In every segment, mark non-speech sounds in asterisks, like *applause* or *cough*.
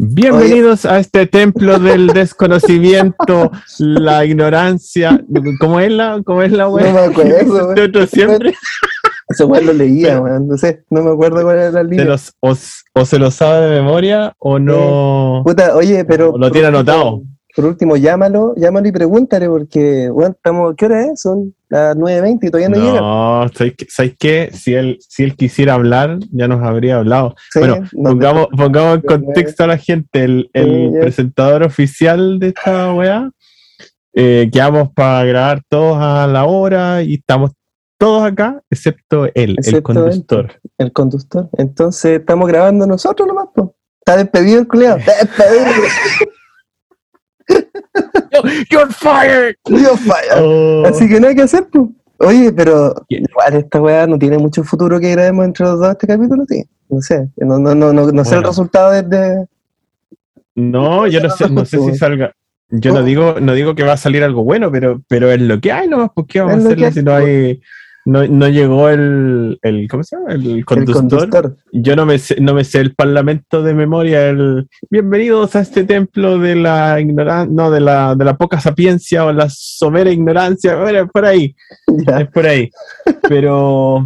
Bienvenidos a este templo del *laughs* desconocimiento, la ignorancia. ¿Cómo es la, cómo es la No me acuerdo, *laughs* De otro siempre. Eso lo leía, weón. No sé, no me acuerdo cuál era la línea. los, o, o se lo sabe de memoria o no. Puta, oye, pero. O lo tiene anotado. Por último, llámalo, llámalo y pregúntale, porque, weón, estamos, ¿qué hora es? Son las 9.20 y todavía no, llega. No, ¿sabes qué? Si él, si él quisiera hablar, ya nos habría hablado. Sí, bueno, no, pongamos, pongamos en no, contexto a la gente. El, el Sí, presentador oficial de esta weá, eh, quedamos para grabar todos a la hora y estamos todos acá, excepto él, el Excepto él. conductor. El conductor. Entonces, estamos grabando nosotros nomás, po. Está despedido el culiao. *laughs* Está despedido. *laughs* You're fired. Dios falla. Oh. Así que nada que hacer, pues. Oye, pero igual esta weá no tiene mucho futuro que grabemos entre los dos este capítulo, sí. No sé, no, no, no, no, no sé el resultado desde. No, yo no sé, no sé si *laughs* salga. Yo no digo, no digo que va a salir algo bueno, pero, pero es lo que hay nomás, ¿por qué vamos Es a lo hacerlo que si hay, no hay, no, no llegó el, el, ¿cómo se llama? El El conductor. conductor. Yo no me sé, no me sé el parlamento de memoria, el bienvenidos a este templo de la ignorancia, no, de la, de la poca sapiencia o la somera ignorancia, bueno, es por ahí, Ya. es por ahí. Pero,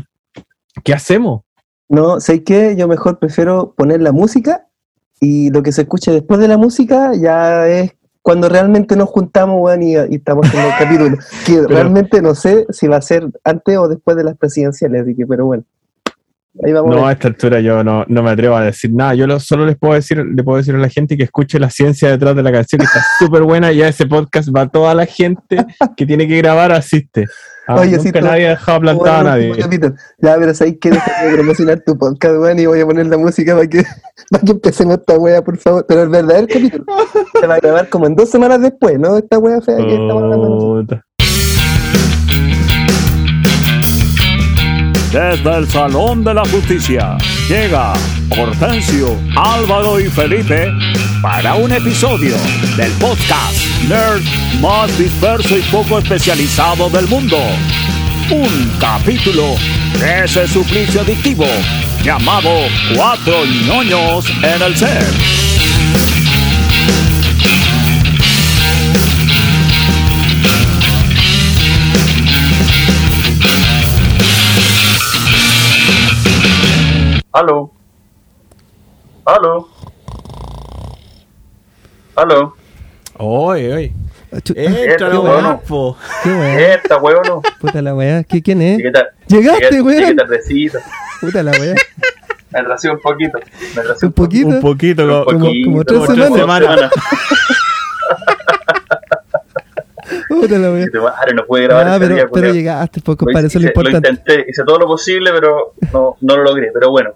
¿qué hacemos? No, sé que yo mejor prefiero poner la música y lo que se escuche después de la música ya es cuando realmente nos juntamos, weón, y, y estamos en el *laughs* capítulo. Que realmente no sé si va a ser antes o después de las presidenciales, así que, pero bueno. Ahí vamos. a No, ver. a esta altura yo no, no me atrevo a decir nada. Yo lo- solo les puedo decir, le puedo decir a la gente que escuche la ciencia detrás de la canción, que está *laughs* súper buena. Y a ese podcast va toda la gente que tiene que grabar, asiste. Ah, Oye, nunca sí, tú- nadie ha dejado plantada a nadie. Ya, pero sabéis que deja de promocionar tu podcast, weón, y voy a poner la música para que, *laughs* para que empecemos esta wea, por favor. Pero el verdadero capítulo se va a grabar como en dos semanas después, ¿no? Esta wea fea que estamos hablando. Desde el Salón de la Justicia llega Hortensio, Álvaro y Felipe para un episodio del podcast Nerd más disperso y poco especializado del mundo. Un capítulo de ese suplicio adictivo llamado Cuatro ñoños en el set. Aló. Aló. Aló. Oye, oye. Chu- Entra, Qué no, bueno. po. ¿Qué? Esta huevo *laughs* no. Puta la. ¿Qué, ¿Quién es? Llegué, Llegaste, weón. llegué tardecito. Puta la wea. *laughs* Me atrasé un poquito. Me atrasé Un poquito. Un poquito, como, tres como semanas. semanas. *laughs* Puta la madre no pude grabar Ah, día, pero, llegaste, pues, Lo compadre, eso es lo importante. intenté, hice todo lo posible, pero no, no lo logré. Pero bueno,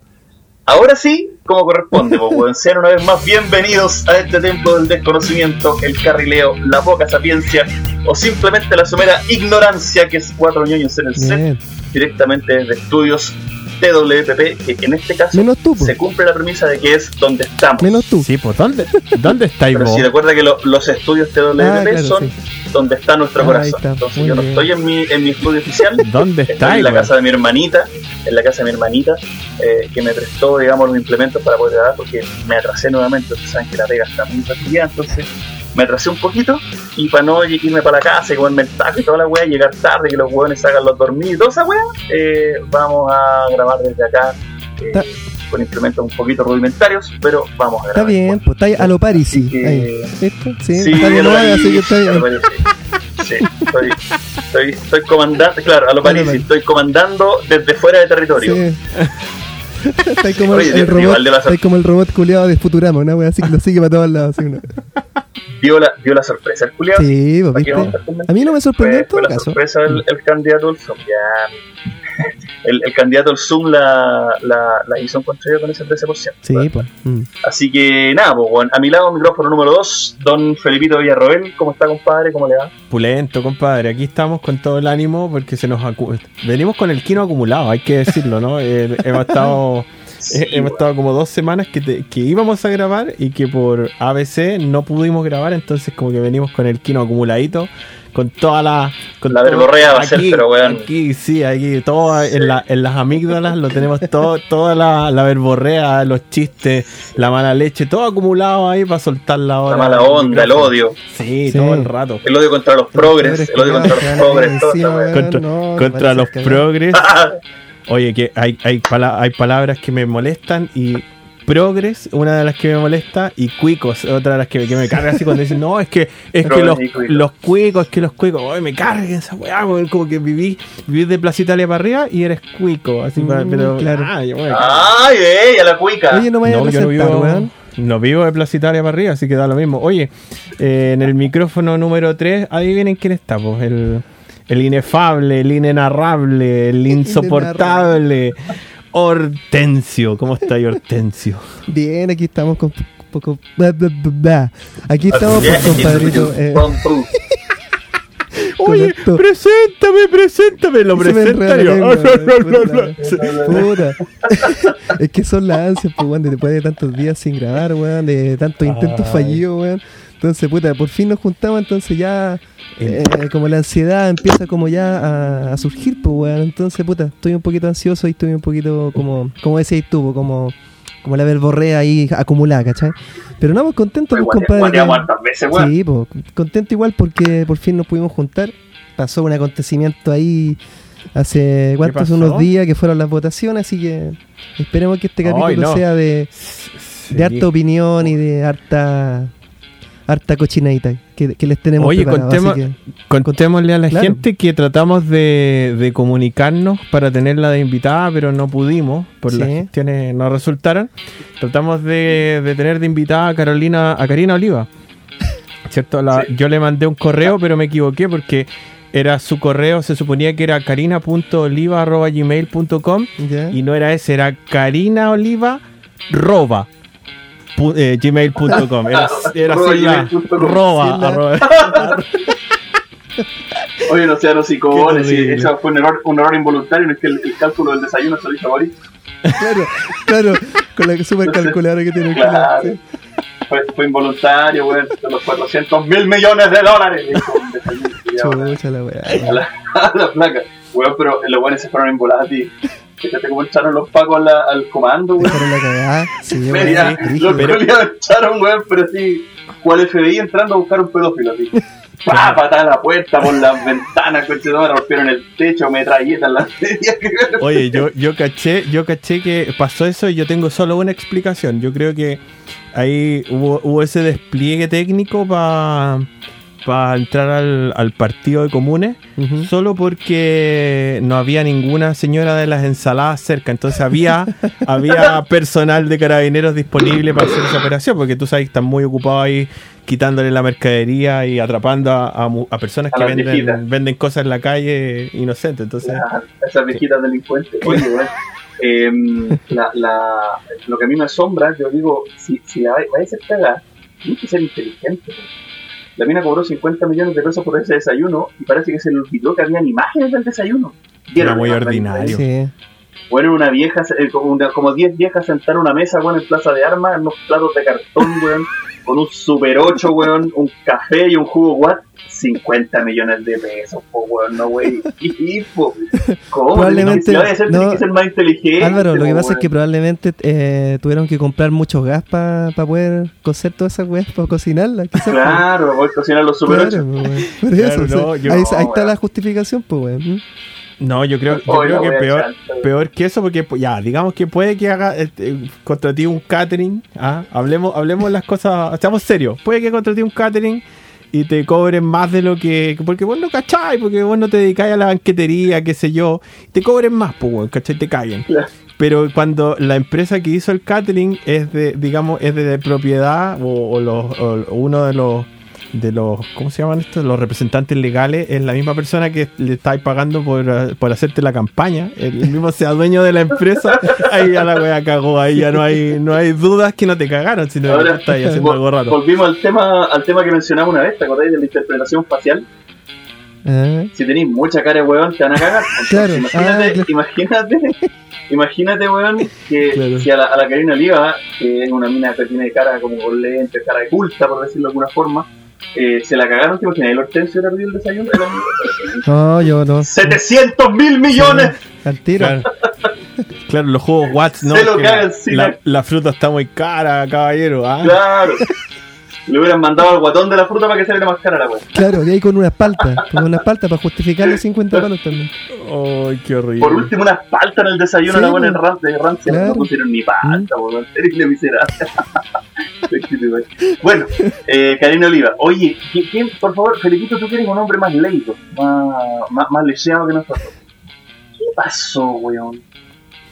ahora sí, como corresponde, pues, sean una vez más bienvenidos a este templo del desconocimiento, el carrileo, la poca sapiencia o simplemente la somera ignorancia que es cuatro ñoños en el set, directamente desde estudios TWPP, que en este caso Menos tú, se cumple la premisa de que es donde estamos. Menos tú. Sí, pues, ¿dónde, dónde *laughs* estáis Pero vos? si recuerda que lo- los estudios TWPP Ah, claro, son sí. donde está nuestro Ah, corazón. está, Entonces yo no bien. estoy en mi, en mi estudio oficial, *laughs* ¿Dónde Estoy estáis, en la casa de mi hermanita, en la casa de mi hermanita, eh, que me prestó, digamos, los implementos para poder grabar, porque me atrasé nuevamente, ustedes saben que la pega está muy fastidiada, entonces me atrasé un poquito, y para no irme para la casa y comerme el taco y toda la wea, llegar tarde, que los hueones sacan los dormidos y toda esa wea, eh, vamos a grabar desde acá, eh, con implementos un poquito rudimentarios, pero vamos a grabar. Está bien, pues está ahí a lo Parisi. Que-. Sí, Sí, está París, así que está bien. Sí. Estoy, estoy, estoy comandando, claro, a lo París. estoy comandando desde fuera de territorio. Sí. *laughs* Está como Oye, el, robot, de la está como el robot culiado de Futurama, una wea así que lo sigue para todos lados. así, una- *laughs* Dio, la, dio la sorpresa el culiado. Sí, pues, ¿Para qué vamos viste. a mí no me sorprendió en fue, la caso. sorpresa *laughs* el, el candidato al Zoom. Ya. El, el candidato al Zoom la, la, la hizo en contrario con ese 13%. Sí, pues. mm. Así que nada, pues, bueno, a mi lado, micrófono número 2, don Felipito Villarroel. ¿Cómo está, compadre? ¿Cómo le va? Pulento, compadre. Aquí estamos con todo el ánimo porque se nos acu- venimos con el kino acumulado, hay que decirlo, ¿no? *laughs* Eh, hemos estado Sí, eh, hemos estado como dos semanas que, te- que íbamos a grabar y que por ABC no pudimos grabar, entonces como que venimos con el kino acumuladito, con toda la. Con La verborrea va a ser, pero, weón. Aquí, sí, aquí, todo en, la- en las amígdalas lo tenemos todo, toda la, la verborrea, los chistes, la mala leche, todo acumulado ahí para soltar la hora. La mala onda, el odio, Sí, Sí. todo el rato. el odio contra los progres, el odio contra los progres, Contra, los progres. *laughs* Oye, que hay, hay, pala- hay palabras que me molestan y progres, una de las que me molesta, y cuicos, otra de las que, que me carga así cuando dicen, no, es que, es que los, los cuicos, es que los cuicos, oye, me carguen esa weá, como que viví, viví de Plaza Italia para arriba y eres cuico, así, Mm, para- pero, claro. ah, yo me cargo. ¡Ay, ey! A la cuica. Oye, no me No, yo no vivo, weón. no vivo de Plaza Italia para arriba, así que da lo mismo. Oye, eh, en el micrófono número 3, adivinen quién está, pues, el, el inefable, el inenarrable, el insoportable, Hortensio. ¿Cómo está ahí, Hortensio? Bien, aquí estamos con poco. Aquí estamos, pues, compadrito. eh. *laughs* Oye, esto. preséntame, preséntame, lo Se me presenta enreda la yo. lengua, *laughs* Puta. *laughs* es que son las ansias, pues, weón, de- después de tantos días sin grabar, weón, de tantos intentos fallidos, weón. Entonces, puta, por fin nos juntamos, entonces ya, eh, como la ansiedad empieza como ya a, a surgir, pues, weón. Entonces, puta, estoy un poquito ansioso y estoy un poquito como, como decías tú, pues, como, como la verborrea ahí acumulada, ¿cachai? Pero no, pues contentos, pues, compadre. Veces, weón. Sí, pues, contento igual porque por fin nos pudimos juntar. Pasó un acontecimiento ahí hace cuántos unos días que fueron las votaciones, así que esperemos que este Ay, capítulo no. sea de, de harta opinión y de harta harta cochinadita que, que les tenemos Oye, así que- Contémosle a la Claro. gente que tratamos de, de comunicarnos para tenerla de invitada, pero no pudimos, por Sí. las gestiones no resultaron. Tratamos de, de tener de invitada a Carolina, a Karina Oliva. ¿Cierto? La- Sí. Yo le mandé un correo, pero me equivoqué porque era su correo, se suponía que era carina.oliva.gmail.com ¿ya? y no era ese, era carinaoliva.roba. eh, gmail.com era, era Arroba así la- gmail.com. roba, Sí, la- arroba. *laughs* Oye, no sean hocicones, Qué sí, terrible. eso fue un error, un error involuntario, no es que el, el cálculo del desayuno se lo hizo Boris. claro, claro, con la *laughs* super calculadora que tiene el Claro. canal, sí. Fue, fue involuntario, weón, de los 400 mil millones de dólares. Chucha la weá. a la, *laughs* a la placa. Weón, pero los weones se fueron en volada, Fíjate cómo echaron los pacos la- al comando, weón. Dejaron la cagada. *laughs* Sí, brígido. los culiados echaron, weón, pero sí, cual FBI entrando a buscar un pedófilo, así. Pa, patada la puerta, por las ventanas, coche me rompieron el techo, metralletas, las medias. *laughs* Oye, yo, yo caché, yo caché que pasó eso y yo tengo solo una explicación. Yo creo que ahí hubo, hubo ese despliegue técnico para entrar al, al partido de comunes, solo porque no había ninguna señora de las ensaladas cerca. Entonces había, *laughs* había personal de carabineros disponible para hacer esa operación, porque tú sabes que están muy ocupados ahí quitándole la mercadería y atrapando a, a a personas A que viejitas. venden, venden cosas en la calle inocentes. Entonces, esas viejitas delincuentes. Oye, la, la, lo que a mí me asombra, yo digo, si, si la vais a cagada, tienes que ser inteligente. La mina cobró 50 millones de pesos por ese desayuno y parece que se le olvidó que habían imágenes del desayuno. Era muy ordinario. Sí. Bueno, una vieja, eh, como, una- como 10 viejas sentaron a una mesa, weón, en Plaza de Armas, en unos platos de cartón, *laughs* weón, con un Super 8, weón, un café y un jugo Watt, 50 millones de pesos, po, weón, no, po, ¿Cómo? Probablemente, Si la voy a hacer, no. que ser más inteligente. Álvaro, lo que pasa es que weón. probablemente eh, tuvieron que comprar mucho gas para poder cocer todas esas weas, para cocinarlas. quizás. Claro, voy a cocinar los Super 8. Claro, pues, weón. Por Claro, eso, o sea, no, yo- ahí, no, ahí está weón. la justificación, pues, weón. No, yo creo, yo creo que peor, peor que eso, porque ya, digamos que puede que haga este, contrate un catering, ¿ah? hablemos, hablemos las cosas, seamos serios, puede que contrate un catering y te cobren más de lo que, porque vos no cacháis, porque vos no te dedicáis a la banquetería, qué sé yo, te cobren más, pues, ¿cachai? Te. Claro. Pero cuando la empresa que hizo el catering es de, digamos, es de propiedad o, o los- o uno de los de los, ¿cómo se llaman estos? Los representantes legales es la misma persona que le estáis pagando por, eh, por hacerte la campaña. El mismo sea dueño de la empresa. *laughs* Ahí ya la wea cagó. Ahí ya no hay, no hay dudas que no te cagaron, sino que Ahora, estás haciendo algo raro. volvimos al tema, al tema que mencionamos una vez, ¿te acordáis de la interpretación facial? Ah, si tenéis mucha cara de weón, te van a cagar. *laughs* Entonces, Claro, imagínate, ah, claro. imagínate, imagínate, weón, que Claro. si a la, a la Karina Oliva, que es una mina que tiene cara como con lentes, cara de culta, por decirlo de alguna forma, Eh, se la cagaron, tipo, que el Hortensio era el desayuno. Era un- No, yo no. 700 mil millones. Al tiro. Claro, Claro, los juegos Watts, ¿no? Se lo Que cagan, sí, la, la- la fruta está muy cara, caballero. ¿ah? Claro. Le hubieran mandado al guatón de la fruta para que saliera más cara la weá. Claro, y ahí con una espalta. Con una espalta para justificar los 50 palos también. Ay, qué horrible. Por último, una palta en el desayuno, Sí, la buena de rancia. Claro. No pusieron ni palta, weón. Terrible miserable. *laughs* bueno, eh, Karina Oliva. Oye, ¿qui- ¿quién, por favor, Felipito, tú eres un hombre más leído, más, más, más leseado que nosotros. ¿Qué pasó, weón?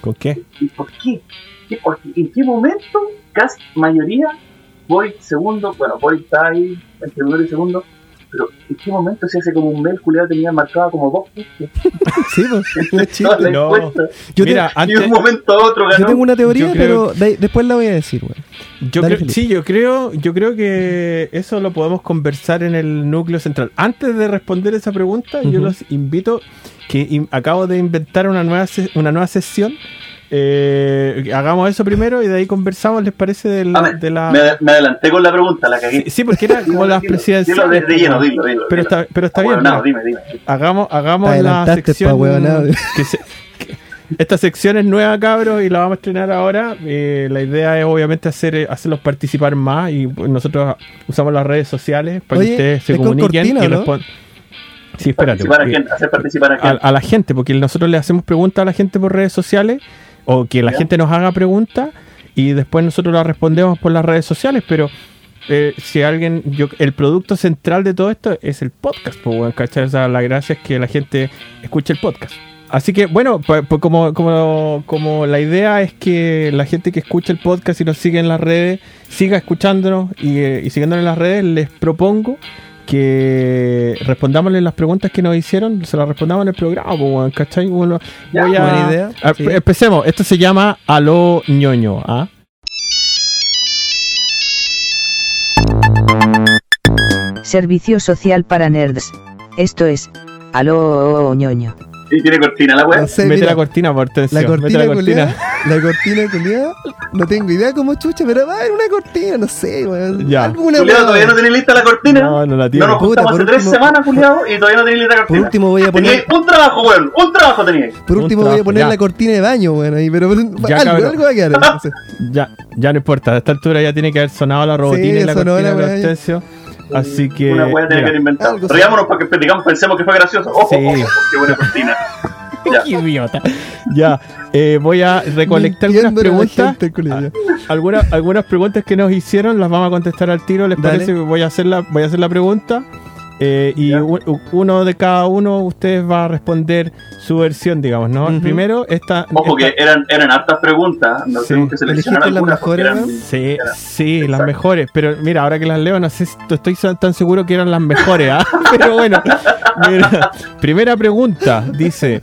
¿Con qué? ¿Y por qué? ¿Qué- por qué? ¿En qué momento, casi mayoría, voy segundo, bueno, voy está ahí, entre primero y segundo, pero ¿en qué momento se hace como un mes, culiado tenía marcado como dos puntos? *laughs* Sí, pues. *laughs* no es chiste. No. Yo, Mira, te- Y de antes, un momento a otro yo ganó. tengo una teoría, yo creo- pero de- después la voy a decir, weón. yo Dale, creo, sí, yo creo, yo creo que eso lo podemos conversar en el núcleo central. Antes de responder esa pregunta, yo Ujú. los invito que in- acabo de inventar una nueva una nueva sesión. Eh, hagamos eso primero y de ahí conversamos, ¿les parece? del- me, de la... me, me adelanté con la pregunta, la cagué. Sí, sí, porque era como *laughs* las Dilo, presidenciales. Dilo de, de lleno, dilo, dilo. Pero dilo. está, pero está bien. bueno, no, mira. dime, dime. hagamos, hagamos la sección. pa' huevonao. que se- que- esta sección es nueva, cabros, y la vamos a estrenar ahora. Eh, la idea es obviamente hacer eh, hacerlos participar más y nosotros usamos las redes sociales para Oye, que ustedes se ¿es con comuniquen cortina, y no? respondan. Sí, espérate. Participar a quién, hacer participar a a, a la gente, porque nosotros le hacemos preguntas a la gente por redes sociales o que la Ya. gente nos haga preguntas y después nosotros las respondemos por las redes sociales, pero eh, si alguien, yo, el producto central de todo esto es el podcast, pues, ¿cachai? O sea, la gracia es que la gente escuche el podcast. Así que, bueno, pues, pues como, como, como la idea es que la gente que escucha el podcast y nos sigue en las redes, siga escuchándonos y, eh, y siguiéndonos en las redes, les propongo que respondámosle las preguntas que nos hicieron, se las respondamos en el programa, pues, ¿cachai? Bueno, Ya, voy a- buena idea, a- sí. Empecemos, esto se llama Aló ñoño, ¿ah? Servicio social para nerds. Esto es. Aló, ñoño. Y tiene cortina la wea. No sé, Mete mira, la cortina, por atención. la mete cortina la cortina. culiada. La cortina culiada. No tengo idea cómo chucha, pero va a haber una cortina, no sé, weón. Ya. Alguna Culiado, weá. todavía no tenés lista la cortina. No, no la tiene. No nos Puta, juntamos por hace tres último- semanas, culiado, y todavía no tenés lista la Por cortina. último voy a poner, Teníais un trabajo, weón. Un trabajo teníais. por último voy a trabajo, poner ya. la cortina de baño, weón, ahí, pero Ya, algo, cabrón. algo va a quedar. no sé. *laughs* Ya, ya no importa, a esta altura ya tiene que haber sonado la robotina Sí, y la cortina de weá. Así que. Una wea tiene que haber inventado. Riámonos para que digamos, pensemos que fue gracioso. Ojo, Sí. ojo, qué buena *laughs* cortina. Ya. Qué idiota. Ya, eh, voy a recolectar algunas preguntas. gente. Algunas, algunas preguntas que nos hicieron las vamos a contestar al tiro. ¿Les Dale. parece? Voy a hacer la, voy a hacer la pregunta. Eh, y uno de cada uno ustedes va a responder su versión, digamos, ¿no? Ujú. Primero, esta. Ojo esta- que eran, eran hartas preguntas. Nos Sí. tenemos que seleccionar las mejores, eran. ¿no? Sí, eran- sí, las mejores. Pero mira, ahora que las leo, no sé si estoy tan seguro que eran las mejores, ¿ah? *laughs* Pero bueno, mira. Primera pregunta, dice.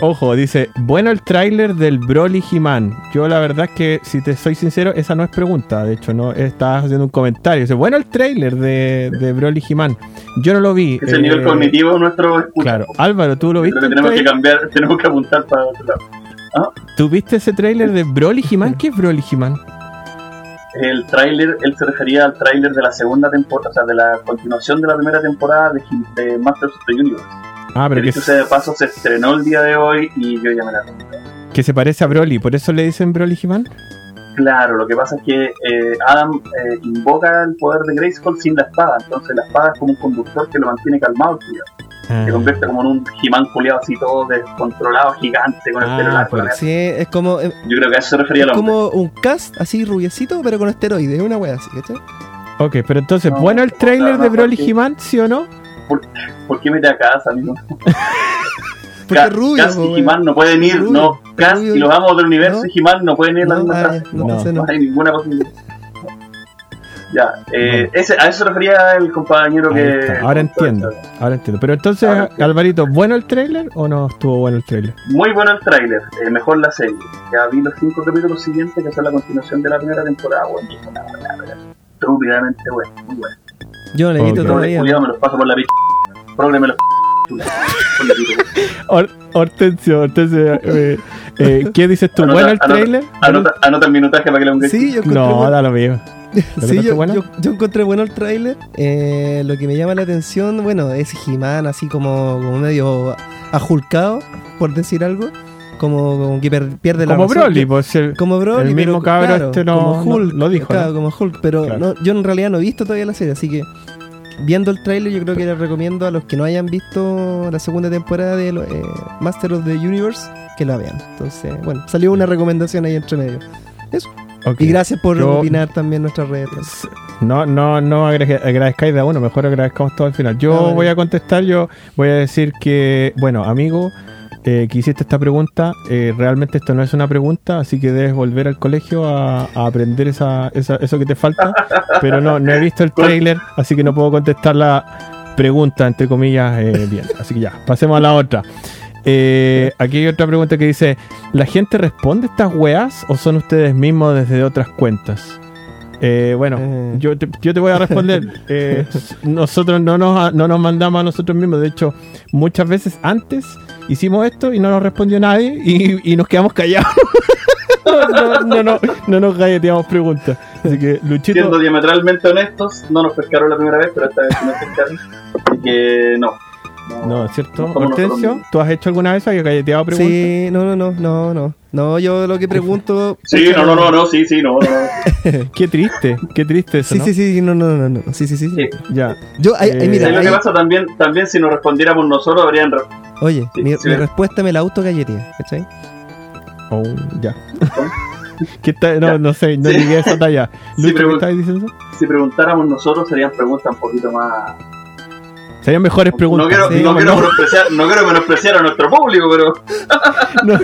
*laughs* Ojo, dice, bueno el tráiler del Broly He-Man. Yo la verdad es que, si te soy sincero, esa no es pregunta. De hecho, no estás haciendo un comentario. Dice, bueno el tráiler de, de Broly He-Man. Yo no lo vi. Es el eh, nivel cognitivo de nuestro. Claro. Álvaro, ¿tú lo viste? creo que tenemos que cambiar, tenemos que apuntar para otro lado. ¿Tú viste ese tráiler de Broly He-Man? ¿Qué es Broly He-Man? El tráiler, él se refería al tráiler de la segunda temporada, o sea, de la continuación de la primera temporada de, de Masters of the Universe. Ah, pero que sea de paso, se estrenó el día de hoy y yo ya me la vi. que se parece a Broly. ¿Por eso le dicen Broly He-Man? Claro, lo que pasa es que eh, Adam eh, invoca el poder de Grayskull sin la espada, entonces la espada es como un conductor que lo mantiene calmado, tío. Ah. Se convierte como en un He-Man culiado así todo descontrolado, gigante, con el Ah, pelo largo. la- Sí, es como, es Yo creo que a eso se refería el hombre. como un cast así rubiecito, pero con esteroides, una wea así, ¿cachai? Ok, pero entonces, No, ¿bueno el trailer o sea, de no, Broly He-Man, sí o no? ¿Por qué mete a casa, amigo? *laughs* Porque rubio, Cass y. He-Man no pueden ir, Rubio, no, Cass rubio. y los amos del universo No. y He-Man no pueden ir en la No, misma ya, no, No. No no. hay ninguna posibilidad. Ya, eh, ese, a eso se refería el compañero que. Ahora entiendo, ahora entiendo. Pero entonces, entiendo. Alvarito, ¿bueno el trailer o no estuvo bueno el trailer? Muy bueno el tráiler, eh, mejor la serie. Ya vi los cinco capítulos siguientes que son la continuación de la primera temporada. Bueno, estúpidamente bueno, muy bueno. Yo no le he visto Ok. Yo todavía. Julián me los paso por la pica. Progre me los Hortensio, Hortensio, eh, eh, ¿qué dices tú? Anota- ¿Bueno el anota- trailer? Anota, anota el minutaje para que le un Sí, yo encontré No, bueno. da lo mismo. *laughs* ¿Lo Sí, yo, buena? yo, yo encontré bueno el tráiler. Eh, lo que me llama la atención, bueno, es He-Man así como, como medio ajulcado, por decir algo. Como, que pierde la Como razón. Broly, pues el, Como Broly, el mismo pero, claro, este no- como no- Hulk, lo dijo, claro, ¿no? como Hulk, pero Claro. no, yo en realidad no he visto todavía la serie, así que viendo el tráiler yo creo que les recomiendo a los que no hayan visto la segunda temporada de lo- eh, Master of the Universe que la vean. Entonces, bueno, salió una recomendación ahí entre medio. ok. Y gracias por Yo- opinar también nuestras redes. No, no, no agrade- agradezcáis de a uno, mejor agradezcamos todo al final. Yo Ah, vale. voy a contestar, yo voy a decir que, bueno, amigo, eh, que hiciste esta pregunta, eh, realmente esto no es una pregunta, así que debes volver al colegio a, aprender esa, esa- eso que te falta, pero no, no he visto el trailer, así que no puedo contestar la pregunta, entre comillas, eh, bien. Así que ya, pasemos a la otra. Eh, aquí hay otra pregunta que dice, ¿la gente responde estas weas o son ustedes mismos desde otras cuentas? Eh, bueno, Eh. yo, te, yo te voy a responder. *laughs* Eh, nosotros no nos, no nos mandamos a nosotros mismos. De hecho, muchas veces antes hicimos esto y no nos respondió nadie y, y nos quedamos callados. *laughs* no, no, no, no, no nos galleteamos preguntas. Así que, Luchito, Siendo diametralmente honestos, no nos pescaron la primera vez, pero esta vez nos pescaron. Así que no. No, ¿cierto? somos nosotros Hortensio. ¿tú has hecho alguna vez? ¿Has galleteado preguntas? Sí, no, no, no, no, no. No, yo lo que *laughs* pregunto. Sí, no, no, no, no, sí, sí, no, no. *laughs* Qué triste, qué triste eso, Sí, ¿no? sí, sí, no, no, no, no. Sí, sí, sí. Ya. Yo, ahí, Eh, mira, ¿Sabes lo que pasa? También, también si nos respondiéramos nosotros, habrían. re- oye, Sí, mi, sí, mi sí. respuesta me la auto gallería, ¿cachai? Oh, ya. *laughs* No, Ya. no sé, no Sí. llegué a esa talla. Lucho, ¿qué pregun- estabas diciendo? Si preguntáramos nosotros, serían preguntas un poquito más. Serían mejores preguntas. No quiero, Sí, no, quiero no. menospreciar, no quiero menospreciar a nuestro público, pero. *laughs* No,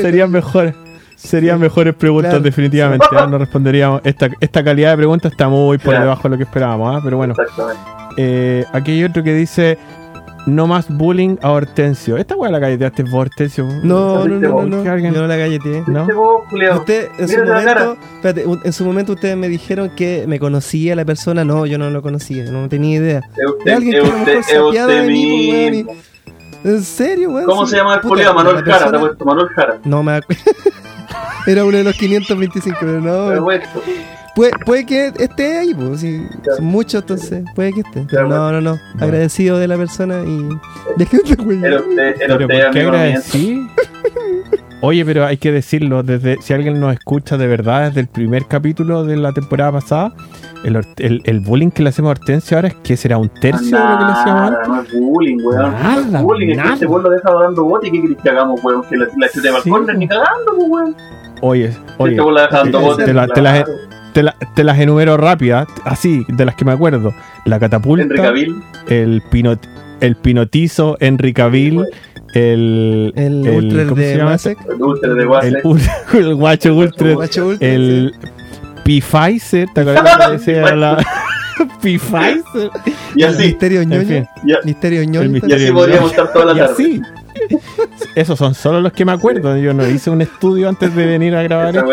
serían mejores. Serían mejores preguntas, Claro. definitivamente. ¿ah? *laughs* No responderíamos. Esta, esta calidad de preguntas está muy por Claro. debajo de lo que esperábamos. ¿ah? Pero bueno, Exactamente. eh, aquí hay otro que dice: No más bullying a Hortensio. Esta weá la galleteaste vos, Hortensio. No, no, no, no, ¿Que no. alguien- Yo no la galleteé. ¿No? Este Usted, en su Mira la cara. momento, espérate, en su momento ustedes me dijeron que me conocía la persona. No, yo no lo conocía, no tenía idea. Usted, alguien que a lo usted, mejor se es apiada usted de mí, pues. ¿En serio, weón? ¿Cómo se llama el puta, Julián? Manuel Jara, te puesto Manuel Jara. No me acuerdo. *laughs* Era uno de los 525, pero no. Puede, puede que esté ahí, pues, si Claro. son muchos, entonces puede que esté. Claro, no, no, no. Bueno. Agradecido de la persona y. De que te güey. Pero usted, ¿por qué agradecí? *laughs* Oye, pero hay que decirlo, desde si alguien nos escucha de verdad desde el primer capítulo de la temporada pasada, el, el, el bullying que le hacemos a Hortensio ahora es que será un tercio de lo que le hacíamos antes. Nada, no es bullying, weón. Nada, no es bullying, es que nada. este weón lo deja dando bote y ¿qué querés que hagamos, weón? Que la, la chute de Sí, balcón ni cagando, pues, weón. Oye, oye, Este weón la deja dando te- bote. te la- te la-. Te, la- te las enumero rápidas, así, de las que me acuerdo. La catapulta, el, pinot, el pinotizo, Cavill, el... El, Ultra ¿cómo se llama? Masek. El Ultra de El, *laughs* el guacho ultra, Guacho Ultra, el P-Pfizer, ¿te acuerdas que decía la *laughs* *laughs* P-Pfizer? Y sí. así, Misterio En ñoño. fin, y, Misterio ñoño. El y así podríamos estar toda la y tarde. así. Esos son solo los que me acuerdo. Yo no hice un estudio antes de venir a grabar esto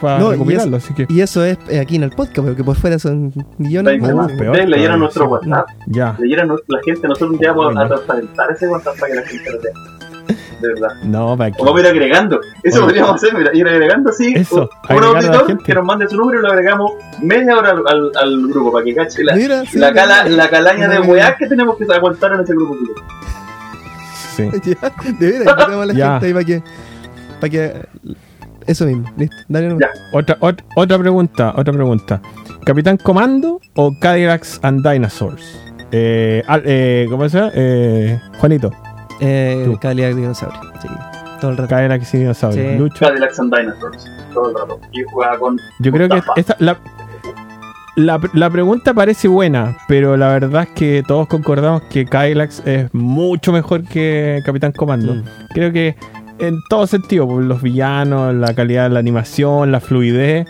para No, y recopilarlo, así que Y eso es eh, aquí en el podcast, porque por fuera son millones Uh, más. peor Ustedes nuestro sí. WhatsApp, ya. nuestra- la gente, nosotros ya vamos a transparentar ese WhatsApp para que la gente lo vea. De verdad. No, para O vamos a ir agregando. Eso Oye. podríamos hacer, mira, ir agregando así. Eso, un- auditor que nos mande su número y lo agregamos media hora al, al, al grupo para que cache la, Mira, sí, la, cala, mira. la calaña de weá que tenemos que aguantar en ese grupo. Sí. *laughs* Ya, de veras, invitamos a la Ya. gente ahí para que. Para que. Eso mismo, listo. Dale. Ya. Otra, ot- otra pregunta, otra pregunta. ¿Capitán Comando o Cadillacs and Dinosaurs? Eh, al- eh, ¿Cómo se llama? Eh, Juanito, Eh. Cadillac Dinosaurio. Sí, todo el rato. Cadillacs y Dinosaurios. Sí. Lucho. Cadillacs and Dinosaurs. Todo el rato. Y juega con. Yo creo que esta, la, la, la pregunta parece buena, pero la verdad es que todos concordamos que Cadillacs es mucho mejor que Capitán Comando. Mm. Creo que en todo sentido, por los villanos, la calidad de la animación, la fluidez,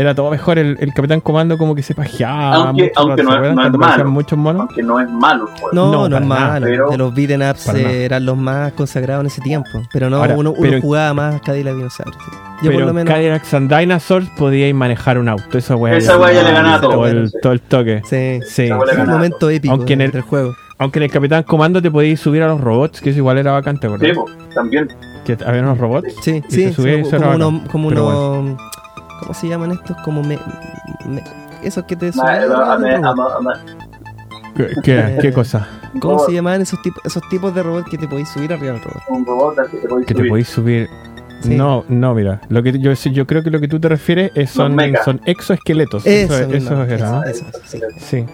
era todo mejor. El, el Capitán Comando como que se pajeaba. Aunque- mucho aunque no ¿se es- no es malo. muchos monos. Aunque no es malo el juego. No, No, no, es nada, malo. pero- de los beaten ups eh, eran los más consagrados en ese tiempo. Pero no, Ahora, uno, uno pero- jugaba más Cadillac Dinosaurio. sí. Yo pero por lo menos. Cadillacs and Dinosaurs podíais manejar un auto. Esa weá Esa weá ya le ganaba a todo el, todo el toque. Sí, Sí. Le fue un momento épico Aunque en el- juego. Aunque en el Capitán Comando te podías subir a los robots, que eso igual era bacante, ¿verdad? Sí, también. Que había unos robots. Sí, sí, se subía sí, como unos- ¿Cómo se llaman estos? Como me, me- esos que te ma- ¿Qué, qué, qué cosa? ¿Cómo robot- se llamaban esos tipos, esos tipos de robots que te podéis subir arriba del robot? Un robot al que te podéis Que te subir. podéis subir. Sí. No, no, mira. Lo que yo, yo creo que lo que tú te refieres es son, son exoesqueletos. Eso, Eso, eso era, ¿no? eso, eso, sí. Sí.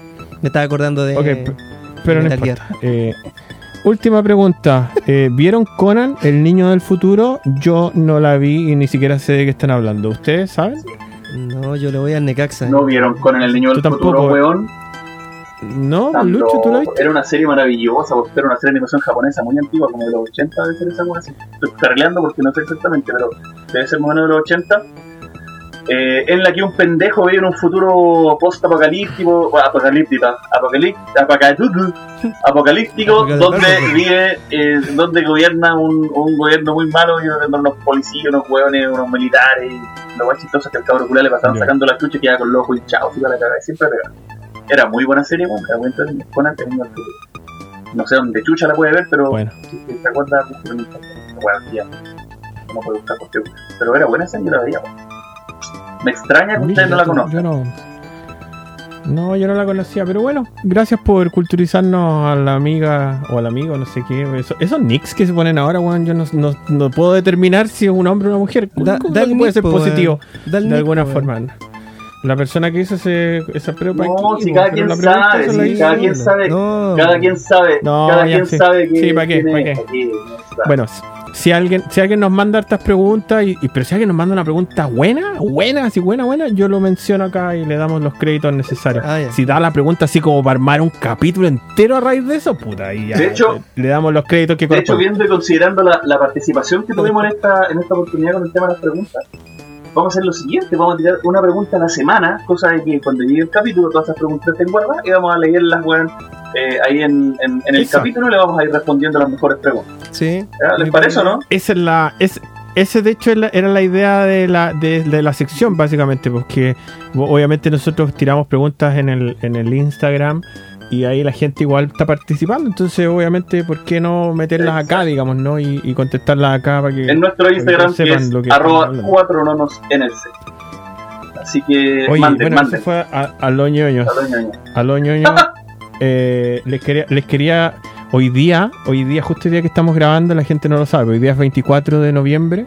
Me estaba acordando de. Ok, p- pero no Metal importa. Eh, última pregunta. Eh, ¿Vieron Conan, el niño del futuro? Yo no la vi y ni siquiera sé de qué están hablando. ¿Ustedes saben? No, yo le voy al Necaxa. No vieron con el niño del Tú futuro, tampoco, weón. No, Tanto- Lucho, ¿tú la viste? Era una serie maravillosa, porque era una serie de animación japonesa muy antigua, como de los 80 debe ser esa cosa así. Estoy cargando porque no sé exactamente, pero debe ser más o menos de los 80. Eh, en la que un pendejo vive en un futuro post-apocalíptico, apocalíptico, apocalí- apocalíptico, apocalíptico, Apocalíptico. donde vive, eh, donde gobierna un, un gobierno muy malo y donde unos policías, unos hueones, unos militares, lo más chistoso es que el cabro culiao le pasaban sacando la chucha y quedaba con los ojos hinchados y la y siempre. Era muy buena serie, bueno, era muy futuro. No sé dónde chucha la puede ver, pero Bueno, si si se acuerda, búsquelo en internet. Bueno, ya. No puede buscar porque Pero era buena serie, la veía. Me extraña que ustedes no la conozcan. Yo no. No, yo no la conocía, pero bueno, gracias por culturizarnos a la amiga o al amigo, no sé qué. Eso- esos nicks que se ponen ahora, weón, yo no, no, no puedo determinar si es un hombre o una mujer. Da- ¿Cómo da el que puede nick, ser po, positivo? de nick, alguna po, forma. La persona que hizo ese, esa prueba No, aquí, si cada quien sabe, si la hizo cada uno. quien sabe. No. Cada quien sabe. No, cada quien sabe que. Sí, ¿pa' qué? quién ¿pa' es, qué? Bueno, si alguien, si alguien nos manda hartas preguntas, y, y- pero si alguien nos manda una pregunta buena, buena, así buena, buena, yo lo menciono acá y le damos los créditos necesarios. Ah. Si da la pregunta así como para armar un capítulo entero a raíz de eso, puta, y ya De hecho- le, le damos los créditos que De hecho, viendo y considerando la, la participación que tuvimos en esta, en esta oportunidad con el tema de las preguntas, vamos a hacer lo siguiente: vamos a tirar una pregunta a la semana, cosa de que cuando llegue el capítulo, todas esas preguntas estén guardadas y vamos a leerlas, weón, eh, ahí en, en, en el Exacto. capítulo le vamos a ir respondiendo las mejores preguntas. Sí. ¿Ya? ¿Les parece o no? Esa es la, es, ese de hecho era la idea de la, de, de la sección, básicamente, porque obviamente nosotros tiramos preguntas en el, en el Instagram y ahí la gente igual está participando, entonces obviamente, ¿por qué no meterlas acá, digamos, no? Y, y contestarlas acá para que... En nuestro Instagram, que sepan es lo que arroba. 4 nonos. Así que Oye, manden, bueno, manden. eso fue a, a los ñoños. A los ñoños. *laughs* Eh, les, quería, les quería. Hoy día, hoy día, justo el día que estamos grabando, la gente no lo sabe. Hoy día es 24 de noviembre.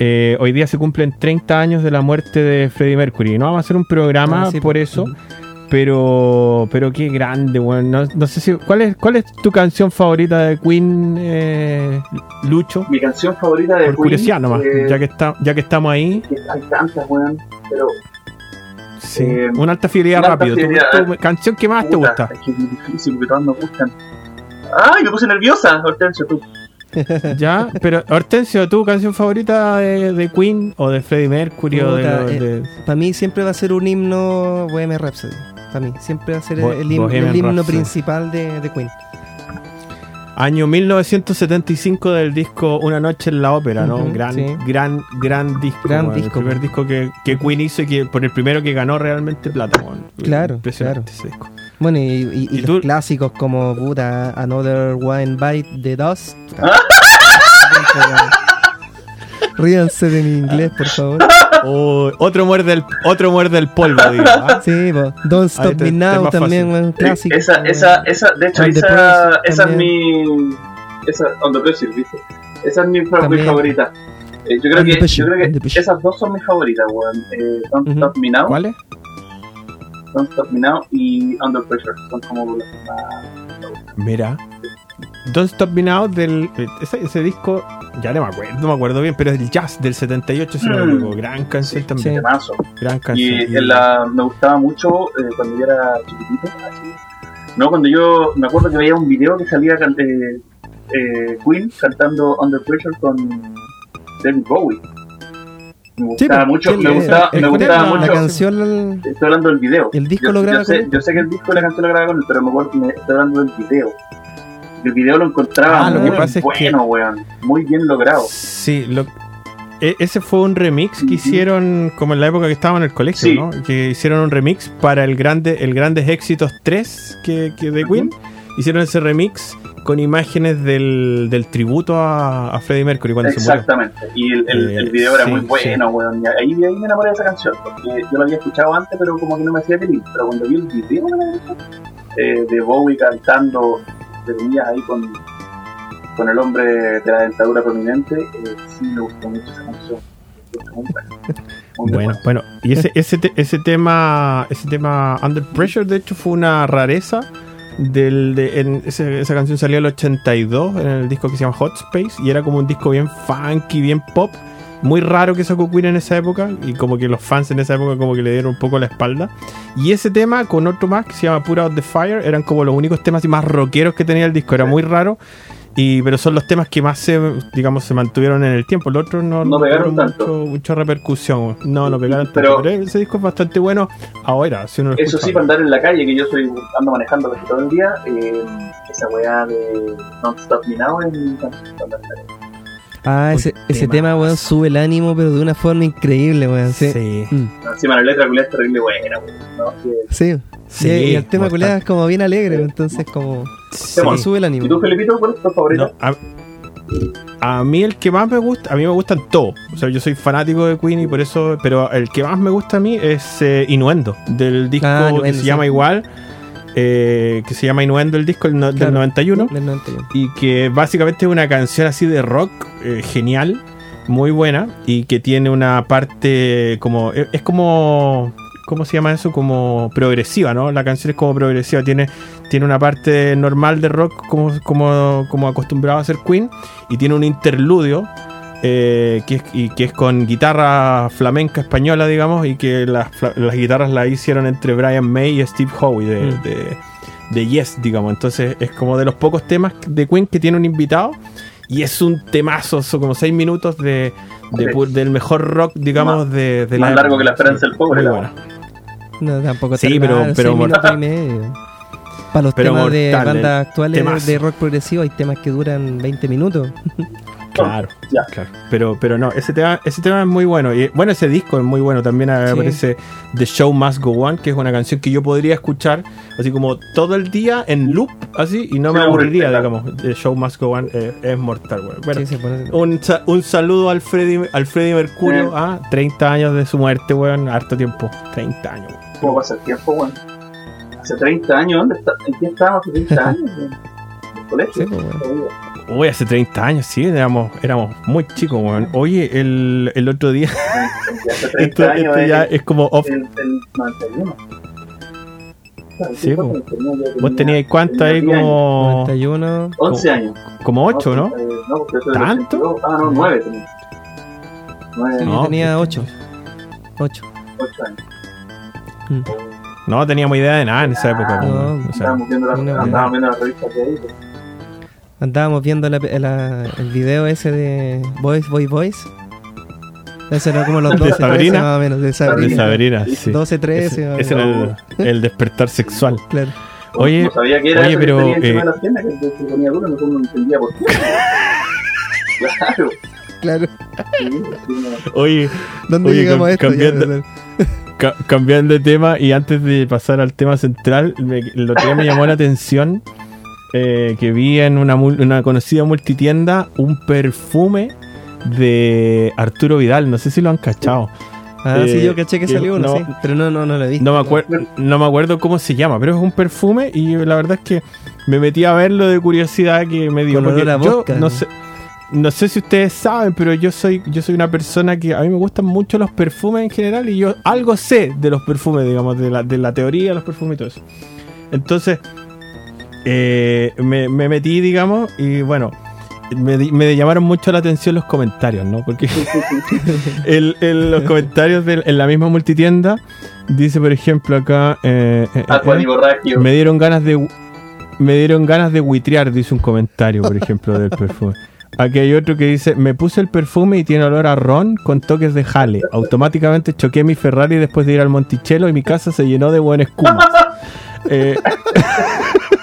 Eh, hoy día se cumplen 30 años de la muerte de Freddie Mercury. No vamos a hacer un programa Ah, sí, por pues. eso. Pero, pero qué grande, weón. No, no sé si. ¿cuál es, ¿Cuál es tu canción favorita de Queen, eh, Lucho? Mi canción favorita de Por curiosidad nomás, eh, ya, que está, ya que estamos ahí. hay tantas, weón, pero Sí. eh, una alta fidelidad una alta rápido. Fidelidad, tu canción que más te gusta. Es que es muy difícil, porque todas me gustan. ¡Ay, me puse nerviosa, Hortensio, tú! *laughs* *laughs* Ya, pero Hortensio, ¿tu canción favorita de, de Queen o de Freddie Mercury o de, eh, de- Para mí siempre va a ser un himno Bohemian Rhapsody. Para mí siempre va a ser Bo- el, him- Bohemian el himno Rhapsody. principal de, de Queen. año 1975 del disco Una noche en la ópera, ¿no? Ujú, gran, sí. gran, gran disco. Gran disco, El primer disco que, que Queen hizo y que por el primero que ganó realmente plata, weón. Claro, Impresionante ese disco. Bueno, y, y- y ¿Y los clásicos como puta, Another One Bite the Dust. *laughs* Ríanse de mi inglés, por favor. *laughs* Oh, otro muerde el, otro muerde el polvo, digo. ¿ah? *laughs* Sí, po. Don't Stop te- Me te Now también, clásico. esa, weón. esa, esa, de hecho, esa, esa es mi. Esa, On the Pressure, ¿viste? Esa es mi, mi favorita. Eh, yo creo que, Pressure, yo creo que esas dos son mis favoritas, weón. Eh, Don't Ujú. Stop Me Now, ¿Cuál es? Don't Stop Me Now y Under Pressure. Son como las más. Mira. Don't Stop Me Now del eh, ese, ese disco, ya no me acuerdo, no me acuerdo bien, pero es el jazz del 78, si no me Mm. Gran canción también. Sí. Gran canción. Y en la, me gustaba mucho eh, cuando yo era chiquitito. así. No, cuando yo me acuerdo que veía un video que salía eh, eh, Queen cantando Under Pressure con David Bowie. Me Sí, gustaba pues, mucho, sí, me el- me gustaba La mucho. canción, Estoy hablando del video. el disco yo, lo graba yo sé, con él. yo sé que el disco la canción lo graba con él, pero me acuerdo, me estoy hablando del video. El video lo encontraba Ah, lo muy que pasa es que- bueno, weón. Muy bien logrado. Sí, lo, e- ese fue un remix que hicieron como en la época que estaba en el colegio, Sí. ¿no? Que hicieron un remix para el grande el Grandes Éxitos 3 que, que de Queen. Hicieron ese remix con imágenes del, del tributo a, a Freddie Mercury cuando se murió. Exactamente. Y el, el, Eh, el video era sí, muy bueno, sí. weón. Y ahí, ahí me enamoré de esa canción. Porque yo lo había escuchado antes, pero como que no me hacía feliz. Pero cuando vi el video eh, de Bowie cantando, comillas, ahí con, con el hombre de la dentadura prominente, eh, sí me gustó mucho esa canción. Muy *laughs* buena. Muy Bueno, buena. bueno, y ese, ese, te- ese tema, ese tema Under Pressure, de hecho, fue una rareza. Del, de, en ese- esa canción salió en el 82 en el disco que se llama Hot Space y era como un disco bien funky, bien pop. Muy raro que sacó Queen en esa época y como que los fans en esa época como que le dieron un poco la espalda. Y ese tema con otro más que se llama Put Out the Fire eran como los únicos temas más rockeros que tenía el disco. Era muy raro. Y, pero son los temas que más se, digamos, se mantuvieron en el tiempo. Los otros no, No pegaron tanto. mucho- mucha repercusión. No, no pegaron Pero- tanto. Pero ese disco es bastante bueno ahora. Si uno lo Eso escucha sí, para andar en la calle, que yo soy ando manejando casi todo el día, eh, esa weá de Don't Stop Me Now es Ah, ese, ese tema, weón, sube el ánimo, pero de una forma increíble, weón. Sí. Sí. Mm. Encima la letra culiada es terrible buena, weón. Sí. Sí, y, y el tema culiado es como bien alegre, entonces como Sí. como sube el ¿Y ánimo. tú, Felipito, cuál es tu favorito? No, a, a mí el que más me gusta, a mí me gustan todos. O sea, yo soy fanático de Queen y por eso, pero el que más me gusta a mí es eh, Innuendo, del disco Ah, que se sí. llama igual, eh, que se llama Innuendo el disco el no- Claro. del 91 Del 91. y que básicamente es una canción así de rock eh, genial, muy buena y que tiene una parte como es, es como ¿cómo se llama eso? Como progresiva, ¿no? La canción es como progresiva, tiene tiene una parte normal de rock como como como acostumbrado a hacer Queen y tiene un interludio eh, que, es, y que es con guitarra flamenca española, digamos, y que las, fla- las guitarras las hicieron entre Brian May y Steve Howe de, Mm. de, de Yes, digamos. Entonces es como de los pocos temas de Queen que tiene un invitado. Y es un temazo, son como seis minutos de, de del mejor rock, digamos, de, de más la largo que la esperanza del pobre, Muy la buena. No, tampoco Sí, pero- pero y medio. Para los Pero temas de bandas actuales temazo. de rock progresivo hay temas que duran 20 minutos. *laughs* Claro, Ya. claro. Pero, pero no, ese tema, ese tema es muy bueno. Y bueno, ese disco es muy bueno. También Sí. aparece The Show Must Go On, que es una canción que yo podría escuchar así como todo el día en loop, así, y no me aburriría, digamos. The Show Must Go On eh, es mortal, weón. Bueno, Sí, un, un saludo al Freddy, al Freddie Mercurio, Sí. ah, 30 años de su muerte, weón, harto tiempo. 30 años, weón. ¿Cómo pasa el tiempo, weón? Hace 30 años, ¿dónde está? ¿En qué estábamos hace 30 *laughs* años? weón? ¿En el colegio? Sí, pues, bueno. Uy, hace 30 años, sí, éramos, éramos muy chicos, weón. Oye, el, el otro día, *laughs* hace *laughs* 30 esto, años esto ya es es como off. el, el 91. Claro, Sí, ¿cuántos po. Yo Vos tenía- teníais cuánto ahí tenía 10 años. como, 91. 11 años. como 8, ¿no? Eh, no, ¿Tanto? 82. Ah, no, 9 tenía. 9, Sí, No, yo tenía pues, 8. 8. 8 años. Mm. No teníamos idea de nada en esa época. No. O sea, Estábamos viendo, la, no, andábamos viendo Andábamos viendo la- la- el video ese de Boys, Boy, Boys. Ese era como los ¿De 12, 13 Sabrina? más o menos, de de Sabrina. Sabrina, sí. 12, 13. Ese, más ese era el, el despertar sexual. Claro. Oye, no sabía que era oye, pero, eh, de las piernas, que se ponía duro, no, no entendía por qué. *laughs* claro. Claro. Oye, ¿Dónde Oye, llegamos a esto? Cambiando- *laughs* ca- cambiando de tema y antes de pasar al tema central, me, lo que me llamó la atención eh, que vi en una, una conocida multitienda un perfume de Arturo Vidal. No sé si lo han cachado. Ah, sí, Eh, yo caché que que salió uno, no- sí. Pero no, no, no lo he visto. No me, acuer- no me acuerdo cómo se llama, pero es un perfume y la verdad es que me metí a verlo de curiosidad que me dio. Porque yo vodka, no ¿no? sé, no sé si ustedes saben, pero yo soy yo soy una persona que a mí me gustan mucho los perfumes en general y yo algo sé de los perfumes, digamos, de la, de la teoría de los perfumes y todo eso. Entonces, eh, me, me metí, digamos, y bueno, me, me llamaron mucho la atención los comentarios, ¿no? Porque *laughs* el, el- los comentarios de- en la misma multitienda dice, por ejemplo, acá... eh, eh, eh, me dieron ganas de me dieron ganas de huitrear, dice un comentario, por ejemplo, del perfume. Aquí hay otro que dice, me puse el perfume y tiene olor a ron con toques de jale. Automáticamente choqué mi Ferrari después de ir al Monticello y mi casa se llenó de buen espuma. *laughs* Eh, *laughs*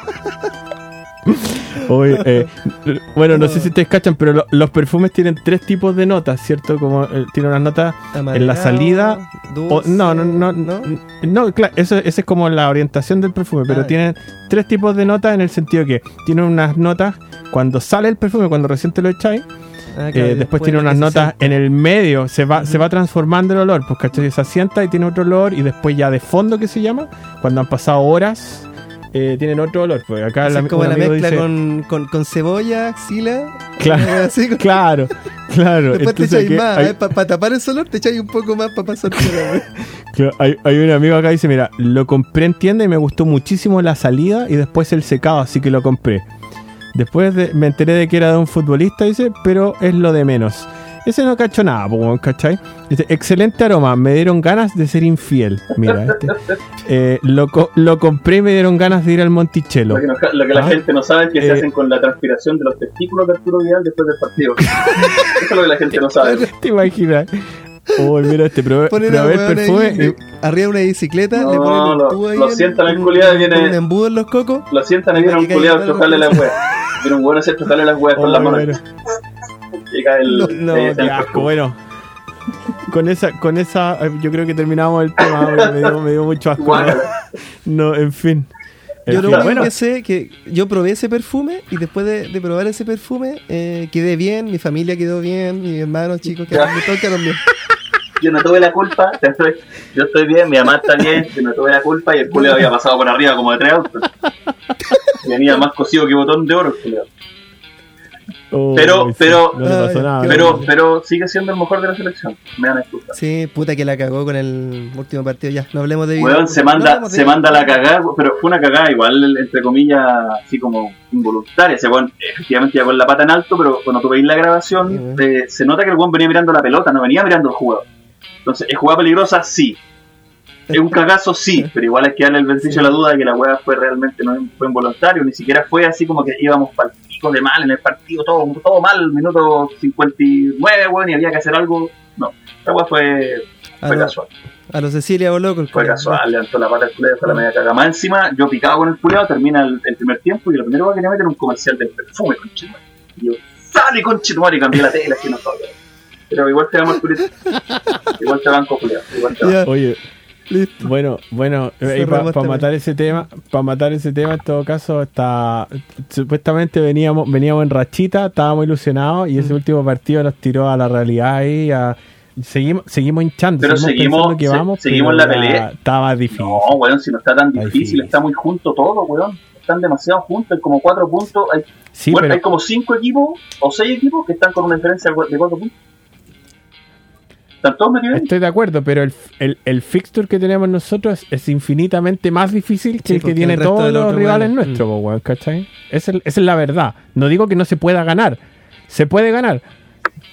*laughs* Oye, eh, bueno, no sé si ustedes cachan, pero lo- los perfumes tienen tres tipos de notas, ¿cierto? Como eh, tiene una nota en la salida. O- no, no, no, no, no, claro, eso, esa es como la orientación del perfume, pero Ah, tienen tres tipos de notas en el sentido que tienen unas notas cuando sale el perfume, cuando recién te lo echáis, Ah, eh, claro, después tiene unas notas en el medio, se va, se va transformando el olor, pues ¿cachai? Se asienta y tiene otro olor, y después ya de fondo que se llama, cuando han pasado horas, eh, tienen otro olor. Pues acá la, es como la mezcla dice- con, con, con cebolla, axila. Claro. eh, *laughs* así, con- Claro, claro. Después te echáis más, hay- para tapar el olor te echáis un poco más para pasar *laughs* Claro, Hay, hay un amigo acá que dice, mira, lo compré en tienda y me gustó muchísimo la salida y después el secado, así que lo compré. Después de- me enteré de que era de un futbolista, dice, pero es lo de menos. Ese no cacho nada, ¿cachai? Dice, excelente aroma, me dieron ganas de ser infiel. Mira, este. *laughs* Eh, lo, co- lo compré y me dieron ganas de ir al Monticello. Lo que, no- lo que la Ah. gente no sabe es que se Eh. hacen con la transpiración de los testículos de Arturo Vidal después del partido. *laughs* Eso es lo que la gente no sabe. *laughs* ¿Te imaginas? Oh, mira este, probé, Ponen probé a weón perfume ahí, y- arriba de una bicicleta, No, le ponen un lo- tubo ahí. lo en- sientan al culiado y viene- un embudo en los cocos. Lo sientan y viene un culiado a chocarle las weas. Viene un bueno a hacer chocarle las weas con Oh, las manos. Cae el. No, qué el asco, bueno. Con esa, con esa, eh, yo creo que terminamos el tema, *laughs* me dio, me dio mucho asco. ¿no? No, en fin. En Yo lo único bueno, que sé que yo probé ese perfume y después de, de probar ese perfume eh, quedé bien, mi familia quedó bien, mis hermanos chicos quedaron, todos quedaron bien. Yo no tuve la culpa, *laughs* yo estoy, yo estoy bien, mi mamá está bien, yo no tuve la culpa y el culiado había pasado por arriba como de tres autos. Y venía más cosido que botón de oro el culiao. Oh, pero- sí, pero- no le pasó Ay, nada. qué Pero, bueno. pero sigue siendo el mejor de la selección. Me dan excusa. Sí, puta que la cagó con el último partido ya. No hablemos de Weón, se manda, se manda la cagada, pero fue una cagada igual, entre comillas, así como involuntaria. Ese weón efectivamente iba con la pata en alto, pero cuando tú veis la Sí, grabación, weón. eh, se nota que el weón venía mirando la pelota, no venía mirando el jugador. Entonces, ¿es jugada peligrosa? Sí. ¿Es un cagazo? Sí, pero igual hay que darle el beneficio a la duda de que la weá fue realmente no fue involuntario, ni siquiera fue así como que íbamos para pico de mal en el partido, todo, todo mal, minuto 59, weón, y había que hacer algo. No, la weá fue, a, fue lo, casual. a los Cecilia Boloco. el Fue culiao. casual, levantó la pata del culiado, fue la media caga. Más encima, yo picado con el culiado, termina el, el primer tiempo y lo primero que quería meter era un comercial del perfume, conchetumare. Y yo, sale conchetumare, y cambié la tela, que no sabía. Pero igual te damos el culiado. *laughs* Igual te banco culiado. Igual te banco. Oye, listo. bueno, bueno, para Cerramos este matar ese tema, para matar ese tema, en todo caso, está supuestamente veníamos, veníamos en rachita, estábamos ilusionados y Mm. ese último partido nos tiró a la realidad ahí, a- seguimos, seguimos hinchando, Pero seguimos- que se- vamos, seguimos pero en la pelea. Estaba difícil. No, weón, si no está tan difícil, difícil. está muy junto todo, weón. Están demasiado juntos, hay como cuatro puntos. Hay, Sí, bueno, pero hay como cinco equipos o seis equipos que están con una diferencia de cuatro puntos. ¿Están todos metidos ahí? estoy de acuerdo, pero el, el, el fixture que tenemos nosotros es, es infinitamente más difícil que Sí, el que tiene el todos los rivales nuestros, mm. po, weón, ¿cachai? Esa es, es la verdad. No digo que no se pueda ganar, se puede ganar.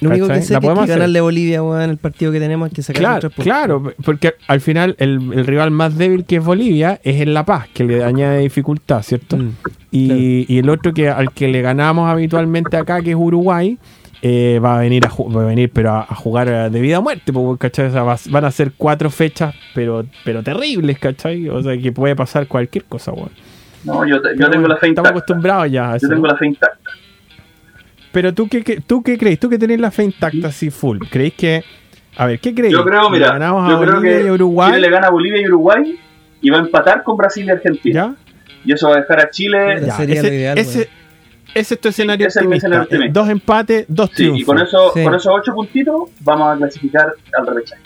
Lo único que sé La es que ganarle a Bolivia, weón, el partido que tenemos, hay que sacar Claro, claro, porque al final el, el rival más débil que es Bolivia es en La Paz, que le añade dificultad, ¿cierto? Mm. Y, y el otro que al que le ganamos habitualmente acá, que es Uruguay, eh, va a venir a, va a venir pero a, a jugar de vida a muerte, ¿cachai? O sea, va- van a ser cuatro fechas, pero pero terribles, ¿cachai? O sea, que puede pasar cualquier cosa, weón. No, yo, te- yo Pero tengo bueno, la fe Estamos intacta. acostumbrados ya a eso. Yo tengo la fe intacta. Pero tú qué, qué- tú qué crees, tú que tenés la fe intacta así full, ¿creéis que a ver, ¿qué creéis? Yo creo, ¿Le mira, ganamos a yo creo Bolivia que y a Uruguay, Chile le gana a Bolivia y Uruguay y va a empatar con Brasil y Argentina. ¿ya? Y eso va a dejar a Chile. Ya. Sería ese, lo ideal, ese-. Ese es tu escenario Ese es mi escenario optimista. Dos empates, dos Sí, triunfos. y con, eso, Sí. con esos ocho puntitos vamos a clasificar al repechaje.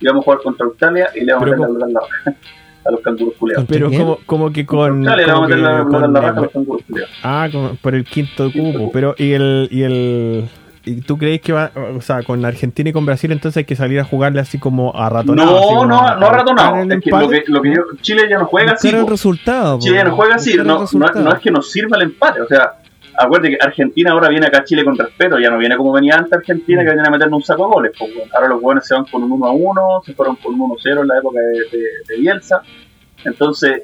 Y vamos a jugar contra Australia y le vamos Pero a meter la pelota en la raja a los canguros culiados. Pero como, como que con. Australia le como vamos a meter la con- la raja a los canguros culiados. ah, con- por el quinto Quinto cupo. cupo. Pero, ¿y el. Y el ¿Y tú crees que va, o sea, con Argentina y con Brasil entonces hay que salir a jugarle así como a ratonado? No, como no, a- no a ratonado. Es que lo, que, lo que yo, Chile ya no juega así. El resultado. Chile ya no juega así. No, no, no es que nos sirva el empate. O sea, acuérdate que Argentina ahora viene acá a Chile con respeto. Ya no viene como venía antes Argentina, que venían a meternos un saco de goles. po, weón. Ahora los buenos se van con un 1 a 1, se fueron con un 1 0 en la época de, de- de Bielsa. Entonces,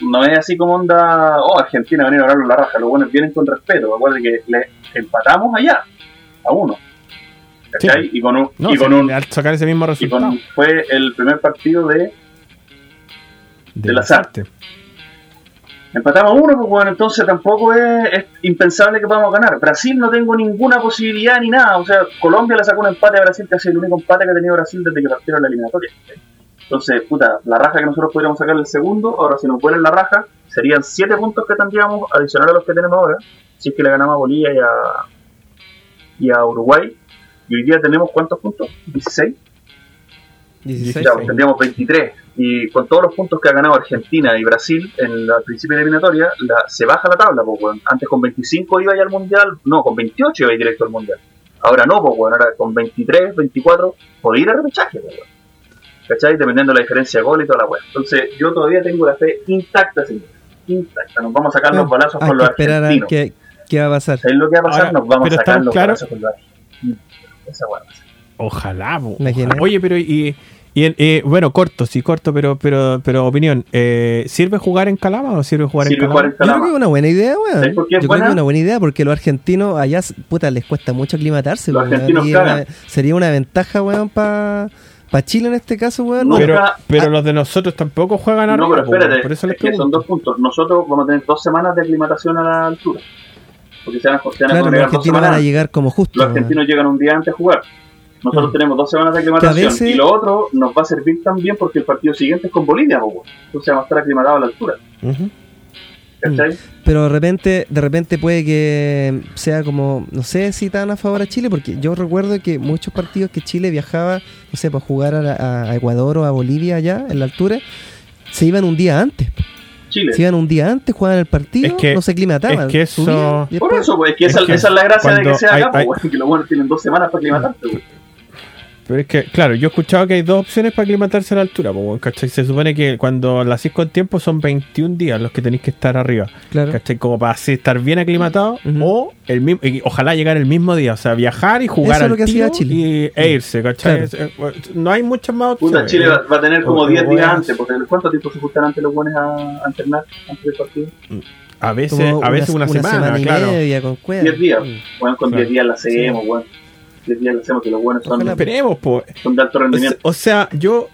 no es así como onda, oh, Argentina venir a hablarlo la raja. Los buenos vienen con respeto. Acuérdate que le empatamos allá, a uno. ¿Cachai? Y con un. No, y con un al sacar ese mismo y resultado. con, fue el primer partido de de azar. suerte. Empatamos uno, pues bueno, entonces tampoco es, es impensable que podamos ganar. Brasil no tengo ninguna posibilidad ni nada. O sea, Colombia le sacó un empate a Brasil, que sido el único empate que ha tenido Brasil desde que partieron la eliminatoria. Entonces, puta, la raja que nosotros podríamos sacar el segundo, ahora si nos vuelven la raja, serían 7 puntos que tendríamos adicional a los que tenemos ahora, si es que le ganamos a Bolivia y a, y a Uruguay. Y hoy día tenemos cuántos puntos? 16. 16. Ya, pues, tendríamos 23. Y con todos los puntos que ha ganado Argentina y Brasil en la principio de eliminatoria, la- se baja la tabla. Pues, weón. Antes con 25 iba ya al mundial, no, con 28 iba directo al mundial. Ahora no, pues, weón. ahora con 23, 24, podía ir a repechaje. Pues, weón. ¿Cachai? Dependiendo de la diferencia de gol y toda la weá. Entonces, yo todavía tengo la fe intacta, señor. Intacta. Nos vamos a sacar los balazos Hay con los esperar a argentinos. qué, va a pasar. ¿Sabes lo que va a pasar? Ahora, Nos vamos a sacar los balazos con los argentinos. Esa weá. va a pasar. Ojalá. Oye, pero y, y en- eh, bueno, corto, sí, corto, pero pero pero opinión, eh, ¿sirve jugar en Calama o no sirve jugar Sirve en jugar Calama? en Yo creo Calama. que es una buena idea, weón. ¿Sabes por qué Yo creo que es una buena idea porque los argentinos allá, puta, les cuesta mucho aclimatarse. Los argentinos una- sería una ventaja, weón, para Chile en este caso, weón. No, Pero, pero los de nosotros tampoco juegan arriba, No, pero espérate, por eso les es que son dos puntos. Nosotros vamos a tener dos semanas de aclimatación a la altura. Porque se van a, se van a claro, los congregar dos argentinos van a llegar como justo. Los weón. argentinos llegan un día antes a jugar. Nosotros Mm. tenemos dos semanas de aclimatación. Veces- Y lo otro nos va a servir también porque el partido siguiente es con Bolivia, weón. Entonces vamos a estar aclimatados a la altura. ¿Cachai? Pero de repente, de repente puede que sea como, no sé si tan a favor a Chile, porque yo recuerdo que muchos partidos que Chile viajaba, no sé, para jugar a, a- a Ecuador o a Bolivia allá, en la altura, se iban un día antes. Chile. Se iban un día antes, jugaban el partido, Es que- no se aclimataban. es que eso- Por eso, pues, es que, Es esa, que esa es la gracia de que sea hay- acá, pues, hay- weón, *laughs* que los buenos tienen dos semanas para aclimatarse, weón. Pero es que, claro, yo he escuchado que hay dos opciones para aclimatarse a la altura, ¿cachai? Se supone que cuando la hacís con tiempo son 21 días los que tenéis que estar arriba, Claro. ¿cachai? Como para así estar bien aclimatado o el mismo, y ojalá llegar el mismo día, o sea, viajar y jugar Eso es al lo que tiro hacía Chile. y, e irse, ¿cachai? Claro. No hay muchas más opciones. Puta, Chile va, va a tener como O- 10 o días es- antes, porque ¿cuánto tiempo se juntan antes los buenos a, a entrenar antes del partido? A veces, Como a veces una, semana, y claro. media con cueva. 10 días. Mm. Bueno, con Claro. 10 días la hacemos, weón. 10 días la hacemos, que los buenos son, Esperemos, pues. son de alto O sea, rendimiento. o sea, yo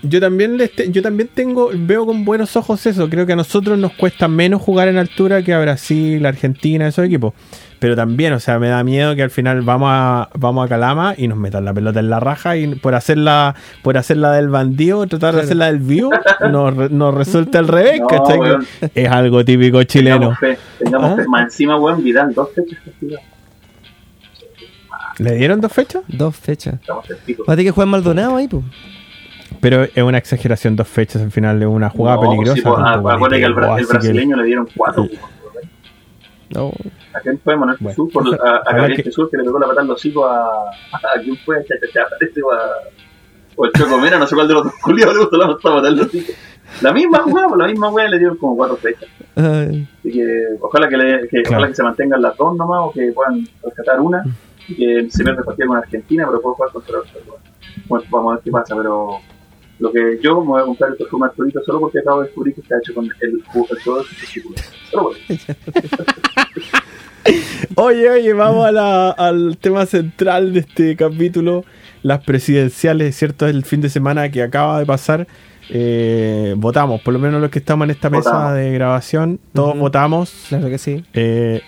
yo también les te- yo también tengo veo con buenos ojos eso. Creo que a nosotros nos cuesta menos jugar en altura que a Brasil, Argentina, esos equipos. Pero también, o sea, me da miedo que al final vamos a vamos a Calama y nos metan la pelota en la raja y por hacerla por hacerla del bandido, tratar de hacerla del vivo, nos, nos resulta al *laughs* revés, No, ¿cachai? Es algo típico chileno. Tengamos fe, tengamos ¿Ah? fe. Más encima, weón, Vidal, dos fechas. ¿Le dieron dos fechas? Dos fechas. Estamos en pico. Va a tener que jugar Maldonado ahí, pues. Pero es una exageración, dos fechas al final, es una jugada No, peligrosa. sí, pues, ah, acuérdate que al bra- el que- brasileño le dieron cuatro. No. ¿A quién fue Manuel Bueno, Jesús? Por, a, a Gabriel que- Jesús que le tocó la patada en los hocicos a, a quién fue, a Chachachá, parece, o a o el Choco Mena, no sé cuál de los dos culiados le gustó la patada en los hocicos. La misma jugada, la misma wea le dieron como cuatro fechas. Así que ojalá que, le, que, Claro. ojalá que se mantengan las dos nomás o que puedan rescatar una que se pierda el partido con Argentina, pero puede jugar contra. Bueno, vamos a ver qué pasa, pero lo que yo me voy a comprar el perfume Arturito solo porque acabo de descubrir que está hecho con el jugo de todo ese testículo. Solo. *laughs* Oye, oye, vamos a la- al tema central de este capítulo, las presidenciales, ¿cierto? El fin de semana que acaba de pasar, eh, votamos, por lo menos los que estamos en esta mesa Votamos. de grabación, todos votamos claro que sí. eh,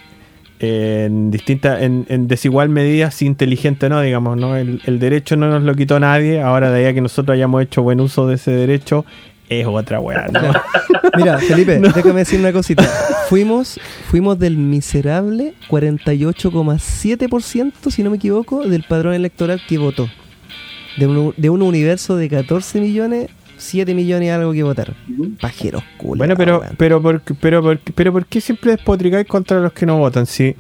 en distintas, en, en desigual medida, si inteligente o no, digamos, ¿no? El, el derecho no nos lo quitó nadie, ahora de ahí a que nosotros hayamos hecho buen uso de ese derecho, es otra weá, ¿no? *laughs* Mira, Felipe, *laughs* déjame decir una cosita. Fuimos, fuimos del miserable 48,7%, si no me equivoco, del padrón electoral que votó. De un, de un universo de 14 millones, 7 millones y algo que votaron. Ujú. Pajeros, culo. Bueno, pero, pero, por, pero, por, pero ¿por qué siempre despotricáis contra los que no votan? Si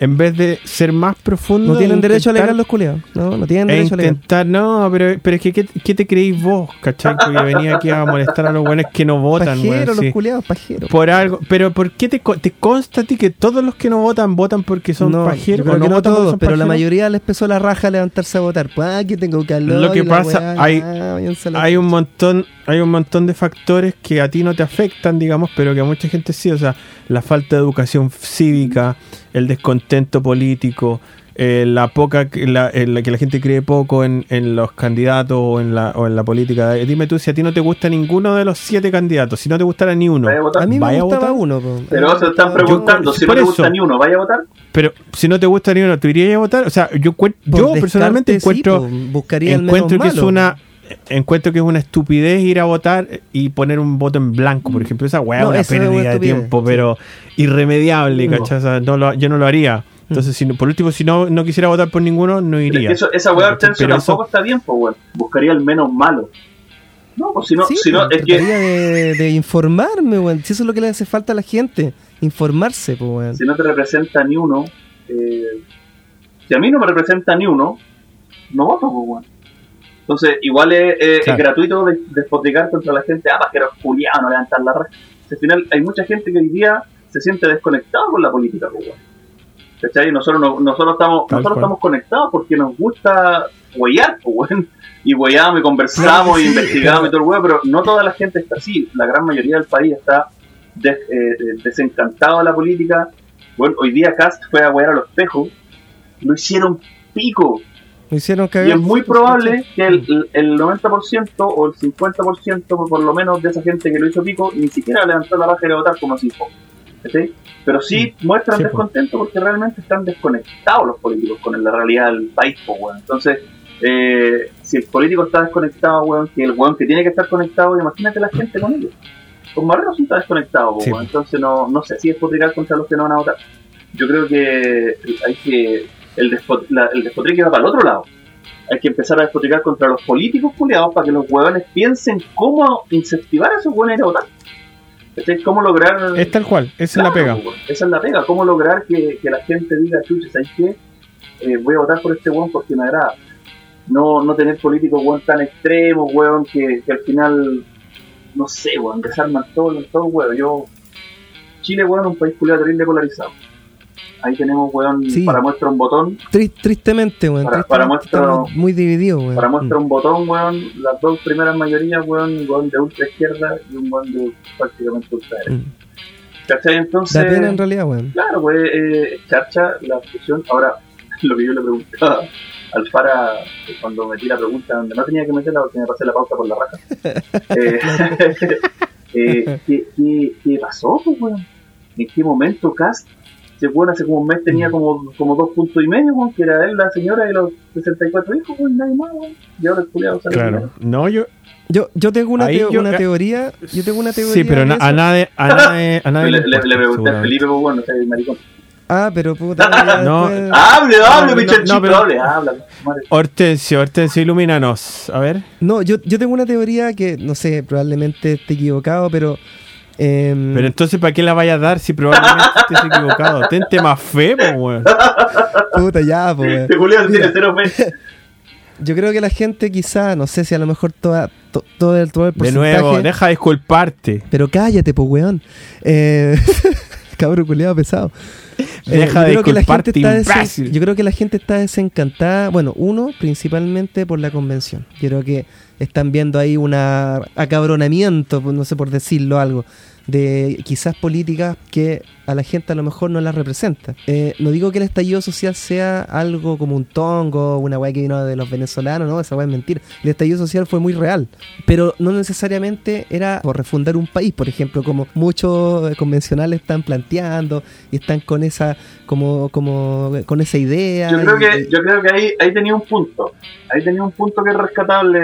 en vez de ser más profundo. No tienen derecho a intentar- alegar los culiados. No, no tienen e derecho a alegar. intentar, no, pero, pero es que ¿qué, qué te creéis vos, cachai? Porque venía aquí a molestar a los buenos que no votan, Pajeros, sí. los culiados, pajeros. Por algo, pero ¿por qué te, te consta a ti que todos los que no votan votan porque son no, pajeros? no que no todos, pero la mayoría les empezó la raja a levantarse a votar. Pues, ah, que tengo calor. Lo que pasa, weá, hay- ah, hay un montón hay un montón de factores que a ti no te afectan digamos pero que a mucha gente sí o sea la falta de educación cívica el descontento político eh, la poca que la, en la que la gente cree poco en, en los candidatos o en la o en la política. Eh, Dime tú si a ti no te gusta ninguno de los siete candidatos, si no te gustara ni uno. Vaya a mí me ¿Vaya a gustaba votar? uno. Pero se están Yo- preguntando, si no te eso. gusta ni uno, ¿vaya a votar? Pero si no te gusta ni uno, ¿tú irías a votar? O sea, yo, yo personalmente sí, encuentro buscaría el menos encuentro que es una encuentro que es una estupidez ir a votar y poner un voto en blanco, por ejemplo, esa weá No, es una pérdida de tiempo, sí. pero irremediable, No. ¿cachai? O sea, no lo- yo no lo haría. Entonces, si no- por último, si no, no quisiera votar por ninguno, no iría. eso- esa weá tampoco eso- está bien, pues weón. Buscaría el menos malo. No, pues si no, Sí, si no, po, es que de informarme, weón. Si eso es lo que le hace falta a la gente, informarse, pues, weón. si no te representa ni uno, eh, si a mí no me representa ni uno, no voto, pues weón. Entonces, igual es, gratuito de- despotricar contra la gente, ah, pero Julián, no levantar la red. Al final, hay mucha gente que hoy día se siente desconectado con la política, pues weón. ¿Cachai? Nosotros, no- nosotros, estamos, Tal nosotros cual. estamos conectados porque nos gusta huellar, pues, weón. Y huellamos y conversamos y investigamos y todo el weón, pero no toda la gente está así. La gran mayoría del país está des- eh, desencantado de la política. Bueno, hoy día Cast fue a huear a los espejos, lo hicieron pico. Y es muy probable que el, el 90% o el 50% por, lo menos de esa gente que lo hizo pico ni siquiera levantó la raja y votar como. ¿Cachai? Pero sí muestran Sí, descontento porque realmente están desconectados los políticos con la realidad del país, po, weón. Entonces, eh, si el político está desconectado, weón, que el weón que tiene que estar conectado, imagínate la gente con ellos. Con Marrero sí está desconectado, Sí, entonces no, no sé si es potricar contra los que no van a votar. Yo creo que hay que el, despot, la- el despotrique va para el otro lado. Hay que empezar a despotricar contra los políticos culiados para que los huevones piensen cómo incentivar a esos huevones a votar. ¿Cómo lograr Es tal cual, esa Claro, es la pega. weón, Esa es la pega. ¿Cómo lograr que, que la gente diga, chucha, ¿sabes qué? Eh, voy a votar por este weón porque me agrada. No, no tener políticos weón tan extremos, weón, que, que al final, no sé, weón, desarman todo, todo weón. Yo, Chile, weón, es un país culiado terrible polarizado. Ahí tenemos, weón, Sí. para muestra un botón, Tri- tristemente, weón. Para- muestra- muy divididos, weón. para muestra un botón, weón, las dos primeras mayorías, weón, un weón de ultra izquierda y un weón de prácticamente ultra derecha. Mm. ¿Cachai? Da Entonces... pena en realidad, weón. Claro, pues eh, charcha la fusión. Ahora, *laughs* lo que yo le preguntaba *laughs* al Fara eh, cuando metí la pregunta, donde no tenía que meterla porque me pasé la pauta por la raja. *laughs* Eh, eh, ¿qué, qué, qué pasó, pues, weón? ¿En qué momento Cast? Se weón hace como un mes tenía como, como dos puntos y medio, que era él, la señora y los 64 hijos, weón, nadie más, weón. Y ahora el culiado sale Claro. No, yo. Yo, yo tengo una, teo- yo- una teoría. Yo tengo una teoría. Sí, pero de na- a nadie. A *laughs* nadie, a nadie Le, le le, pregunté a. Felipe, pues, bueno, no sé, maricón. Ah, pero puta. *laughs* No. después- *laughs* Hable, hable, no, mi no, chanchito, pero- hable, habla, madre. Hortensio, Hortensio, ilumínanos. A ver. No, yo, yo tengo una teoría que, no sé, probablemente esté equivocado, pero. Em, Pero entonces, ¿para qué la vaya a dar si probablemente *laughs* estés equivocado? Tente más fe, pues, weón. puta, ya, po, weón. Este Julián tiene cero fe. *laughs* Yo creo que la gente quizá, no sé si a lo mejor toda, to- todo, el, todo el De porcentaje... nuevo, deja de disculparte. Pero cállate, pues, weón. Eh, *laughs* cabrón culiado pesado. Eh, Deja yo de creo que la gente. Yo creo que la gente está desencantada. Bueno, uno, principalmente por la convención. Yo creo que están viendo ahí un acabronamiento, no sé por decirlo algo, de quizás políticas que a la gente a lo mejor no las representa. Eh, no digo que el estallido social sea algo como un tongo, una weá que vino de los venezolanos, no, esa weá es mentira. El estallido social fue muy real, pero no necesariamente era por refundar un país, por ejemplo, como muchos convencionales están planteando y están con esa como como con esa idea. Yo creo y- que, yo creo que ahí, ahí tenía un punto. Ahí tenía un punto que es rescatable.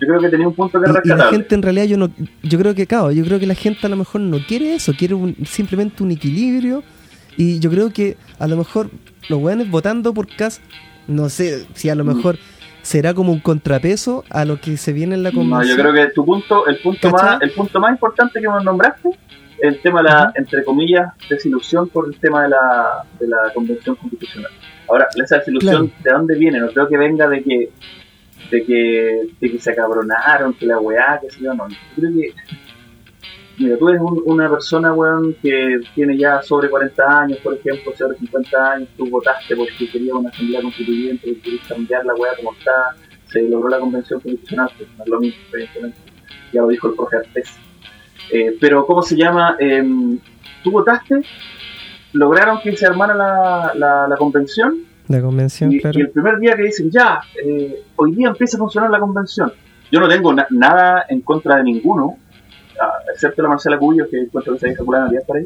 Yo creo que tenía un punto que y la gente en realidad yo no yo creo que claro, yo creo que la gente a lo mejor no quiere eso, quiere un- simplemente un equilibrio y yo creo que a lo mejor los weones votando por Cas no sé si a lo Mm. mejor será como un contrapeso a lo que se viene en la No, convención. yo creo que tu punto, el punto ¿Cachai? más, el punto más importante que me nombraste, el tema de la, entre comillas, desilusión por el tema de la, de la convención constitucional. Ahora, esa desilusión, ¿de dónde viene? No creo que venga de que de que, de que se acabronaron, que la weá, que sé yo, no. Yo creo que Mira, tú eres un- una persona, weón, que tiene ya sobre 40 años, por ejemplo, sobre 50 años, tú votaste porque querías una asamblea constituyente, porque querías cambiar la weá como está, se logró la convención constitucional, pues no es lo mismo, evidentemente. Ya lo dijo el profe Artés. Eh, pero, ¿cómo se llama? Em, tú votaste, lograron que se armara la, la, la convención, La convención, Y, claro. y el primer día que dicen, ya, eh, hoy día empieza a funcionar la convención. Yo no tengo na- nada en contra de ninguno, excepto la Marcela Cubillos, que encuentro que se vieja culada día por ahí.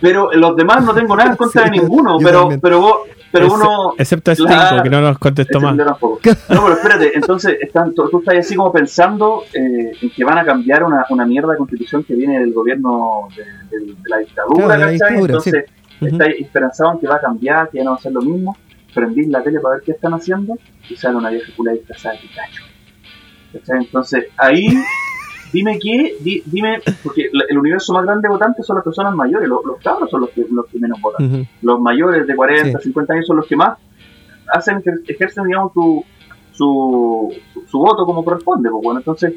Pero los demás no tengo nada en contra Sí, de ninguno, pero, también. pero, vos- pero uno... Excepto a Claro. porque no nos contestó más. No, pero espérate, entonces están, tú, estás así como pensando eh, en que van a cambiar una, una mierda de constitución que viene del gobierno de, de- de la dictadura, Claro, de la dictadura, sí. Ujú. estáis esperanzado en que va a cambiar, que ya no va a ser lo mismo. Prendís la tele para ver qué están haciendo y sale una vieja culada disfrazada de Pikachu. ¿Cachai? Entonces ahí, *laughs* dime qué, di- dime, porque el universo más grande de votantes son las personas mayores, los, los cabros son los que, los que menos votan los mayores de 40, Sí. 50 años son los que más hacen ejer- ejercen digamos su su, su, su voto como corresponde pues bueno entonces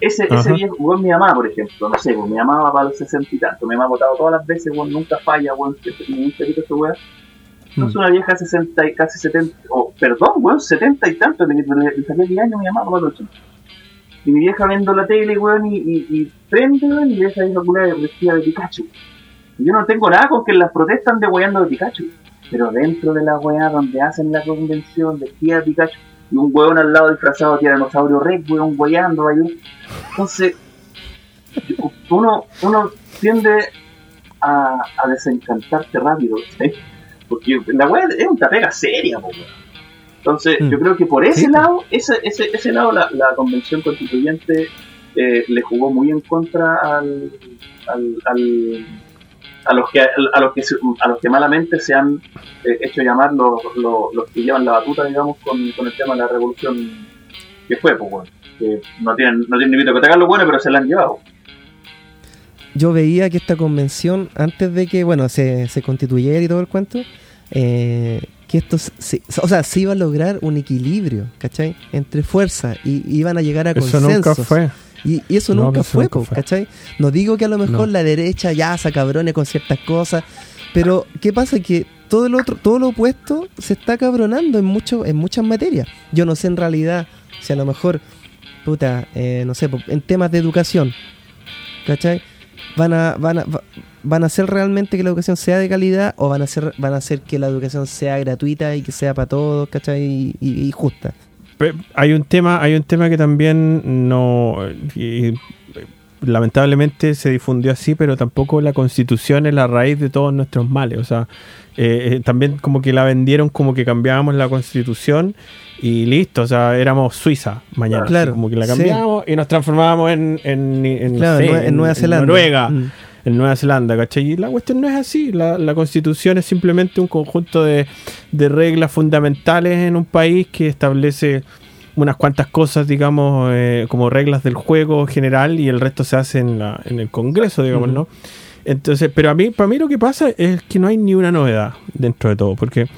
ese, ese viejo, bueno, mi mamá por ejemplo no sé pues mi mamá va para los 60 y tanto mi mamá ha votado todas las veces bueno, nunca falla tiene un perito esta weá entonces una vieja de 60 y casi 70 o perdón weón 70 y tanto le, le, saqué 10 años mi mamá para los 80 y mi vieja viendo la tele weón y, y, y prende weón y vieja vieja culada vestida de Pikachu yo no tengo nada con que las protestas de weyando de Pikachu. Pero dentro de la weá donde hacen la convención de de Pikachu y un weón al lado disfrazado de tiranosaurio rex, weón weyando ahí. Entonces, uno, uno tiende a, a desencantarte rápido, ¿sí? Porque la weá es una pega seria, po. Entonces, Mm. yo creo que por ese Sí. lado, ese, ese, ese lado, la, la convención constituyente eh, le jugó muy en contra al, al, al- a los que a los que a los que malamente se han eh, hecho llamar los, los, los que llevan la batuta digamos con, con el tema de la revolución que fue pues bueno que no tienen no tienen ni que atacar lo bueno pero se la han llevado yo veía que esta convención, antes de que, bueno, se, se constituyera y todo el cuento, eh, que esto, se- o sea, se iba a lograr un equilibrio, ¿cachai? Entre fuerzas y iban a llegar a Eso consensos. nunca fue. Y, y eso No, nunca eso fue, nunca po, fue. ¿cachai? No digo que a lo mejor No. la derecha ya se cabrone con ciertas cosas, pero ¿qué pasa? Que todo lo otro, todo lo opuesto se está cabronando en mucho, en muchas materias. Yo no sé en realidad si a lo mejor, puta, eh, no sé, en temas de educación, ¿cachai? Van a, van a, va- van a hacer realmente que la educación sea de calidad o van a hacer, van a hacer que la educación sea gratuita y que sea para todos, ¿cachai? Y, y- y justa. Hay un tema, hay un tema que también no y, lamentablemente se difundió así, pero tampoco la constitución es la raíz de todos nuestros males. O sea, eh, eh, también como que la vendieron como que cambiábamos la constitución y listo, o sea, éramos Suiza mañana. Claro, como que la sí. cambiamos y nos transformábamos en, en, en, no Claro, sé, en, Nue- en Nueva Zelanda. Noruega. Mm. En Nueva Zelanda, ¿cachai? Y la cuestión no es así. La, la constitución es simplemente un conjunto de, de reglas fundamentales en un país que establece unas cuantas cosas, digamos, eh, como reglas del juego general y el resto se hace en, la- en el Congreso, digamos. ¿no? Entonces, pero a mí, para mí lo que pasa es que no hay ni una novedad dentro de todo, porque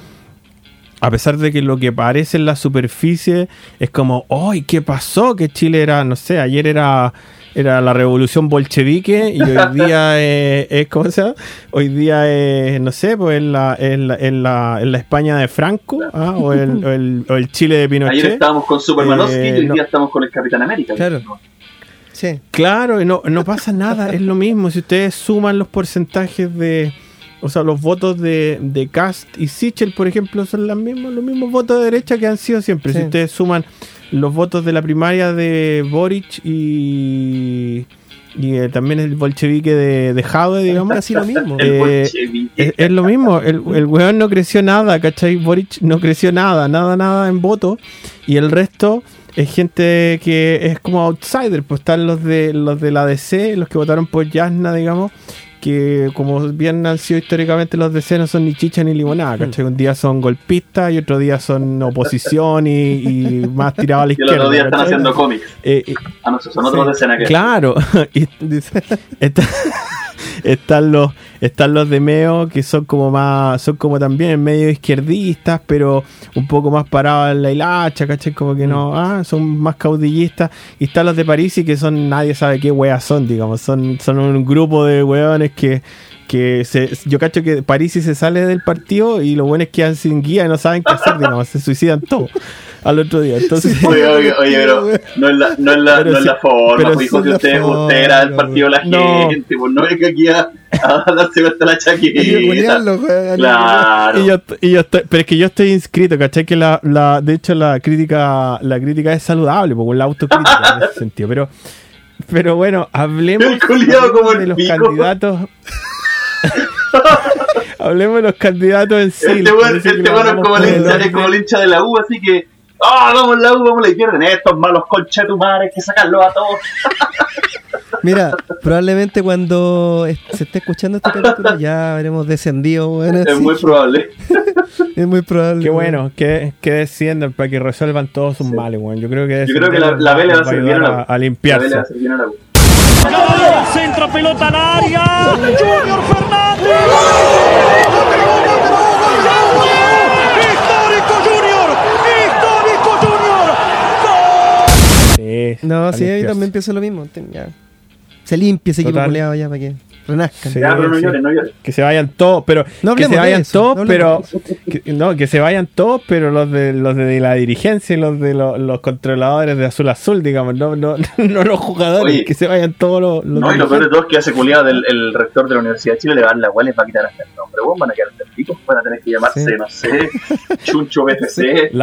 a pesar de que lo que parece en la superficie es como, ¡ay, qué pasó! Que Chile era, no sé, ayer era era la revolución bolchevique y hoy *laughs* día es, es- ¿cómo se llama? Hoy día es, no sé, pues en la, en la, en la, en la España de Franco ¿ah? o, el, o, el, o el Chile de Pinochet. ayer estábamos con Supermanovsky Eh, y hoy no. día estamos con el Capitán América Claro. ¿no? Sí. Claro, y no, no pasa nada, es lo mismo. Si ustedes suman los porcentajes de. O sea, los votos de, de Cast y Sichel, por ejemplo, son las mismos, los mismos votos de derecha que han sido siempre. Sí. Si ustedes suman los votos de la primaria de Boric y. Y eh, también el bolchevique de, de Jaude, digamos. Casi lo mismo. el Eh, es lo mismo, el, el weón no creció nada, ¿cachai? Boric no creció nada, nada, nada en voto. Y el resto es gente que es como outsider, pues están los de los de la DC, los que votaron por Yasna, digamos, que como bien han sido históricamente los DC no son ni chicha ni limonada, ¿cachai? Un día son golpistas y otro día son oposición y, y más tirados a la *laughs* y el izquierda. otro día están ¿cachai? haciendo cómics Eh, eh, ah no son otros Sí. de escena que Claro, *laughs* Dice- *laughs* Está- están los están los de Meo que son como más son como también medio izquierdistas pero un poco más parados en la hilacha ¿cachai? como que no ah, son más caudillistas. Y están los de París y que son nadie sabe qué weas son digamos. Son, son un grupo de weones que que se, yo cacho que Parisi se sale del partido y los buenos quedan sin guía y no saben qué hacer, digamos, se suicidan todos al otro día. Entonces, Oye, oye, oye, *laughs* pero no es la, no es la, no es la forma, pues, hijo, que es la usted, forma, usted era del partido de la no. gente, pues no venga aquí a, a darse vuelta la chaqueta. Claro. y yo, y yo estoy, pero es que yo estoy inscrito, ¿cachai? Que la, la, de hecho la crítica, la crítica es saludable, porque la autocrítica en ese *laughs* sentido. Pero, pero bueno, hablemos, El como el de los pico. candidatos. *laughs* *laughs* hablemos de los candidatos en sí. Este ¿les weón parece que este es como el el hincha, es orden? como el hincha de la U, así que. ¡Ah, vamos la U, vamos la izquierda! Estos malos conchetumares, hay que sacarlos a todos. *laughs* Mira, probablemente cuando se esté escuchando este capítulo ya habremos descendido. Es así muy probable. *laughs* es muy probable. Qué bueno, que, que desciendan para que resuelvan todos sus males, weón. Yo creo que Yo creo que la, la B le va a servir a La limpiarse. va a servir bien a la U. Centro pelota al área. Junior Fernández. Histórico Junior. Histórico Junior. Sí, No, sí, a mí limpiarse. también pienso lo mismo. Ten- ya. Se limpia ese equipo Total. ya para que renazcan. Sí. Ya, pero no sí. llores, no llores. Que se vayan todos, pero No que se vayan eso, todos, no pero que, no, que se vayan todos, pero los de los de la dirigencia y los de los, los controladores de azul azul, digamos, no no, *laughs* no los jugadores, Oye. que se vayan todos los, los No, y lo peor de dirigentes. todo es que hace culiado del el rector de la Universidad de Chile le va a dar la les va a quitar hasta el nombre. Vos van a quedar perdidos, van a tener que llamarse, Sí. no sé, *laughs* Chuncho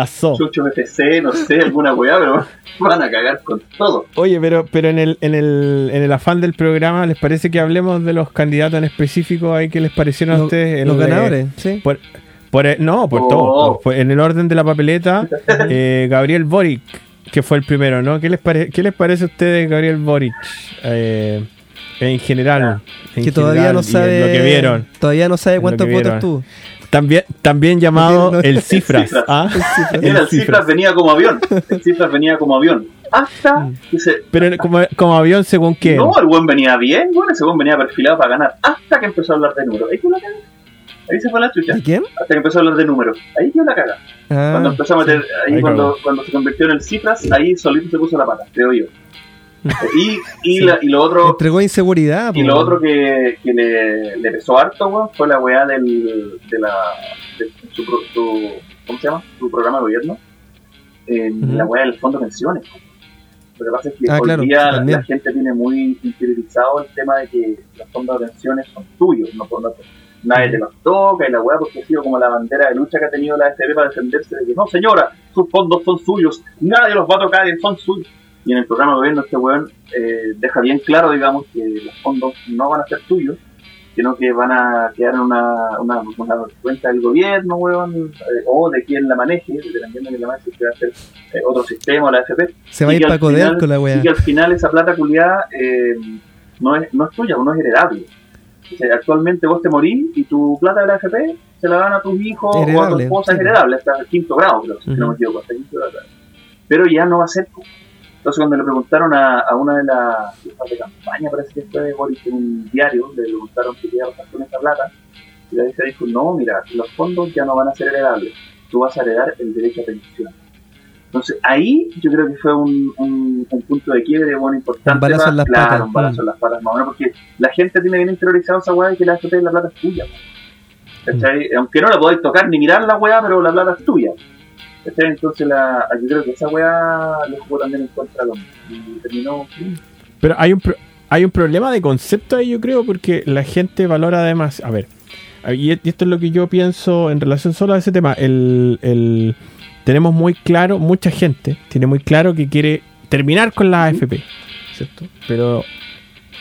so. Chuncho BFC, no sé, alguna weá, pero van a cagar con todo. Oye, pero pero en el en el en el afán del programa, ¿les parece que hablemos de los candidatos en específico ahí que les parecieron a ustedes? El los de- ganadores, sí. Por, por el- no, por Oh. todo. por- en el orden de la papeleta, *laughs* eh, Gabriel Boric, que fue el primero, ¿no? ¿Qué les, pare- qué les parece a ustedes, Gabriel Boric? Eh, en general. en que todavía general, no sabe. lo que vieron. Todavía no sabe cuántos votos tuvo. También, también llamado No, *laughs* no, el cifras. ¿ah? *laughs* El cifras venía como avión, el cifras venía como avión. Hasta que se. Pero como, como avión según quién. No, el buen venía bien, bueno, ese buen venía perfilado para ganar. Hasta que empezó a hablar de números. Ahí la caga. Ahí se fue la chucha. ¿De quién? Hasta que empezó a hablar de números. Ahí quedó la caga. Cuando Ah, empezó a meter, ahí Ahí cuando, cuando se convirtió en el cifras, ahí solito se puso la pata, creo yo. *laughs* Y, y, la- y lo otro, entregó inseguridad. y po. lo otro que, que le, le pesó harto, weón, fue la weá del, de la, de su, su- ¿cómo se llama? Su programa de gobierno. La weá del fondo pensiones. Lo que pasa es que Ah, hoy claro, día la, también. la gente tiene muy interiorizado el tema de que los fondos de pensiones son tuyos, no por no, nadie te los toca y la weá porque ha sido como la bandera de lucha que ha tenido la FP para defenderse de que no señora, sus fondos son suyos, nadie los va a tocar, son suyos. Y en el programa de gobierno este weón eh, deja bien claro, digamos, que los fondos no van a ser tuyos, sino que van a quedar en una, una, una cuenta del gobierno, weón, eh, o de quien la maneje, dependiendo de quién la maneje, si va a ser eh, otro sistema o la FP. Se va a y ir para codear final- con la Y wea. que al final esa plata culiada eh, no, es, no es tuya, no es heredable. O sea, actualmente vos te morís y tu plata de la AFP se la dan a tus hijos o a tu esposa, sí. es heredable, hasta el quinto grado, creo, si no me equivoco, hasta el quinto grado. Pero ya no va a ser. Entonces, cuando le preguntaron a, a una de las de campaña, parece que fue de Boris en un diario, le preguntaron qué iba a pasar con esa plata, y la vieja dijo: No, mira, los fondos ya no van a ser heredables, tú vas a heredar el derecho a pensión. Entonces ahí yo creo que fue un, un, un punto de quiebre bueno importante. Un balazo en las claro, patas. un balazo Mm. en las patas más o menos, porque la gente tiene bien interiorizado esa weá de que la AFP la plata es tuya. ¿cachai? Aunque no la podáis tocar ni mirar la weá, pero la plata es tuya. ¿Cachai? Entonces la, yo creo que esa weá le jugó también en contra con y terminó. Pero hay un, pro- hay un problema de concepto ahí, yo creo, porque la gente valora además. A ver, y y esto es lo que yo pienso en relación solo a ese tema. El, el- tenemos muy claro, mucha gente tiene muy claro que quiere terminar con la AFP, ¿cierto? Pero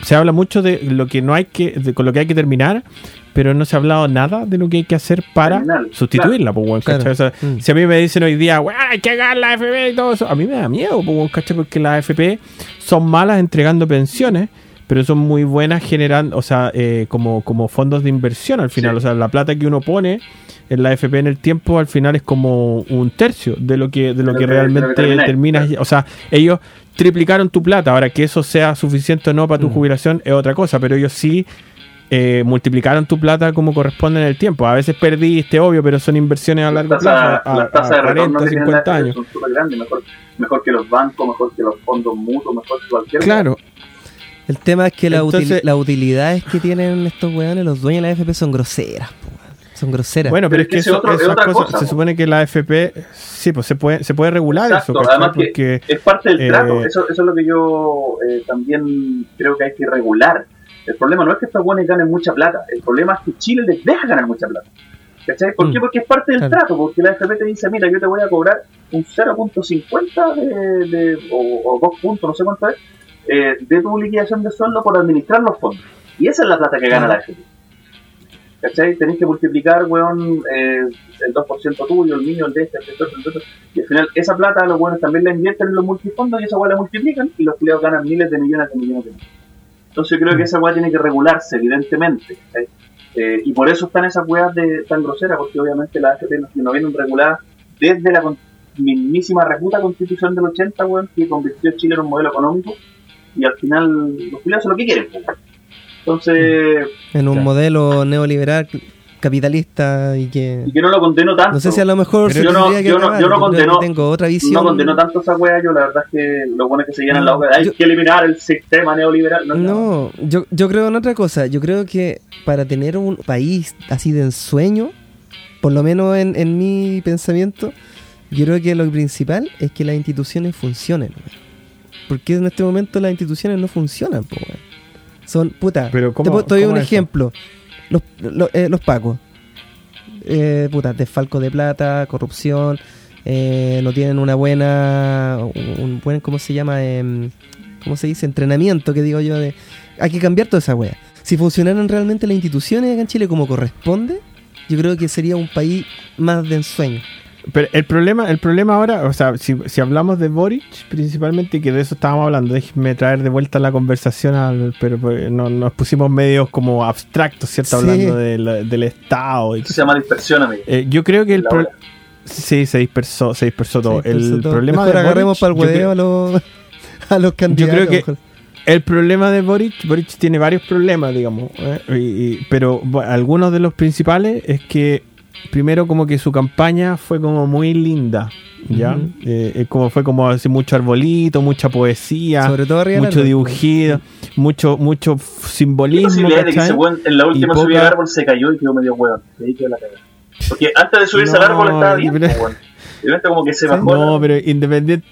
se habla mucho de lo que no hay que, de- con lo que hay que terminar, pero no se ha hablado nada de lo que hay que hacer para sustituirla, pues, Claro. O sea, Mm. si a mí me dicen hoy día, "Weón, hay que ganar la AFP y todo eso, a mí me da miedo, pues. Porque las AFP son malas entregando pensiones, pero son muy buenas generando, o sea, eh, como, como fondos de inversión al final. Sí. O sea, la plata que uno pone en la AFP en el tiempo al final es como un tercio de lo que, de lo lo que realmente terminas. claro. O sea, ellos triplicaron tu plata. Ahora, que eso sea suficiente o no para tu Mm. jubilación es otra cosa, pero ellos sí eh, multiplicaron tu plata como corresponde en el tiempo. A veces perdiste, obvio, pero son inversiones a largo Las tasas- plazo, a, las tasas de a retorno 40, que tienen la 50 AFP años. son súper grandes, mejor, mejor que los bancos, mejor que los fondos mutuos, mejor que cualquier Claro. El tema es que la util- las utilidades que tienen estos weones, los dueños de la FP, son groseras. Son groseras. Bueno, pero es que eso, otro- es esas cosas, cosa, se po. supone que la AFP, sí, pues se puede, se puede regular Exacto, eso, además que Porque es parte del eh, trato. Eso, eso es lo que yo eh, también creo que hay que regular. El problema no es que estos buenos ganen mucha plata, el problema es que Chile les deja ganar mucha plata. ¿Cachai? ¿Por qué? Mm, Porque es parte del claro. trato, porque la FP te dice, mira, yo te voy a cobrar un 0.50 de, de- o, o 2 puntos, no sé cuánto es, eh, de tu liquidación de sueldo por administrar los fondos. Y esa es la plata que gana la FP. ¿Cachai? Tenés que multiplicar, weón, eh, el 2% tuyo, el mío, el de este, el de otro, el de otro. Y al final, esa plata los buenos también la invierten en los multifondos y esa weá la multiplican y los empleados ganan miles de millones de millones de millones. Entonces creo que esa weá tiene que regularse, evidentemente. ¿cachai? Eh, y por eso están esas weas de, tan groseras, porque obviamente la AFP no, no vienen reguladas desde la mismísima reputa constitución del 80, weón, que convirtió a Chile en un modelo económico y al final los culiados son lo que quieren. pues. Entonces, en un claro. modelo neoliberal capitalista y que. y que no lo condeno tanto. No sé si a lo mejor yo no- que yo no- yo no condeno- tengo otra visión. no condeno tanto esa wea, yo la verdad es que lo bueno es que se llenan No, la de hay yo- que eliminar el sistema neoliberal. No, No, yo, yo creo en otra cosa. Yo creo que para tener un país así de ensueño, por lo menos en, en mi pensamiento, yo creo que lo principal es que las instituciones funcionen. Porque en este momento las instituciones no funcionan, po, weón. Son, puta, Pero te, ¿cómo- te doy cómo un eso? ejemplo. Los, los, eh, los pacos. Eh, puta, desfalco de plata, corrupción, eh, no tienen una buena, un buen, ¿cómo se llama? Em, ¿Cómo se dice? Entrenamiento, que digo yo, de... Hay que cambiar toda esa wea. Si funcionaran realmente las instituciones acá en Chile como corresponde, yo creo que sería un país más de ensueño. Pero el problema, el problema ahora, o sea, si, si hablamos de Boric principalmente, que de eso estábamos hablando, déjeme traer de vuelta la conversación, al, pero pues, no- nos pusimos medios como abstractos, ¿cierto? Sí. Hablando del, del Estado. Y se llama dispersión, amigo. Eh, yo creo que el La pro- hora. sí se dispersó, se dispersó todo. El todo- problema mejor de agarremos Boric, para el yo creo- hueveo a los, *laughs* a los candidatos. creo que- el problema de Boric, Boric tiene varios problemas, digamos, ¿eh? Y- y- pero bueno, algunos de los principales es que primero como que su campaña fue como muy linda, ¿ya? Eh, eh, como fue como así mucho arbolito, mucha poesía, Sobre todo mucho árbol. dibujito, mucho mucho f- ¿Qué simbolismo, posibilidad de que weón en la última subida al poca- árbol se cayó y quedó medio hueón? Porque antes de subirse al No, árbol estaba bien, pero- pues, como que se bajó. No, pero independiente.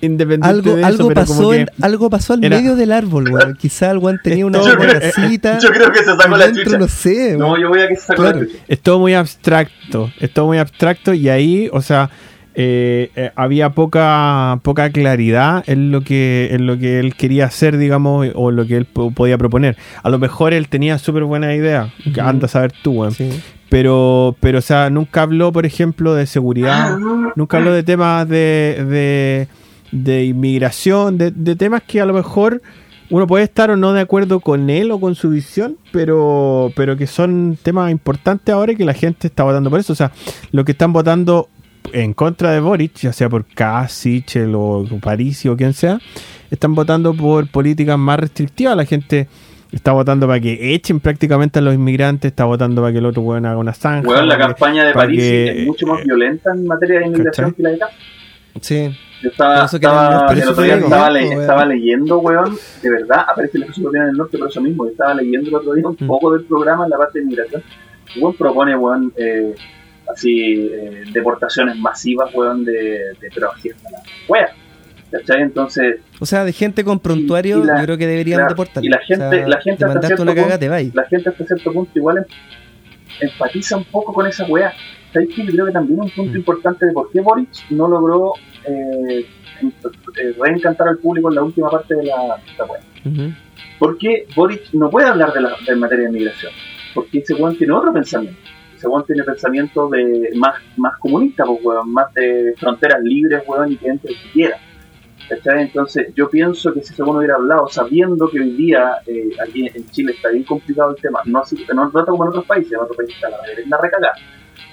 Independiente Algo, de eso, algo, pero como pasó que- en- algo pasó al era- medio del árbol, weón. *laughs* Quizá el weón tenía una Yo buena creo- cita. Yo creo que se sacó la chucha. no sé, No, weón. yo voy a que se sacó Claro. la chucha. es todo muy abstracto, es todo muy abstracto y ahí, o sea, eh, eh, había poca poca claridad en lo que en lo que él quería hacer, digamos, o lo que él po- podía proponer. A lo mejor él tenía súper buena idea, que Ujú. anda a saber tú, weón. Sí. pero pero o sea, nunca habló, por ejemplo, de seguridad, nunca habló de temas de de, de inmigración, de, de temas que a lo mejor uno puede estar o no de acuerdo con él o con su visión, pero, pero que son temas importantes ahora y que la gente está votando por eso. O sea, lo que están votando en contra de Boric, ya sea por Kass, Sichel o Parisi o quien sea, están votando por políticas más restrictivas. La gente está votando para que echen prácticamente a los inmigrantes, está votando para que el otro weón haga una zanja. La campaña de París que- es mucho más eh, violenta en materia de inmigración ¿cachai? que la de acá. Sí. Yo estaba, estaba, el otro día estaba, ¿no? le- Weón. estaba leyendo, weón, de verdad, aparece la bien en el norte por eso mismo. Yo estaba leyendo el otro día un Mm. poco del programa en la parte de inmigración. Weón propone, weón, eh, así, eh, deportaciones masivas, weón, de, de pero así hasta la wea. ¿Cachai? Entonces, O sea, de gente con prontuario, Y la- yo creo que deberían claro, deportar. y la gente- la gente te hasta cierto punto- vais. la gente hasta cierto punto igual em- empatiza un poco con esa weá. ¿Sabéis que yo creo que también un punto Mm. importante de por qué Boric no logró eh, eh, reencantar al público en la última parte de la, de la weá? Ujú. Porque Boric no puede hablar de la de materia de migración, porque ese weón tiene otro pensamiento. Ese weón tiene pensamiento de más, más comunista, pues, weón, más de fronteras libres, weón, y que entre el que quiera. ¿Cachai? Entonces, yo pienso que si ese weón hubiera hablado sabiendo que hoy día eh, aquí en Chile está bien complicado el tema, no así, no tanto como en otros países, en otros países está la reverenda recagada,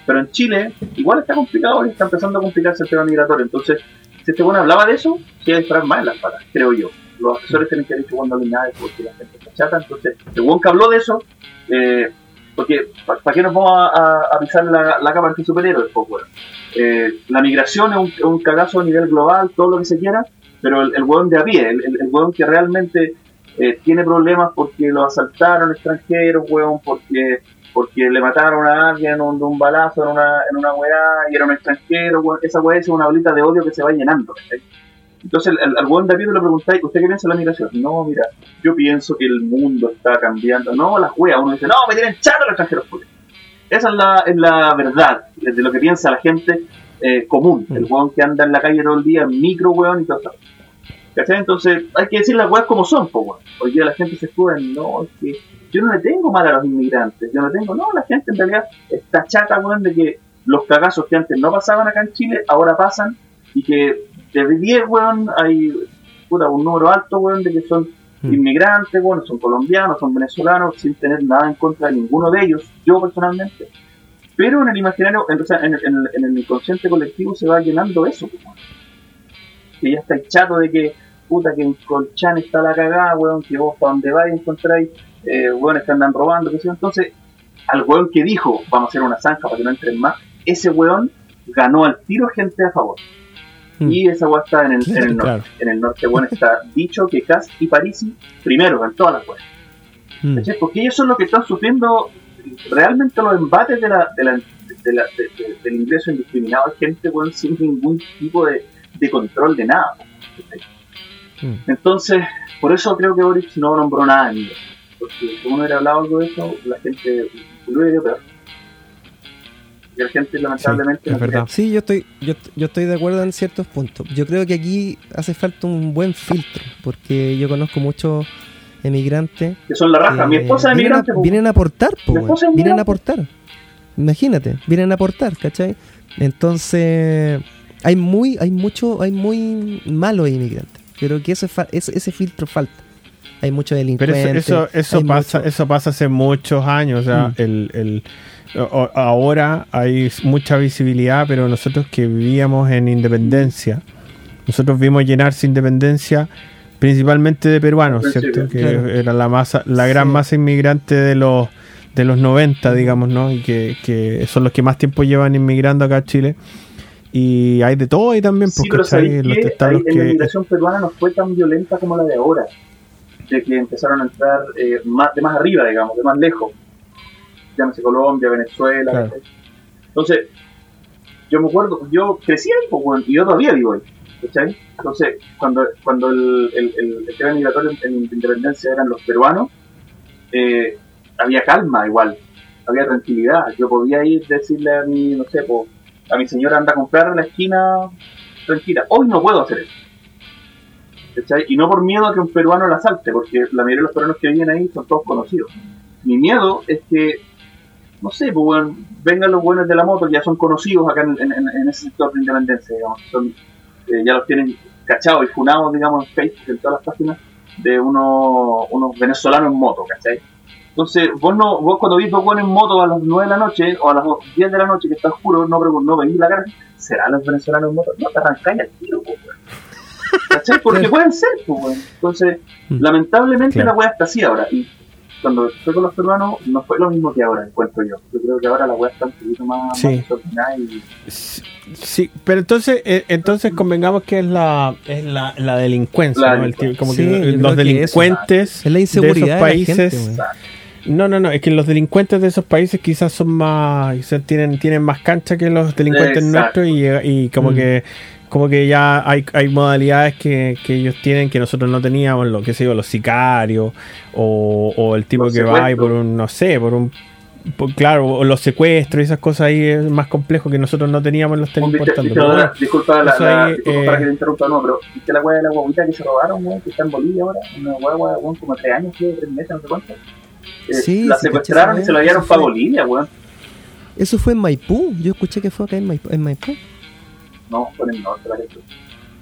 pero en Chile igual está complicado y está empezando a complicarse el tema migratorio. Entonces, si este weón hablaba de eso, se iba a disparar más en las patas, creo yo. Los asesores tienen que decir cuando no nada porque la gente está chata. Entonces, el weón que habló de eso, eh, porque ¿para qué nos vamos a, a- pisar la, la capa de superhéroes? Pues? Eh, la migración es un, cagazo a nivel global, todo lo que se quiera, pero el, el weón de a pie, el, el, weón que realmente eh, tiene problemas porque lo asaltaron extranjeros, weón, porque porque le mataron a alguien un, de un balazo en una, en una weá y era un extranjero, esa weá es una bolita de odio que se va llenando. ¿cachai? Entonces al, al buen David le preguntáis, ¿usted qué piensa de la migración? No, mira, yo pienso que el mundo está cambiando. No, las weas, uno dice, no, me tienen chato los extranjeros. pues. Esa es la, es la verdad, de lo que piensa la gente eh, común, el weón que anda en la calle todo el día, micro weón y todo eso. ¿Cachai? Entonces hay que decir las weas como son, pues weón. Hoy día la gente se escuda en, no, es que yo no le tengo mal a los inmigrantes, yo no tengo, no, la gente en realidad está chata, weón, de que los cagazos que antes no pasaban acá en Chile, ahora pasan, y que de 10, weón, hay puta, un número alto, weón, de que son Mm. inmigrantes, bueno, son colombianos, son venezolanos, sin tener nada en contra de ninguno de ellos, yo personalmente. Pero en el imaginario, en, el- en el- en el inconsciente colectivo se va llenando eso, pues, weón. que ya estáis chato de que, puta, que en Colchán está la cagada, weón, que vos para donde vais encontráis, eh, weones que andan robando, que sé yo. Entonces, al weón que dijo, vamos a hacer una zanja para que no entren más, ese weón ganó al tiro gente a favor. Mm. Y esa weá está en el, en el *laughs* norte. Claro. En el norte, bueno, está dicho que Cas y Parisi primero en todas las weas. Mm. Porque ellos son los que están sufriendo realmente los embates de la, de la- de la- de- de- del ingreso indiscriminado de gente weón, sin ningún tipo de, control de nada. Mm. Entonces, por eso creo que Boris no nombró nada en ellos. Porque si uno hubiera hablado algo de eso, la gente lo hubiera ido peor. Y la gente lamentablemente es no verdad. Sí, yo estoy, yo, yo estoy de acuerdo en ciertos puntos. Yo creo que aquí hace falta un buen filtro, porque yo conozco muchos emigrantes. que son la raja. Mi esposa es vienen, migrante. a, po. vienen a aportar, po, Mi weón. esposa es vienen a aportar. Imagínate, vienen a aportar, ¿cachai? Entonces, hay muy, hay mucho, hay muy malos inmigrantes. Creo que ese, ese, ese filtro falta. Hay muchos Pero delincuentes. eso, eso, eso pasa, mucho- eso pasa hace muchos años. O sea, Mm. el, el- o- ahora hay mucha visibilidad, pero nosotros que vivíamos en Independencia, nosotros vimos llenarse Independencia principalmente de peruanos, ¿cierto? Que claro. era la masa, la gran Sí. masa inmigrante de los de los 90, digamos, ¿no? Y que, que son los que más tiempo llevan inmigrando acá a Chile. Y hay de todo ahí también, Sí, porque pero en la que migración peruana no fue tan violenta como la de ahora. De que empezaron a entrar eh, más, de más arriba, digamos, de más lejos. Llámese Colombia, Venezuela. Claro. ¿cachai? Entonces, yo me acuerdo, yo crecí ahí, pues, weón, y yo todavía vivo ahí. ¿cachai? Entonces, cuando, cuando el, el, el, el tema migratorio en, en independencia eran los peruanos, eh, había calma igual, había tranquilidad. Yo podía ir decirle a mi, no sé, a mi señora anda a comprar en la esquina tranquila. Hoy no puedo hacer eso. Y no por miedo a que un peruano la salte, porque la mayoría de los peruanos que viven ahí son todos conocidos. Mi miedo es que, no sé, pues bueno, vengan los buenos de la moto, ya son conocidos acá en, en- ese sector de independencia, digamos. Eh, ya los tienen cachados y funados, digamos, en Facebook, en todas las páginas, de unos, unos venezolanos en moto. Entonces, vos no, vos cuando viste a en moto a las 9 de la noche o a las 10 de la noche que está oscuro, no, no veis la cara, ¿serán los venezolanos en moto? No, te arrancáis al tiro, pues. ¿Cachai? *laughs* Porque pueden ser, pues, weón. Entonces, Mm. lamentablemente Claro. la weá está así ahora. Y cuando fue con los peruanos, no fue lo mismo que ahora, encuentro yo. Yo creo que ahora la weá está un poquito más, Sí. más y Sí, Sí, pero entonces, eh, entonces convengamos que es la, es la, la delincuencia, La ¿no? El delincuencia. como Sí, que los eso, delincuentes Es la inseguridad de esos de la países. gente, no, no, no, es que los delincuentes de esos países quizás son más, quizás tienen, tienen más cancha que los delincuentes Exacto. nuestros y, y como Mm. que como que ya hay, hay modalidades que, que ellos tienen que nosotros no teníamos, lo que sé yo, los sicarios o, o el tipo Los que va y secuestros. por un, no sé, por un por- claro, o los secuestros y esas cosas ahí es más complejo que nosotros no teníamos, los Viste- importando. Pero disculpa, la, la- ahí, disculpa eh, para que te interrumpa, no, pero ¿viste la weá de la guaguita que se robaron, weón? Que está en Bolivia ahora, una guagua, weón, como tres años, creo, tres meses, no sé cuánto. Eh, Sí, la secuestraron caché y se la eso para Bolivia, weón. Eso fue en Maipú. Yo escuché que fue acá en Maipú. En Maipú No, en el norte, parece.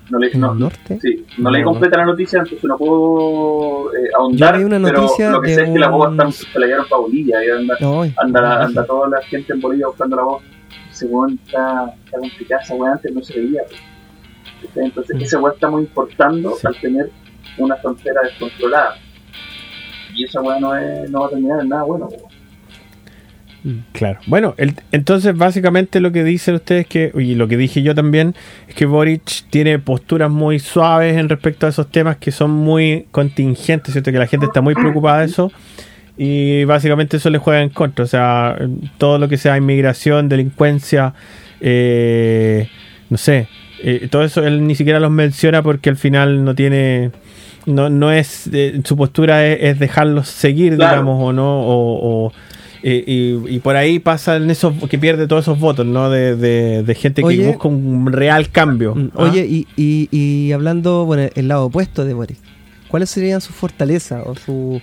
No le, en no, el norte. Sí, no leí No. completa la noticia, entonces no puedo eh, ahondar. leí una pero noticia lo que sé es que la voz se la llevaron para Bolivia y anda, Ay, anda, anda toda la gente en Bolivia buscando la voz. Según está, está complicada esa weá, antes no se veía. pues. Entonces, esa weá estamos importando Sí. al tener una frontera descontrolada. Y esa weá no, es, no va a terminar en nada bueno. pues. Claro. Bueno, el- entonces básicamente lo que dicen ustedes que, y lo que dije yo también, es que Boric tiene posturas muy suaves en respecto a esos temas que son muy contingentes, ¿cierto? Que la gente está muy preocupada de eso. Y básicamente eso le juega en contra. O sea, todo lo que sea inmigración, delincuencia, eh, no sé, eh, todo eso él ni siquiera los menciona porque al final no tiene, no, no es, eh, su postura es, es dejarlos seguir, Claro. digamos, o no, o, o, eh, y, y por ahí pasan esos, que pierde todos esos votos, ¿no? De, de, de gente Oye. que busca un real cambio. Mm, ¿ah? Oye, y, y, y hablando, bueno, el lado opuesto de Boric, ¿cuáles serían sus fortalezas o su,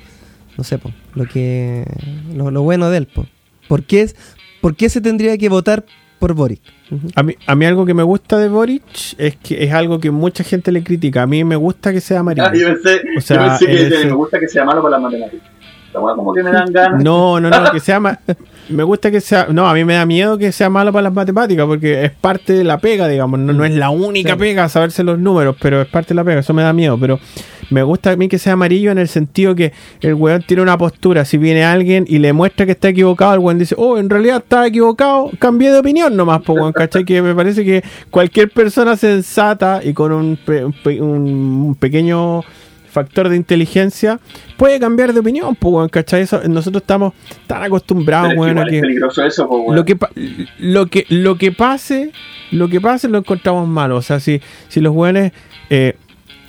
no sé, po, lo que, lo, lo bueno de él, po? ¿Por qué, es- ¿Por qué se tendría que votar por Boric? A mí, a mí algo que me gusta de Boric es que es algo que mucha gente le critica. A mí me gusta que sea amarillo. Ah, yo pensé, O sea, yo pensé que me gusta que sea malo para las matemáticas. Weá como que me dan ganas. No, no, no, que sea ma- *laughs* Me gusta que sea. No, a mí me da miedo que sea malo para las matemáticas porque es parte de la pega, digamos. No, no es la única Sí. pega saberse los números, pero es parte de la pega. Eso me da miedo. Pero me gusta a mí que sea amarillo en el sentido que el weón tiene una postura. Si viene alguien y le muestra que está equivocado, el weón dice, oh, en realidad estaba equivocado, cambié de opinión nomás, pues, weón, ¿cachai? Que me parece que cualquier persona sensata y con un, pe- un pe- un pequeño factor de inteligencia puede cambiar de opinión, pues, weón, ¿cachai? Eso, nosotros estamos tan acostumbrados, Pero es que weón, a igual que es peligroso eso, pues, weón. lo que lo que lo que pase lo que pase lo encontramos malo o sea si si los buenos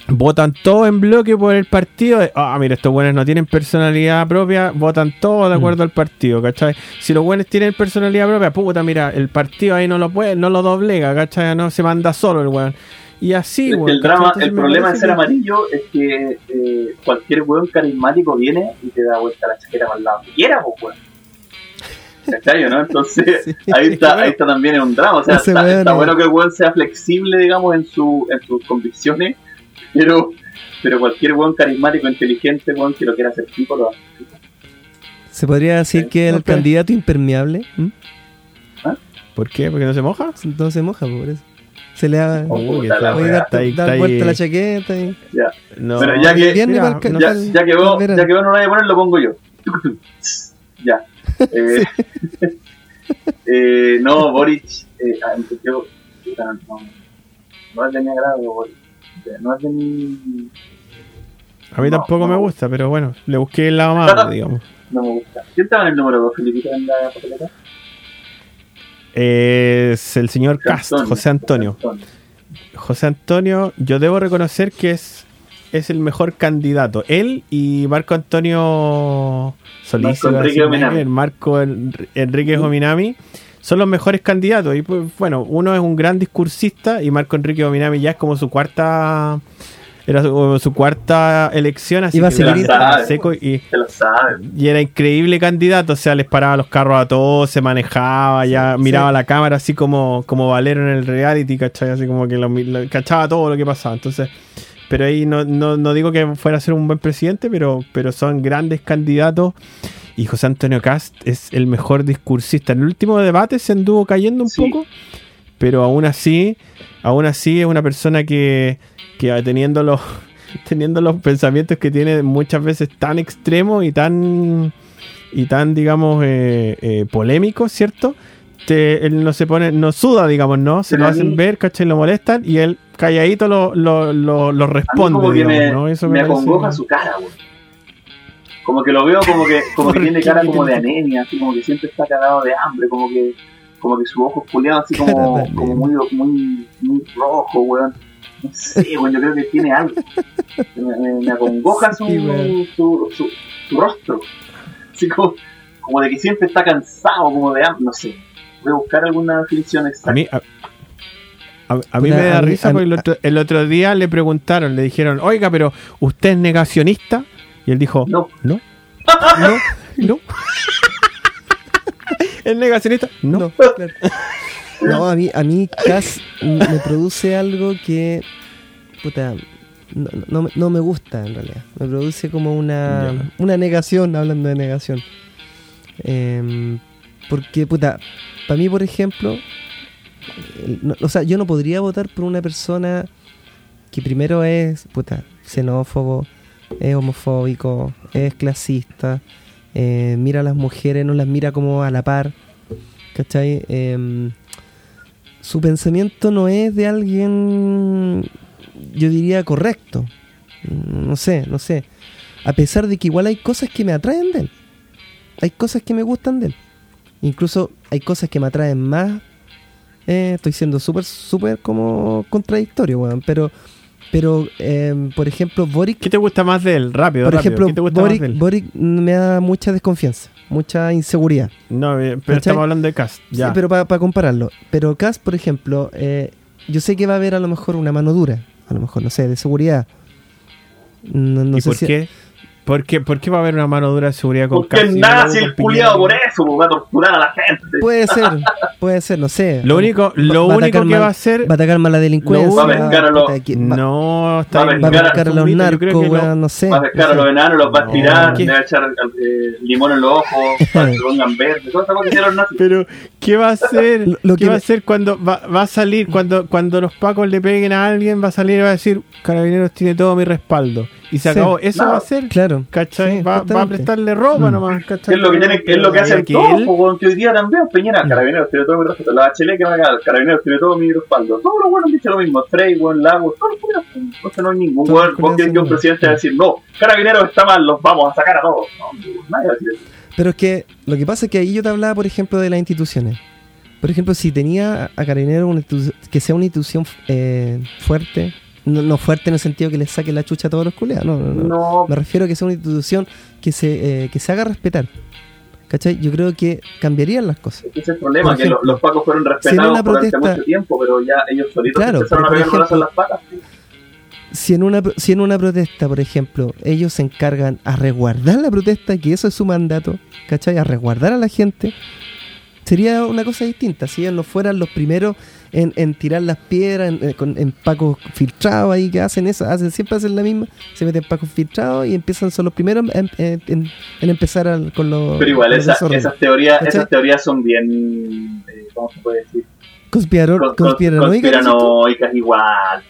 votan todo en bloque por el partido eh, ah mira estos buenos no tienen personalidad propia votan todo de acuerdo al partido ¿cachai? si los buenos tienen personalidad propia puta mira el partido ahí no lo puede no lo doblega ¿cachai? no se manda solo el weón y así Es que weón, el drama, el problema de ser que- amarillo es que eh, cualquier weón carismático viene y te da vuelta la chaqueta para el lado que quiera, pues weón. ¿Cachai, o no? Entonces, *laughs* Sí. ahí está, *laughs* ahí está también en un drama. O sea, está, bueno que el weón sea flexible, digamos, en, su, en sus convicciones, pero, pero cualquier weón carismático, inteligente, weón, que lo quiera hacer tipo, lo hace. ¿Se podría decir Sí, que el candidato impermeable ¿m? ¿por qué? ¿porque no se moja? no se moja, por eso? Se le da... Oh, Uy, puta está- la ahí- ahí- vuelta la chaqueta y... Ya. no, ya que- mira, no- ya, que vos, ya que vos no lo vais a poner, lo pongo yo. *laughs* ya. Eh, *laughs* eh, no, Boric, eh, ah, yo, puta, no, no es de mi agrado, Boric. No es de mi. a mí no, tampoco no. me gusta pero bueno le busqué el lado malo *laughs* digamos No me gusta. ¿Quién estaba en el número 2, Felipito, en la papeleta? Es el señor Cast José Antonio José Antonio, yo debo reconocer que es, es el mejor candidato. Él y Marco Antonio Solís, Marco Enrique Ominami. el Marco En- Enrique Ominami, son los mejores candidatos. Y pues, bueno, uno es un gran discursista y Marco Enrique Ominami ya es como su cuarta. Era su, su cuarta elección, así Iba a que seguir era intentando. seco y, sabe. y era increíble candidato, o sea, les paraba los carros a todos, se manejaba, ya Sí, miraba sí. la cámara así como, como Valero en el reality, ¿cachai? Así como que lo, lo- cachaba todo lo que pasaba. Entonces, pero ahí no, no, no digo que fuera a ser un buen presidente, pero, pero son grandes candidatos. Y José Antonio Cast es el mejor discursista. En el último debate se anduvo cayendo un Sí. poco, pero aún así, aún así es una persona que, que teniendo los *laughs* teniendo los pensamientos que tiene muchas veces tan extremos y tan y tan digamos eh, eh, polémicos, ¿cierto? Te- él no se pone, no suda, digamos, ¿no? Se Pero lo hacen mí- ver, ¿cachai? Lo molestan y él calladito lo, lo, lo, lo responde, digamos, me, ¿no? Eso me me parece- su cara, güey. Como que lo veo como que, como que ¿Por tiene cara ¿Qué como de anemia, así como que siempre está cagado de hambre, como que, como que su ojo culeado así como muy, muy, muy rojo, weón. No sé, weón, yo creo que tiene algo. Me, me- acongoja su, su, su, su rostro. Así como, como de que siempre está cansado, como de hambre, no sé. Voy a buscar alguna definición exacta. A mí, a, a- a mí Puta, me da risa porque el otro, el otro día le preguntaron, le dijeron, oiga, pero ¿usted es negacionista? Y él dijo, No, no, *laughs* no, no. *laughs* ¿Es negacionista? No. No, claro. No, a mí, a mí Cass me produce algo que, puta, no, no- no me gusta en realidad. Me produce como una, una negación, hablando de negación. Em, porque, puta, para mí, por ejemplo, el- no- o sea, yo no podría votar por una persona que primero es, puta, xenófobo, es homofóbico, es clasista, eh, mira a las mujeres, no las mira como a la par, ¿cachai? Em, su pensamiento no es de alguien, yo diría, correcto. No sé, no sé. A pesar de que igual hay cosas que me atraen de él. Hay cosas que me gustan de él. Incluso hay cosas que me atraen más. Eh, estoy siendo súper, súper como contradictorio, weón. Pero, pero em, por ejemplo, Boric ¿Qué te gusta más de él? Rápido, por rápido. ejemplo, ¿Qué te gusta más Boric, de él? Boric me da mucha desconfianza, mucha inseguridad. No, eh, pero ¿Cachai? estamos hablando de Cast. Ya. Sí, pero para compararlo. Pero Cas, por ejemplo, eh, yo sé que va a haber a lo mejor una mano dura, a lo mejor, no sé, de seguridad. No, no ¿Y sé por si- qué? ¿Por qué? ¿Por qué va a haber una mano dura de seguridad con Porque no nazi el culiado por eso, pues, va a torturar a la gente. Puede ser, puede ser, no sé. Lo único, lo Va- único que mal- va a hacer. Va a atacar más la delincuencia. Va a a los- va- No, está Va a bien. va a pescar a- los narcos, no. sé. Va a pescar no a los enanos, los va a tirar, le va a echar eh, limón en los ojos, para que se pongan verdes, todas esas cosas que hicieron los nazis. Pero, ¿qué va a hacer? Lo- lo ¿Qué que va a hacer cuando va, va a salir? Cuando, cuando los pacos le peguen a alguien, va a salir y va a decir: Carabineros tiene todo mi respaldo. Y se Sí. acabó. Eso No. va a ser. Claro. ¿Cachai? Sí, va, va a prestarle ropa Mm. nomás. ¿Qué ¿cachai? es lo que, tiene, es lo que hacen Que todos? él- po, weón, que hoy día también, Peñera, Carabineros tiene todo mi respeto. La HL que me haga, Carabineros tiene todo mi respaldo. Todos los buenos han dicho lo mismo. Frey, weón, Lagos, todos los buenos. No hay ningún los ¿Vos que un presidente va a decir, no, Carabineros está mal, los vamos a sacar a todos? No, nadie va a decir eso. Pero es que lo que pasa es que ahí yo te hablaba, por ejemplo, de las instituciones. Por ejemplo, si tenía a Carabineros que sea una institución eh, fuerte, no, no fuerte en el sentido que le saque la chucha a todos los culeados, no, no, no. No, Me refiero a que sea una institución que se, eh, que se haga respetar. ¿Cachai? Yo creo que cambiarían las cosas. ese es el problema, Por que ejemplo, los pacos fueron si en respetados una durante protesta- mucho tiempo, pero ya ellos solitos Claro, empezaron a pero por pegar brazos en ejemplo- las patas. Si en, una, si en una protesta, por ejemplo, ellos se encargan a resguardar la protesta, que eso es su mandato, ¿cachai? A resguardar a la gente, sería una cosa distinta. Si ellos no fueran los primeros en, en tirar las piedras, en, eh, con- en pacos filtrados ahí que hacen eso, hacen, siempre hacen la misma, se meten pacos filtrados y empiezan, son los primeros en, en- en- en empezar al- con los. Pero igual, esa- esas, teorías, ¿Cachai? esas teorías son bien, eh, ¿cómo se puede decir? Conspirador- Con- con- conspiranoicas, ¿no? conspiranoicas igual.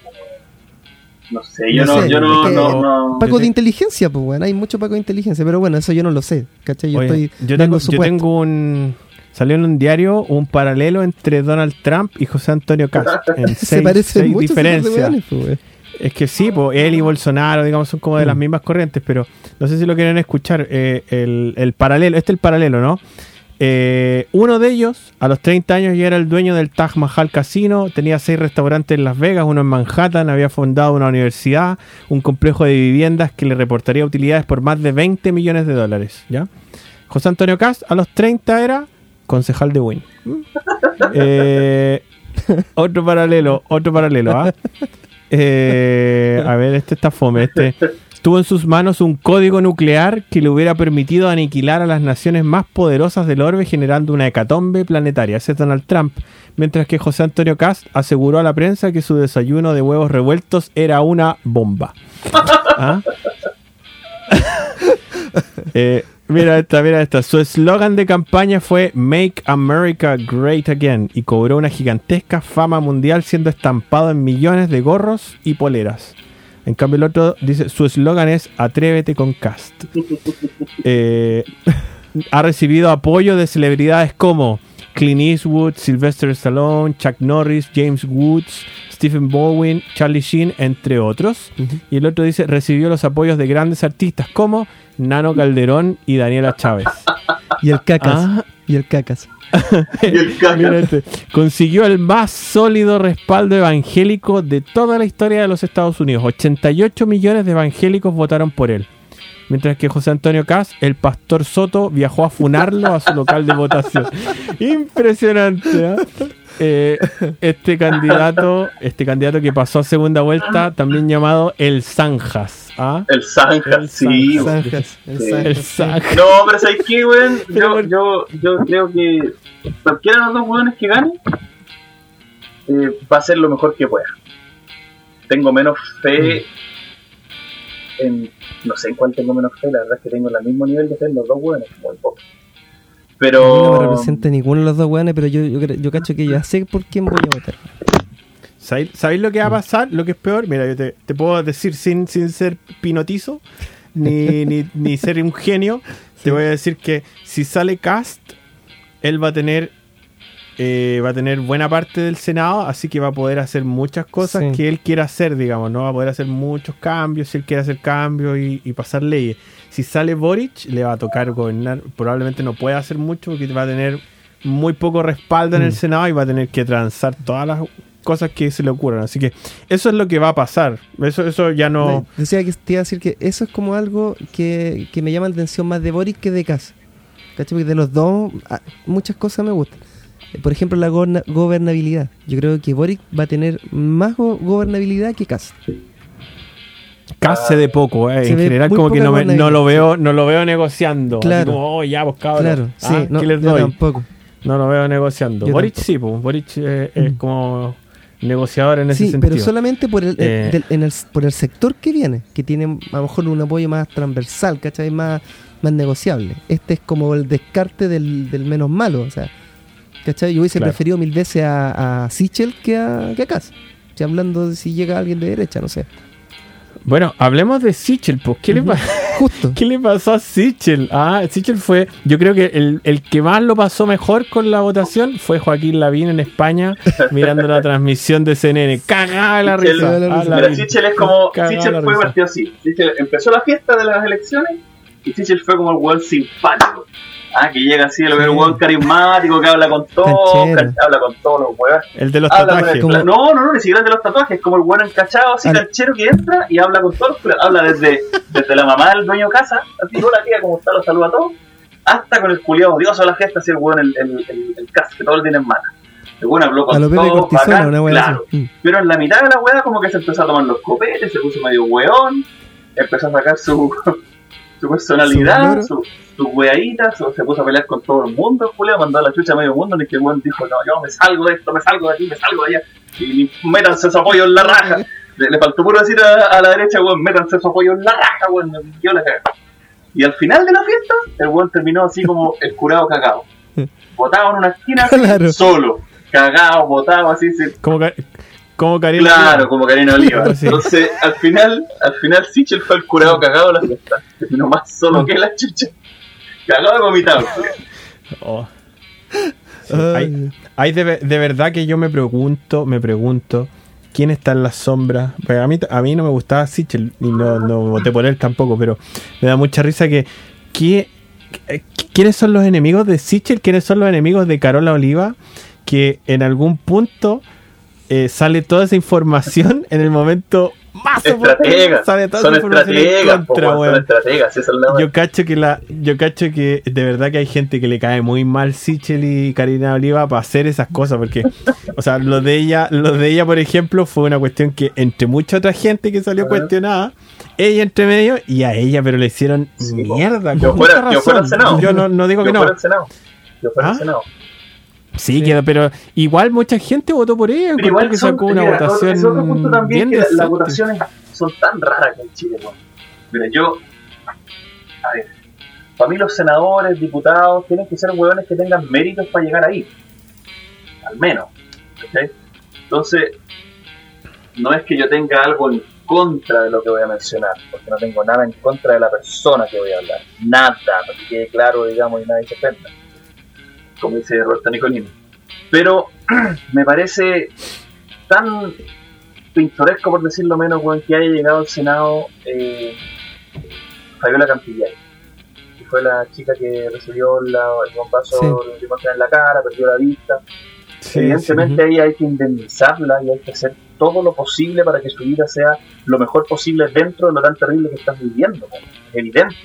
No sé, yo No no, sé, yo no, es que- no, Yo de te- inteligencia, pues bueno, hay mucho paco de inteligencia, pero bueno, eso yo no lo sé, ¿cachai? Yo Oye, estoy yo, dando tengo, yo tengo un. Salió en un diario un paralelo entre Donald Trump y José Antonio Cast. *laughs* En se seis, parecen seis mucho diferencias. Es que sí, pues él y Bolsonaro, digamos, son como de las mismas corrientes, pero no sé si lo quieren escuchar. eh, el, el paralelo, este es el paralelo, ¿no? Eh, uno de ellos, a los 30 años, ya era el dueño del Taj Mahal Casino, tenía seis restaurantes en Las Vegas, uno en Manhattan, había fundado una universidad, un complejo de viviendas que le reportaría utilidades por más de 20 millones de dólares, ¿ya? José Antonio Cast, a los 30 era concejal de Win. *laughs* Eh, *laughs* otro paralelo, otro paralelo, ¿ah? Eh, a ver, este está fome. Este tuvo en sus manos un código nuclear que le hubiera permitido aniquilar a las naciones más poderosas del orbe, generando una hecatombe planetaria. Ese es Donald Trump. Mientras que José Antonio Cast aseguró a la prensa que su desayuno de huevos revueltos era una bomba. *laughs* ¿Ah? Eh, mira esta, mira esta. Su eslogan de campaña fue Make America Great Again y cobró una gigantesca fama mundial siendo estampado en millones de gorros y poleras. En cambio el otro dice, su eslogan es Atrévete con Cast. *laughs* Eh, *laughs* ha recibido apoyo de celebridades como Clint Eastwood, Sylvester Stallone, Chuck Norris, James Woods, Stephen Baldwin, Charlie Sheen, entre otros. Y el otro dice, recibió los apoyos de grandes artistas como Nano Calderón y Daniela Chávez. Y el cacas. Ah. Y el cacas. *laughs* Y el caca. Mira este. Consiguió el más sólido respaldo evangélico de toda la historia de los Estados Unidos. 88 millones de evangélicos votaron por él. Mientras que José Antonio Cas, el pastor Soto, viajó a funarlo a su local de votación. *laughs* Impresionante. ¿ah? Eh, este candidato, este candidato que pasó a segunda vuelta, también llamado el Zanjas. ¿ah? El sí. Zanjas. El Sí. Zanjas, El sí. Zanjas. No, pero ¿sabes qué, weón? *laughs* Yo, yo, yo creo que cualquiera de los dos weones que gane eh, va a hacer lo mejor que pueda. Tengo menos fe en. No sé en cuál tengo menos fe, la verdad es que tengo el mismo nivel de fe en los dos weones, muy poco. Mí no Pero. me representa ninguno de los dos weones, pero yo, yo, yo cacho que ya sé por quién voy a votar. ¿Sabéis, sabéis lo que va a pasar? Lo que es peor, mira, yo te, te puedo decir sin, sin ser pinotizo. ni, *laughs* ni, ni ser un genio, te voy a decir que si sale Cast, él va a tener eh, va a tener buena parte del Senado, así que va a poder hacer muchas cosas Sí. que él quiera hacer, digamos, ¿no? Va a poder hacer muchos cambios, si él quiere hacer cambios y, y pasar leyes. Si sale Boric, le va a tocar gobernar, probablemente no pueda hacer mucho porque va a tener muy poco respaldo en el Mm. Senado y va a tener que transar todas las cosas que se le ocurran. Así que eso es lo que va a pasar. Eso, eso ya no... Decía que te iba a decir que eso es como algo que, que me llama la atención más de Boric que de Kass. ¿Cachai? Porque de los dos, ah, muchas cosas me gustan. Eh, Por ejemplo, la goberna- gobernabilidad. Yo creo que Boric va a tener más go- gobernabilidad que Kass. Case de poco, eh. Se en general como que no, me- no lo veo no lo veo negociando. Claro. como, oh, ya, pues cabrón. Claro, sí, Ah, no, ¿qué les yo doy? tampoco. No lo veo negociando. Yo Boric tampoco. sí, pues. Boric eh, es Mm. como negociador en ese Sí, sentido. pero solamente por el, Eh. del- en el, por el sector que viene, que tiene a lo mejor un apoyo más transversal, ¿cachai? Más, más negociable. Este es como el descarte del, del menos malo, o sea, ¿cachai? Yo hubiese Claro. preferido mil veces a, a Sichel que a, que a Kass. Si hablando de si llega alguien de derecha, no sé. Bueno, hablemos de Sichel, pues. ¿Qué, le *laughs* Justo. ¿Qué le pasó a Sichel? Ah, Sichel fue, yo creo que el, el que más lo pasó mejor con la votación fue Joaquín Lavín en España, *laughs* mirando la transmisión de CNN. Cagada la Sichel- risa. Mira, Lavín. Sichel es como. Cagada Sichel fue partido así. Sichel empezó la fiesta de las elecciones y Sichel fue como el weón simpático. Ah, que llega así, el Sí. weón carismático, que habla con todos, habla con todos los weones. El de los Habla tatuajes. Como- No, no, no, ni siquiera el de los tatuajes, como el weón encachado, así, Al- canchero que entra y habla con todos los. Habla desde, desde la mamá del dueño de casa, así, hola tía, ¿cómo está? Los saluda a todos, hasta con el culiado odioso a la fiesta, así el weón, el, el, el, el casa, que todo lo tiene en mano. El weón habló A con lo todos, bacán, una claro. Mm. Pero en la mitad de la weá como que se empezó a tomar los copetes, se puso medio weón, empezó a sacar su, su personalidad, Su su, weadita, su- se puso a pelear con todo el mundo, Julio, mandó a la chucha a medio mundo, y que el weón dijo, no, yo me salgo de esto, me salgo de aquí, me salgo de allá, y métanse su apoyo en la raja. Le, le faltó puro decir a, a la derecha, weón, métanse su apoyo en la raja, weón, yo la cagué. Y al final de la fiesta, el weón terminó así como el curado cagado. *laughs* Botado en una esquina, Claro. solo, cagado, botado, así, Como, como Karina Claro, Oliva. como Karina Oliva. *laughs* Sí. Entonces, al final, al final Sichel fue el curado cagado de la fiesta. Terminó más solo que la chucha. Cagado y vomitado. Oh. Sí, hay hay de, de verdad que yo me pregunto, me pregunto, ¿quién está en las sombras? Pues a, mí, a mí no me gustaba Sichel y no, no voté por él tampoco, pero me da mucha risa que... ¿qué- eh, ¿Quiénes son los enemigos de Sichel? ¿Quiénes son los enemigos de Carola Oliva? Que en algún punto eh, sale toda esa información en el momento más Estrategas. Sale toda Son esa información en po, contra, weón, son weón. estrategas. Esa es la Yo cacho que la, yo cacho que de verdad que hay gente que le cae muy mal Sichel y Karina Oliva para hacer esas cosas, porque, o sea, lo de ella, lo de ella, por ejemplo, fue una cuestión que entre mucha otra gente que salió cuestionada, ella entre medio y a ella, pero le hicieron Sí, po. mierda. Yo fuera- yo fuera. Senado. Yo no, no digo Yo que no. fuera al Senado. Yo fuera al ¿Ah? Senado. Sí, que- pero igual mucha gente votó por ella. Pero igual que son, sacó una mira, votación ese otro punto también bien que la- las votaciones son tan raras que en Chile, weón. Mira, yo, a ver, para mí los senadores, diputados, tienen que ser hueones que tengan méritos para llegar ahí. Al menos. ¿cachai? Entonces, no es que yo tenga algo en contra de lo que voy a mencionar, porque no tengo nada en contra de la persona que voy a hablar. Nada, para que quede claro, digamos, y nadie se ofenda. Como dice Roberto Nicolini. Pero *clears throat* me parece tan pintoresco, por decirlo menos, weón, que haya llegado al Senado eh, Fabiola Campillay. Que fue la chica que recibió la, el bombazo Sí. de en la cara, perdió la vista. Sí, Evidentemente sí. ahí hay que indemnizarla y hay que hacer todo lo posible para que su vida sea lo mejor posible dentro de lo tan terrible que estás viviendo. Es evidente.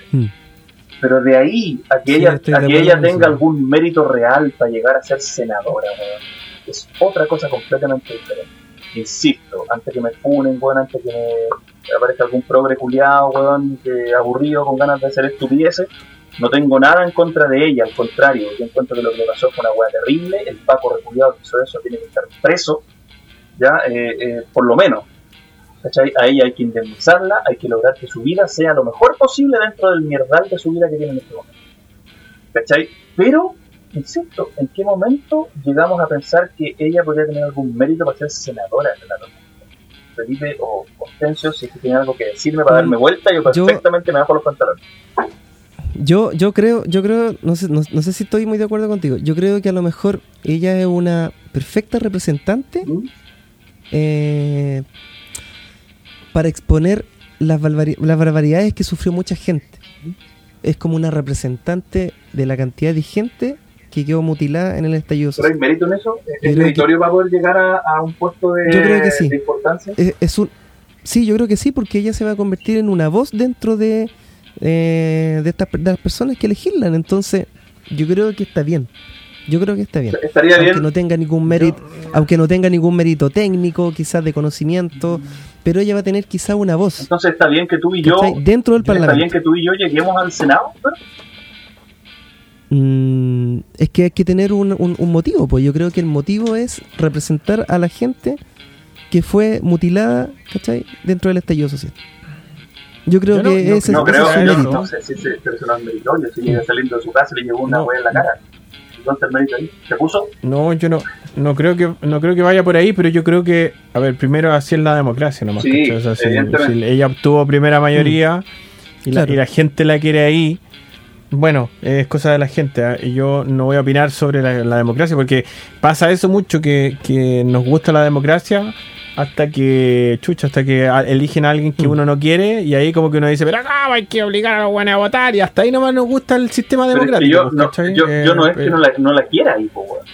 Pero de ahí a que Sí, ella, a que ella tenga algún mérito real para llegar a ser senadora, weón, es otra cosa completamente diferente. Insisto, antes que me funen, weón, antes que me aparezca algún progre culiado, weón, que aburrido con ganas de hacer estupideces, no tengo nada en contra de ella, al contrario, yo encuentro que lo que le pasó fue una weá terrible, el Paco reculiado que hizo eso tiene que estar preso, ya, eh, eh, por lo menos. ¿Cachai? A ella hay que indemnizarla, hay que lograr que su vida sea lo mejor posible dentro del mierdal de su vida que tiene en este momento. ¿Cachai? Pero, insisto, ¿en qué momento llegamos a pensar que ella podría tener algún mérito para ser senadora de la? Felipe o Hortensio, si es que tienen algo que decirme para darme vuelta, yo Yo- perfectamente me bajo los pantalones. Yo, yo creo, yo creo, no sé, no, no sé si estoy muy de acuerdo contigo. Yo creo que a lo mejor ella es una perfecta representante ¿Mm? eh, para exponer las, barbaridades las barbaridades que sufrió mucha gente. Es como una representante de la cantidad de gente que quedó mutilada en el estallido ¿Pero hay social. mérito en eso? ¿Es meritorio para poder llegar a, a un puesto de, Yo creo que sí. de importancia? Es, es un, sí, yo creo que sí, porque ella se va a convertir en una voz dentro de, eh, de, estas de las personas que legislan. Entonces, yo creo que está bien. Yo creo que está bien. Estaría aunque bien. no tenga ningún mérito, aunque no tenga ningún mérito técnico, quizás de conocimiento, pero ella va a tener quizás una voz Entonces está bien que tú y yo, dentro del está bien parlamento. que tú y yo lleguemos al Senado. Mm, es que hay que tener un, un- un motivo, pues yo creo que el motivo es representar a la gente que fue mutilada, ¿cachai? Dentro del estallido social. Yo creo Yo no- que no- ese, No ese creo, es su yo mérito. no sé si ese meritorio, si llega saliendo de su casa y le llegó una No. hueá en la cara. ¿Dónde está el mérito ahí? ¿Se puso? No, yo no, no creo que no creo que vaya por ahí, pero yo creo que, a ver, primero así es la democracia nomás. Sí. O sea, si- ella obtuvo primera mayoría y, la, Claro. y la gente la quiere ahí, bueno, es cosa de la gente. Y Yo no voy a opinar sobre la, la democracia porque pasa eso mucho que, que nos gusta la democracia hasta que, chucha, hasta que eligen a alguien que Mm. uno no quiere y ahí como que uno dice, pero acá hay que obligar a los buenos a votar y hasta ahí nomás nos gusta el sistema Pero es que democrático. yo, pues, no, Eh, yo no es que eh, no la, no la quiera po, weón.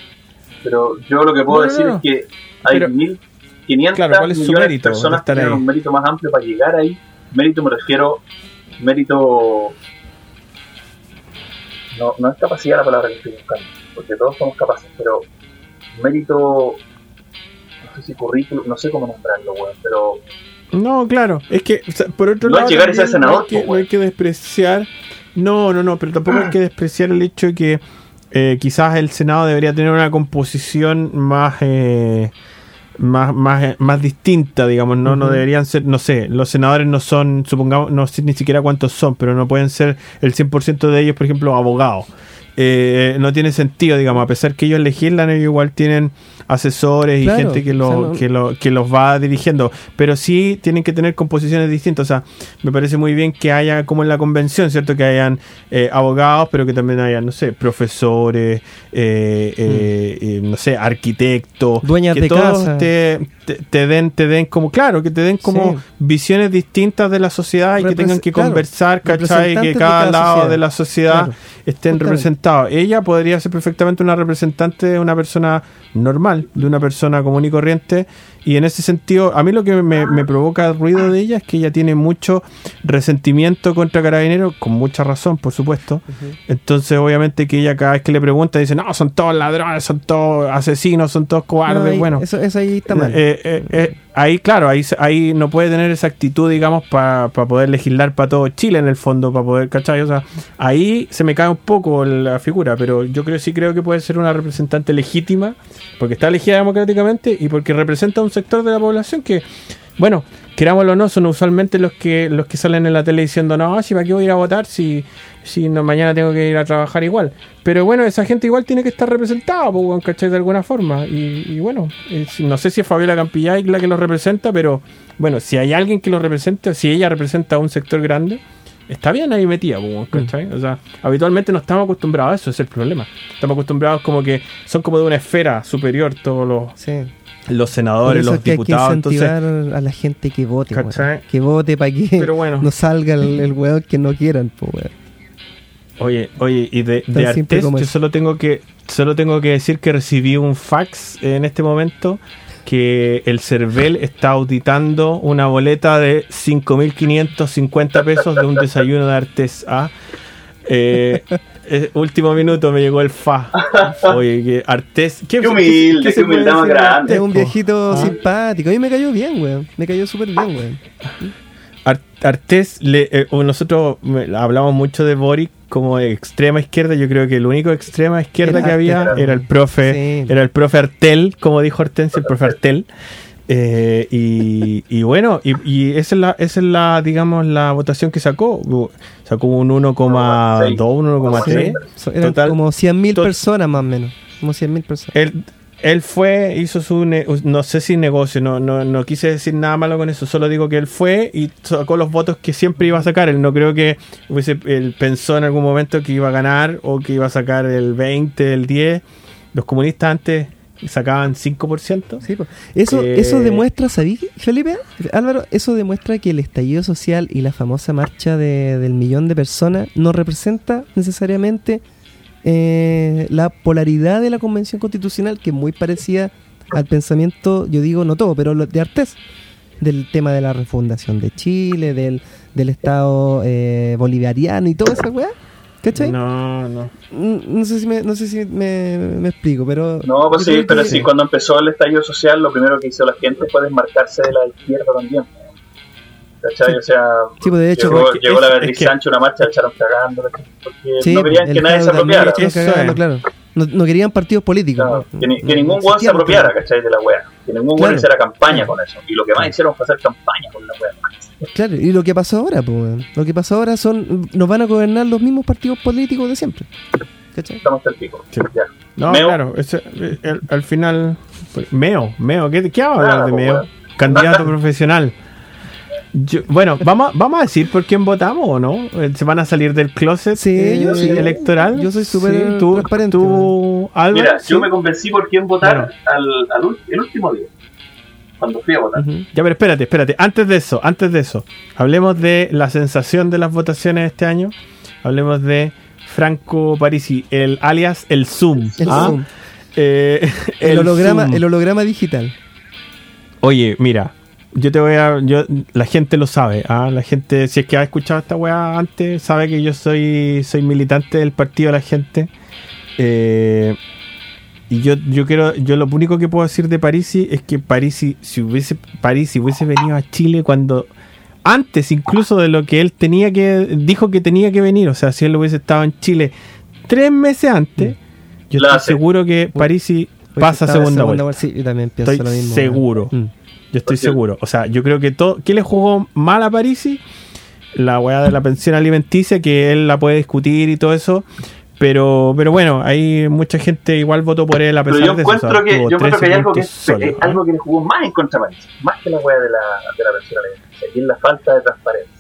Pero yo lo que puedo No, no, decir no. es que hay Pero- 1.500 Claro, ¿cuál es su millones de mérito de personas que tienen un mérito más amplio para llegar ahí. Mérito me refiero, mérito... No, no es capacidad la palabra que estoy buscando, porque todos somos capaces, pero mérito... No sé si currículum, no sé cómo nombrarlo, weón, pero... No, claro. Es que, o sea, por otro No lado. llegar a ser también no senador, hay que- po, no hay que despreciar. No, no, no, pero tampoco hay que *clears throat* despreciar el hecho de que eh, quizás el Senado debería tener una composición más. eh, más, más, eh, más distinta, digamos, no, no deberían ser, no sé, los senadores no son, supongamos, no sé ni siquiera cuántos son, pero no pueden ser el 100% de ellos, por ejemplo, abogados. Eh, no tiene sentido, digamos, a pesar que ellos legislan, ellos igual tienen asesores y gente que, lo, o sea, no- que, lo, que los va dirigiendo, pero sí tienen que tener composiciones distintas, o sea, me parece muy bien que haya, como en la convención, ¿cierto? Que hayan eh, abogados, pero que también hayan, no sé, profesores, eh, eh, eh, no sé, arquitectos, Dueñas que de todos casa. te, te, te den, te den como, claro, que te den como Sí. visiones distintas de la sociedad y que tengan que claro, conversar, ¿cachai? Que de cada lado sociedad. de la sociedad Claro. estén Justamente. Ella podría ser perfectamente una representante de una persona normal, de una persona común y corriente. Y en ese sentido, a mí lo que me, me provoca ruido de ella es que ella tiene mucho resentimiento contra Carabineros, con mucha razón, por supuesto. Entonces, obviamente, que ella cada vez que le pregunta dice, no, son todos ladrones, son todos asesinos, son todos cobardes. No, ahí- bueno, eso, eso ahí está mal. eh, eh, eh, ahí, claro, ahí, ahí no puede tener esa actitud, digamos, para poder legislar para todo Chile en el fondo, para poder, ¿cachai? O sea, ahí se me cae un poco la figura, pero yo creo sí creo que puede ser una representante legítima, porque está elegida democráticamente y porque representa un sector de la población que, bueno, querámoslo o no, son usualmente los que los que salen en la tele diciendo, no, si para qué voy a ir a votar si, si no, mañana tengo que ir a trabajar igual. Pero bueno, esa gente igual tiene que estar representada, ¿cachai? De alguna forma. Y, y bueno, eh, no sé si es Fabiola Campillay la que los representa, pero bueno, si hay alguien que los represente, si ella representa a un sector grande, está bien ahí metida, ¿cachai? O sea, habitualmente no estamos acostumbrados a eso, ese es el problema. Estamos acostumbrados como que son como de una esfera superior todos los, Sí. Los senadores, los que hay que diputados. Entonces, incentivar a la gente que vote, que vote para que pero bueno. no salga el, el weón que no quieran, pues weón. Oye, oye, y de, de Artés, yo solo tengo que solo tengo que decir que recibí un fax en este momento que el CERVEL está auditando una boleta de 5.550 pesos de un desayuno de Artés A. Eh, *laughs* eh, último minuto me llegó el fa. *laughs* Oye, que Artés... ¿Qué, Qué humilde, qué puede humildad más grande. Es un viejito Ah. simpático. A mí me cayó bien, weón. Me cayó súper bien, weón. Ar- Artés, le- eh, o nosotros hablamos mucho de Boric como de extrema izquierda. Yo creo que el único extrema izquierda Era que había era el profe, Sí. era el profe Artel, como dijo Hortensia, el profe Artel. Eh, y, y bueno, y, y esa es la, esa es la, digamos, la votación que sacó. Sacó un 1,2, 1,3. So- eran Total- como 100.000 tot- personas más o menos. Como 100.000 personas. Él fue, hizo su, no sé si negocio, no, no, no quise decir nada malo con eso, solo digo que él fue y sacó los votos que siempre iba a sacar. Él no creo que hubiese, él pensó en algún momento que iba a ganar o que iba a sacar el 20, el 10. Los comunistas antes sacaban 5%. Sí, eso, eso demuestra, ¿sabí, Felipe? Álvaro, eso demuestra que el estallido social y la famosa marcha de- del millón de personas no representa necesariamente eh, la polaridad de la Convención Constitucional, que es muy parecida al pensamiento, yo digo no todo, pero de Artés, del tema de la refundación de Chile, del, del Estado eh, bolivariano y toda esa weá. ¿Cachai? No, no. No sé si me, no sé si me, me explico, pero... No, pues sí, pero que- sí, cuando empezó el estallido social, lo primero que hizo la gente fue desmarcarse de la izquierda también. ¿Cachai? O sea, Sí, pues de hecho... llegó, es llegó la Beatriz es que- Sánchez a una marcha, la echaron cagando, porque Sí, no querían que nadie se apropiara. cagando, claro. No, no querían partidos políticos. Claro, ¿no? que, ni- No, que ningún no weón se apropiara. ¿cachai? De la wea. Que ningún Claro. hiciera campaña con eso. Y lo que más hicieron fue hacer campaña con la wea. Claro, y lo que pasó ahora, pues, lo que pasó ahora son, nos van a gobernar los mismos partidos políticos de siempre. ¿Cachai? Estamos el pico. Sí. No, Meo. claro. ese- eh, el- al final. pues, Meo, Meo, ¿qué, qué vamos a hablar de Meo? Candidato *laughs* profesional. Yo- bueno, vamos, vamos a decir por quién votamos o no. Eh, ¿Se van a salir del closet Sí, eh, yo sí. electoral? Yo soy súper Sí, tú, transparente, Tú, Álvaro, Mira, sí. yo me convencí por quién votar Bueno. al, al el último día. Cuando fui a votar. Ya, pero espérate, espérate. Antes de eso, antes de eso, hablemos de la sensación de las votaciones de este año. Hablemos de Franco Parisi, el alias el Zoom. El ¿ah? Zoom. Eh, *laughs* El, holograma, Zoom. el holograma digital. Oye, mira, yo te voy a. Yo, la gente lo sabe, ¿ah? La gente, si es que ha escuchado esta weá antes, sabe que yo soy, soy militante del partido de la gente. Eh, y yo, yo quiero, yo lo único que puedo decir de Parisi es que Parisi, si hubiese, Parisi hubiese venido a Chile cuando. Antes incluso de lo que él tenía que. dijo que tenía que venir. O sea, si él hubiese estado en Chile tres meses antes, yo La estoy hace. seguro que Parisi Pues pasa a estaba en segunda, vuelta. Sí, yo también pienso Estoy lo mismo. seguro. Mm. Yo estoy seguro. O sea, yo creo que todo. ¿Qué le jugó mal a Parisi? La weá de la pensión alimenticia, que él la puede discutir y todo eso. Pero, pero bueno, hay mucha gente igual votó por él a pesar Pero yo de encuentro que, yo encuentro que hay 13 algo que, es, es algo que le jugó más en contra de París, más que la weá de la, de la alimenticia, y es la falta de transparencia.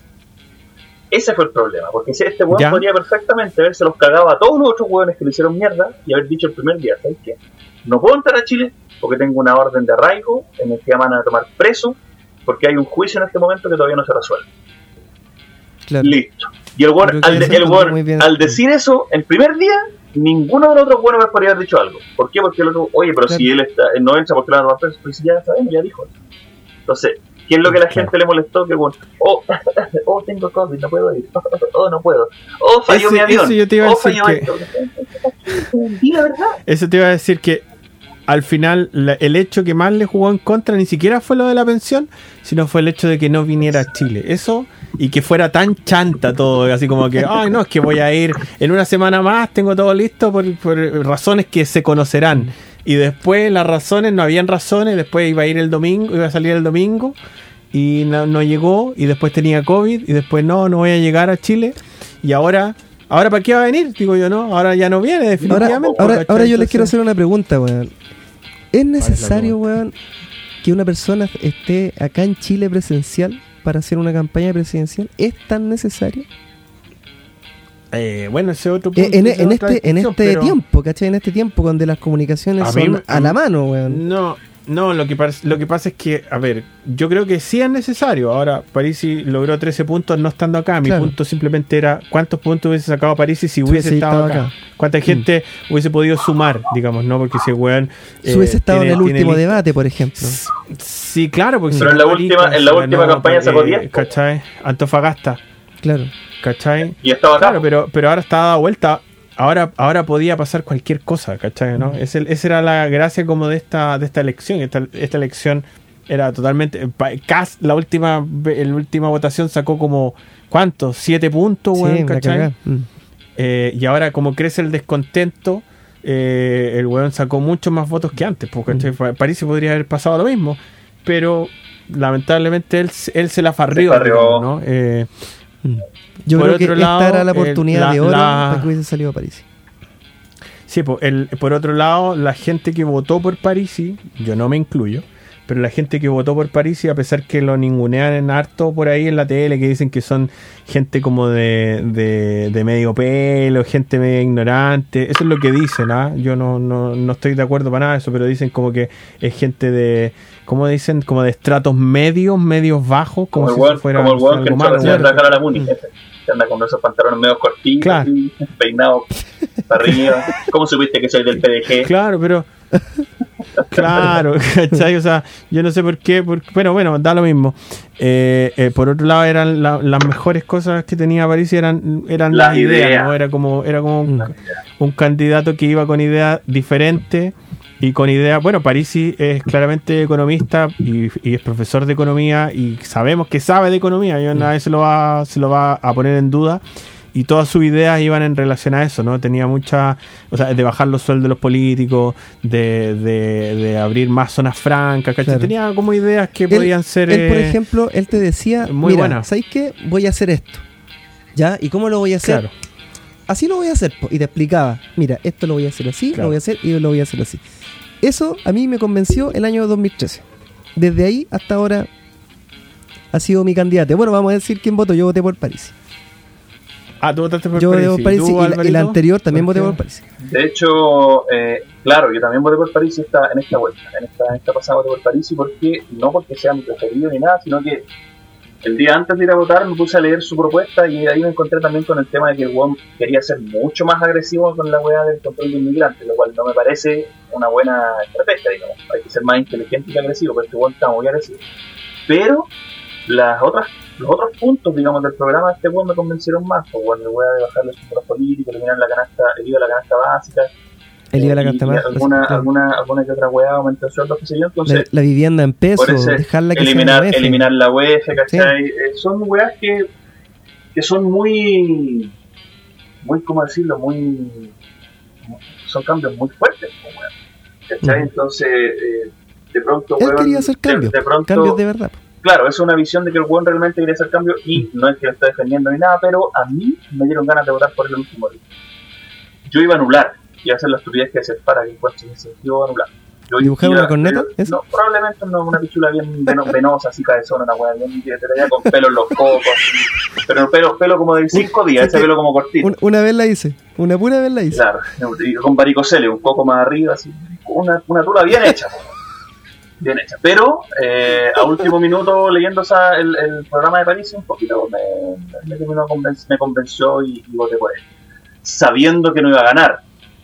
Ese fue el problema, porque si este weón Ya. podría perfectamente haberse los cagado a todos los otros weones que le hicieron mierda y haber dicho el primer día, ¿sabes qué? No puedo entrar a Chile porque tengo una orden de arraigo en el que me van a tomar preso porque hay un juicio en este momento que todavía no se resuelve. Claro. Listo. Y el que al, de- el bien. al decir eso, el primer día, ninguno de los otros buenos me podría haber dicho algo. ¿Por qué? Porque el otro, oye, pero Claro. si él, está, él no entra porque lo van a tomar preso, pues ya sabemos, ya dijo. Entonces, ¿qué es lo que a la gente le molestó? Que bueno, oh, *laughs* oh, tengo COVID, no puedo ir, *laughs* oh, no puedo, oh, falló Ese- mi avión, eso yo te iba a oh, decir falló que- *laughs* la verdad. Eso te iba a decir que al final la- el hecho que más le jugó en contra ni siquiera fue lo de la pensión, sino fue el hecho de que no viniera a Chile. Eso y que fuera tan chanta todo, así como que, ay, no, es que voy a ir en una semana más, tengo todo listo por, por razones que se conocerán. Y después las razones, no habían razones, después iba a ir el domingo, iba a salir el domingo y no, no llegó y después tenía COVID y después no, no voy a llegar a Chile y ahora... ¿Ahora para qué va a venir? Digo yo, no, ahora ya no viene, definitivamente. ahora, ahora yo les quiero hacer una pregunta, weón. ¿Es necesario, weón, que una persona esté acá en Chile presencial para hacer una campaña presidencial? ¿Es tan necesario? Eh, bueno, ese otro Eh, punto. en, este, en este pero- tiempo, ¿cachai? En este tiempo donde las comunicaciones A son a la mano, weón. No, no, lo que, lo que pasa es que, a ver, yo creo que sí es necesario. Ahora, Parisi logró 13 puntos no estando acá. Mi Claro. punto simplemente era cuántos puntos hubiese sacado Parisi si hubiese hubiese estado estado acá. acá. Mm. ¿Cuánta gente hubiese podido sumar, digamos, no? Porque ese weón. Si eh, hubiese estado tiene- en el último lista- debate, por ejemplo. Sí, claro, porque Pero si en la última- en la última ganó, campaña sacó eh, 10, po. ¿Cachai? Antofagasta, Claro. ¿cachai? Y estaba acá. Claro, pero, pero ahora está dada vuelta. Ahora, ahora podía pasar cualquier cosa, ¿cachai? ¿no? Esa era la gracia como de esta, de esta elección. Esta, esta elección era totalmente. pa- Cas, la última, la última votación sacó como. ¿Cuántos? ¿Siete puntos, Sí, weón? ¿cachai? Mm. Eh, y ahora, como crece el descontento, eh, el weón sacó muchos más votos que antes. Porque Mm. París podría haber pasado lo mismo. Pero lamentablemente él, se- él se la farrió. Se farrió. ¿no? Eh, Yo Por creo que otro esta lado, era la el- oportunidad la- de oro la- para que hubiese salido a París. Sí, Sí, po, el, por otro lado, la gente que votó por Parisi, yo no me incluyo, pero la gente que votó por Parisi, a pesar que lo ningunean en harto por ahí en la tele, que dicen que son gente como de, de, de medio pelo, gente medio ignorante, eso es lo que dicen, ¿ah? Yo no, no, no estoy de acuerdo para nada de eso, pero dicen como que es gente de, ¿cómo dicen? Como de estratos medios, medios bajos, como, Como el si weón fuera como el que algo malo, a la Muni, ese, que anda con esos pantalones medio cortitos, Claro. y peinados para arriba. *laughs* ¿Cómo supiste que soy del PDG? Claro, pero. *laughs* Claro, *laughs* ¿cachai? O sea, yo no sé por qué. por- bueno, bueno, da lo mismo. Eh, eh, por otro lado, eran la- las mejores cosas que tenía París eran, eran Las las ideas, ideas. ¿no? Era como, era como un, candidato que iba con ideas diferentes y con ideas. Bueno, Parisi es claramente economista y, y es profesor de economía y sabemos que sabe de economía. Yo nadie se lo va, se lo va a poner en duda. Y todas sus ideas iban en relación a eso, ¿no? Tenía mucha, o sea, de bajar los sueldos de los políticos, de, de, de abrir más zonas francas, ¿cachai? Claro. Tenía como ideas que Él- podían ser... Él, por eh, ejemplo, él te decía, muy mira, buena. ¿sabéis qué? Voy a hacer esto. ¿Ya? ¿Y cómo lo voy a hacer? Claro, Así lo voy a hacer. Y te explicaba, mira, esto lo voy a hacer así, Claro. lo voy a hacer y lo voy a hacer así. Eso a mí me convenció el año 2013. Desde ahí hasta ahora ha sido mi candidato. Bueno, vamos a decir quién votó. Yo voté por París. Ah, tú votaste por Yo voté por. París ¿Y y, y Alvarito? anterior también ¿Por voté por París. De hecho, eh, claro, yo también voté por París esta, en esta vuelta. En esta, en esta pasada voté por París porque no porque sea mi preferido ni nada, sino que el día antes de ir a votar me puse a leer su propuesta y ahí me encontré también con el tema de que el WOM quería ser mucho más agresivo con la weá del control de inmigrantes, lo cual no me parece una buena estrategia, digamos. Hay que ser más inteligente que agresivo, porque este WOM está muy agresivo. Pero las otras, los otros puntos, digamos, del programa de este WOM me convencieron más, pues bueno, weá de bajar los centros políticos, eliminar la canasta, el IVA a la canasta básica, El IVA a la y- canasta más. alguna, claro. alguna, alguna que otra weá, aumento de sueldos, qué sé yo, la, entonces la vivienda en pesos, dejarla que eliminar, sea UF. eliminar la UEF, ¿cachai? Eh, son weas que, que son muy, muy, ¿cómo decirlo? Muy, son cambios muy fuertes, pues, weón. ¿cachai? Ujú. Entonces, eh, de pronto, Él weón, quería hacer de- cambios, de, pronto, cambios de verdad. Claro, es una visión de que el weón realmente quería hacer cambios y no es que lo esté defendiendo ni nada, pero a mí me dieron ganas de votar por el último día. Yo iba a anular, a hacer la estupidez que hacer para que encuentre sin sentido anular. Yo ¿Dibujar una corneta? No, probablemente no, una pichula bien veno- *laughs* venosa, así cabezona, una weá bien veía con pelo en los cocos, pero pelo, pelo como de cinco días, ese pelo como cortito. Un- una vez la hice, una pura vez la hice. Claro, y con varicocele, un poco más arriba, así, una, una tula bien hecha. Bien hecha. Pero eh, a último minuto, leyendo esa- el, el programa de París, un poquito me, convenció y, y voté por él. Sabiendo que no iba a ganar,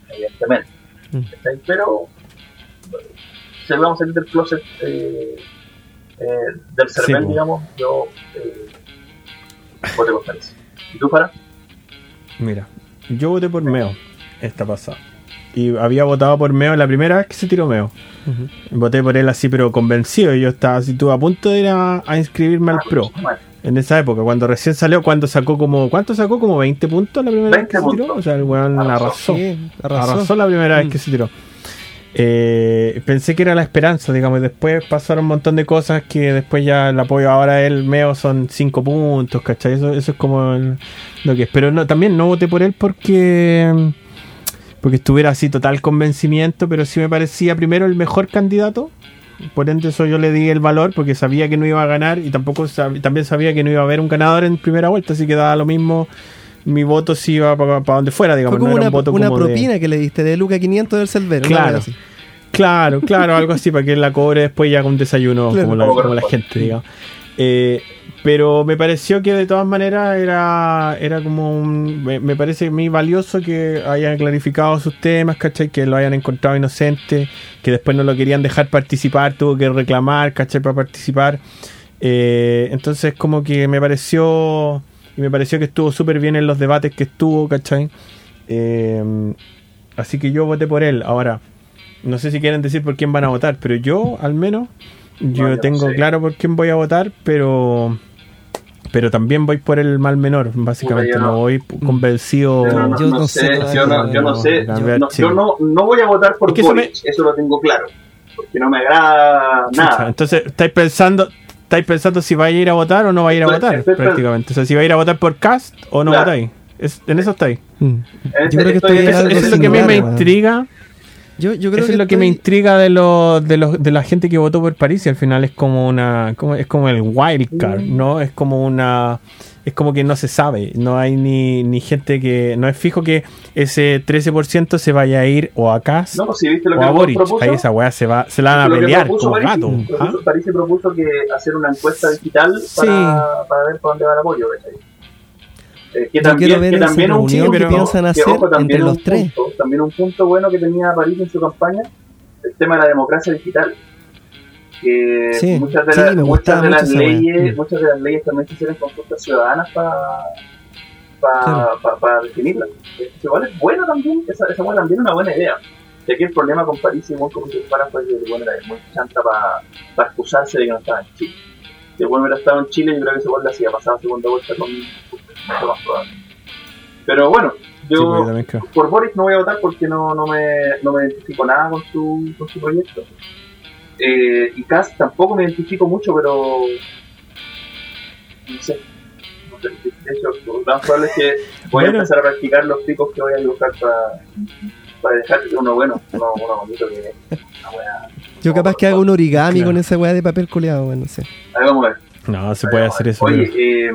evidentemente. Mm. Pero si vamos a salir del closet eh, eh, del CERVEL, digamos, yo voté por París. ¿Y tú, para? Mira, yo voté por Meo esta pasada. Y había votado por Meo la primera vez que se tiró Meo. Voté por él así, pero convencido. Yo estaba así, estuve a punto de ir a, a inscribirme al Pro. En esa época, cuando recién salió, cuando sacó como. ¿Cuánto sacó? Como 20 puntos la primera 20 vez que se tiró. O sea, el weón Arrasó. arrasó. Sí, Arrasó. arrasó. la primera vez Mm. que se tiró. Eh, pensé que era la esperanza, digamos, y después pasaron un montón de cosas que después ya el apoyo ahora del Meo son 5 puntos, ¿cachai? Eso, eso es como el- lo que es. Pero no, también no voté por él porque porque estuviera así total convencimiento, pero sí me parecía primero el mejor candidato. Por ende, eso yo le di el valor porque sabía que no iba a ganar y tampoco sab- también sabía que no iba a haber un ganador en primera vuelta, así que daba lo mismo. Mi voto si iba para donde fuera, digamos. Fue como no era una, un voto una como de- propina que le diste de Luca 500 del Cervero. Claro. así. Claro, claro, algo así para que él la cobre después ya con un desayuno Claro. como, la, Como gente, digamos. Eh, pero me pareció que de todas maneras era, era como un, me, me parece muy valioso que hayan clarificado sus temas, ¿cachai? Que lo hayan encontrado inocente, que después no lo querían dejar participar, tuvo que reclamar, ¿cachai? Para participar. Eh, entonces como que me pareció, y me pareció que estuvo súper bien en los debates que estuvo, ¿cachai? Eh, así que yo voté por él. Ahora, no sé si quieren decir por quién van a votar, pero yo al menos yo tengo claro por quién voy a votar, pero pero también voy por el mal menor, básicamente. No no. voy convencido. Yo no, Yo no no sé, sé yo no, no no, sé, no, yo, no, no, no voy a votar por Es que eso Boric, eso lo tengo claro, porque no me agrada Chucha, nada. Entonces, ¿estáis pensando, estáis pensando si vais a ir a votar o no vais a ir a Estoy- votar? prácticamente. O sea, si vais a ir a votar por cast o no Claro. votáis. Es- en eso estoy. Mm. Yo creo que estoy- estoy en eso- Eso es lo que a mí me intriga. Yo, yo creo Eso que es lo que me estoy- intriga de los de los de la gente que votó por París y al final es como una como, es como el wild card, Mm. ¿no? Es como una es como que no se sabe, no hay ni, ni gente que no es fijo que ese 13% se vaya a ir o a Kass No, si viste lo o que a Boric, propuso. ahí esa weá se va se la van a pelear como París, gato. propuso- ¿ah? París se propuso que hacer una encuesta digital Sí. para, para ver por dónde va el apoyo. ¿cachai? Eh, que también, ver que también un reunión que punto- piensan que, hacer ojo, también entre los tres. punto- también un punto bueno que tenía París en su campaña, el tema de la democracia digital. Que Sí, muchas de, sí, las- muchas de las leyes, Mm. muchas de las leyes también se hicieron consultas ciudadanas para Claro. definirlas. Igual es bueno también, esa, esa fue también una buena idea. Ya que el problema con París y como se para fue que bueno, era muy chanta para excusarse de que no estaba en Chile. Si hubiera estado en Chile, yo creo que ese gol le hacía pasar segunda vuelta con más probable. Pero bueno, Sí, pues, yo creo. por Boris no voy a votar porque no, no, me, no me identifico nada con su, con su proyecto. Eh, y Cast tampoco me identifico mucho, pero no sé. No sé, De hecho, lo más probable es que voy Bueno. a empezar a practicar los picos que voy a dibujar para, para dejar uno bueno, uno, uno bonito que es. Una wea. Yo capaz que haga un origami Claro. con esa weá de papel coleado, weón, no sé. Ahí vamos a ver. No, se puede hacer eso. Oye, eh,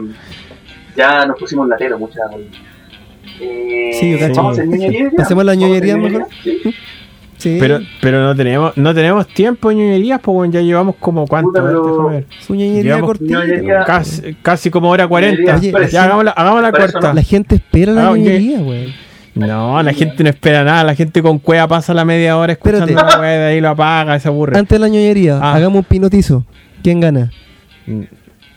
ya nos pusimos latero muchas. Eh, Sí, yo cacho. vamos ñoñería. Pasemos la ¿Vamos a hacer ñoñería ñoñería? Sí. Sí, Pero, pero no tenemos, no tenemos tiempo en ñoñerías, pues bueno, ya llevamos como cuánto, Puta, pero- ver. su ñoñería cortita. ñoñería-. Casi, casi como hora 40. Ñoñería, Oye, ya hagamos la, hagamos la gente espera la Ah, ñoñería, weón. No, la gente no espera nada. La gente con cueva pasa la media hora escuchando Espérate. la weá de ahí lo apaga, se aburre. Antes de la ñoñería, Ah. hagamos un pinotizo. ¿Quién gana?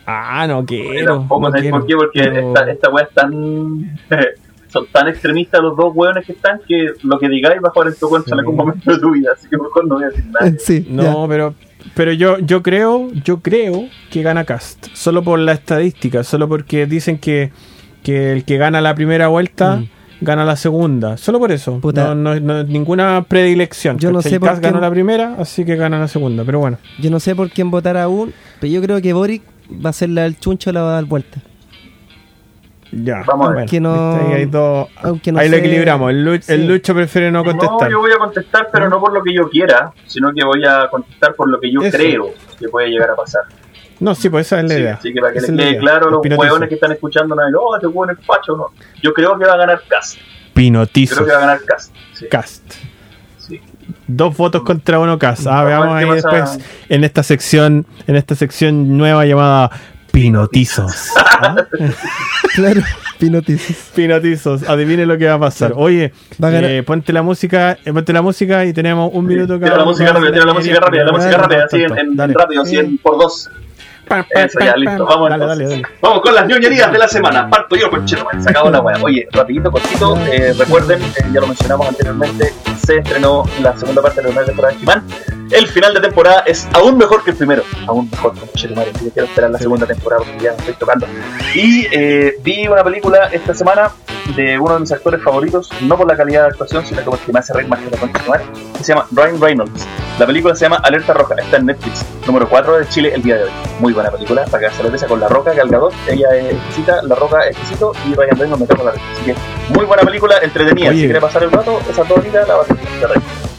Ah, no quiero. tampoco, no ¿sabes quiero. por qué? Porque esta, esta wea es tan. *laughs* son tan extremistas los dos hueones que están que lo que digáis va a jugar en tu contra en algún momento de tu vida. Así que mejor no voy a decir nada. *laughs* Sí, No, pero pero yo yo creo, yo creo que gana Cast, solo por la estadística, solo porque dicen que, que el que gana la primera vuelta Mm. Gana la segunda, solo por eso. Puta. No, no, no- ninguna predilección. Yo no sé por ganó la primera, así que gana la segunda, pero bueno. Yo no sé por quién votar aún, pero yo creo que Boric va a ser la del chuncho la va a dar vuelta. Ya. Vamos a ver. Bueno, Que no- viste, ahí hay dos- aunque no ahí lo equilibramos. El, Lu- Sí. el Lucho prefiere no contestar. No, yo voy a contestar, pero no por lo que yo quiera, sino que voy a contestar por lo que yo Eso. creo que puede llegar a pasar. No, sí, pues esa es la Sí, idea. así que para que les es la quede claro a los hueones que están escuchando, no, oh, este hueón es facho, no. Yo creo que va a ganar Cast. Pinotizo. Creo que va a ganar Cast. Sí, Cast. sí. Dos votos contra uno Cast. Ah, veamos ahí después en esta sección, en esta sección nueva llamada Pinotizos. *laughs* ¿Ah? *laughs* Claro, pinotizos. Pinotizos. Adivine lo que va a pasar. Oye, Va eh, ponte la música, eh, ponte la música y tenemos un minuto Tira cada la uno música rápida, tira la música rápida, la música rápida, así en, en rápido, 100 por 2. Eso ya, listo. Vamos Dale, dale, dale. Vamos con las ñoñerías de la semana. Parto yo, conchero, se acabó la wea. Oye, rapidito, cortito, eh, recuerden, eh, ya lo mencionamos anteriormente, se estrenó la segunda parte de la primera temporada de He-Man. El final de temporada es aún mejor que el primero. Aún mejor, conchero, madre. Yo quiero esperar la segunda temporada porque ya me estoy tocando. Y eh, vi una película esta semana de uno de mis actores favoritos, no por la calidad de actuación, sino que porque me hace reír más que la concha madre, que se llama Ryan Reynolds. La película se llama Alerta Roja, está en Netflix, número 4 de Chile el día de hoy. Muy buena película, para que se lo con La Roca, Gal Gadot, ella es exquisita, La Roca es exquisito y Ryan Reynolds me toca la risa. Así que muy buena película, entretenida. Oye. Si quiere pasar el rato, esas dos horitas la va a tener.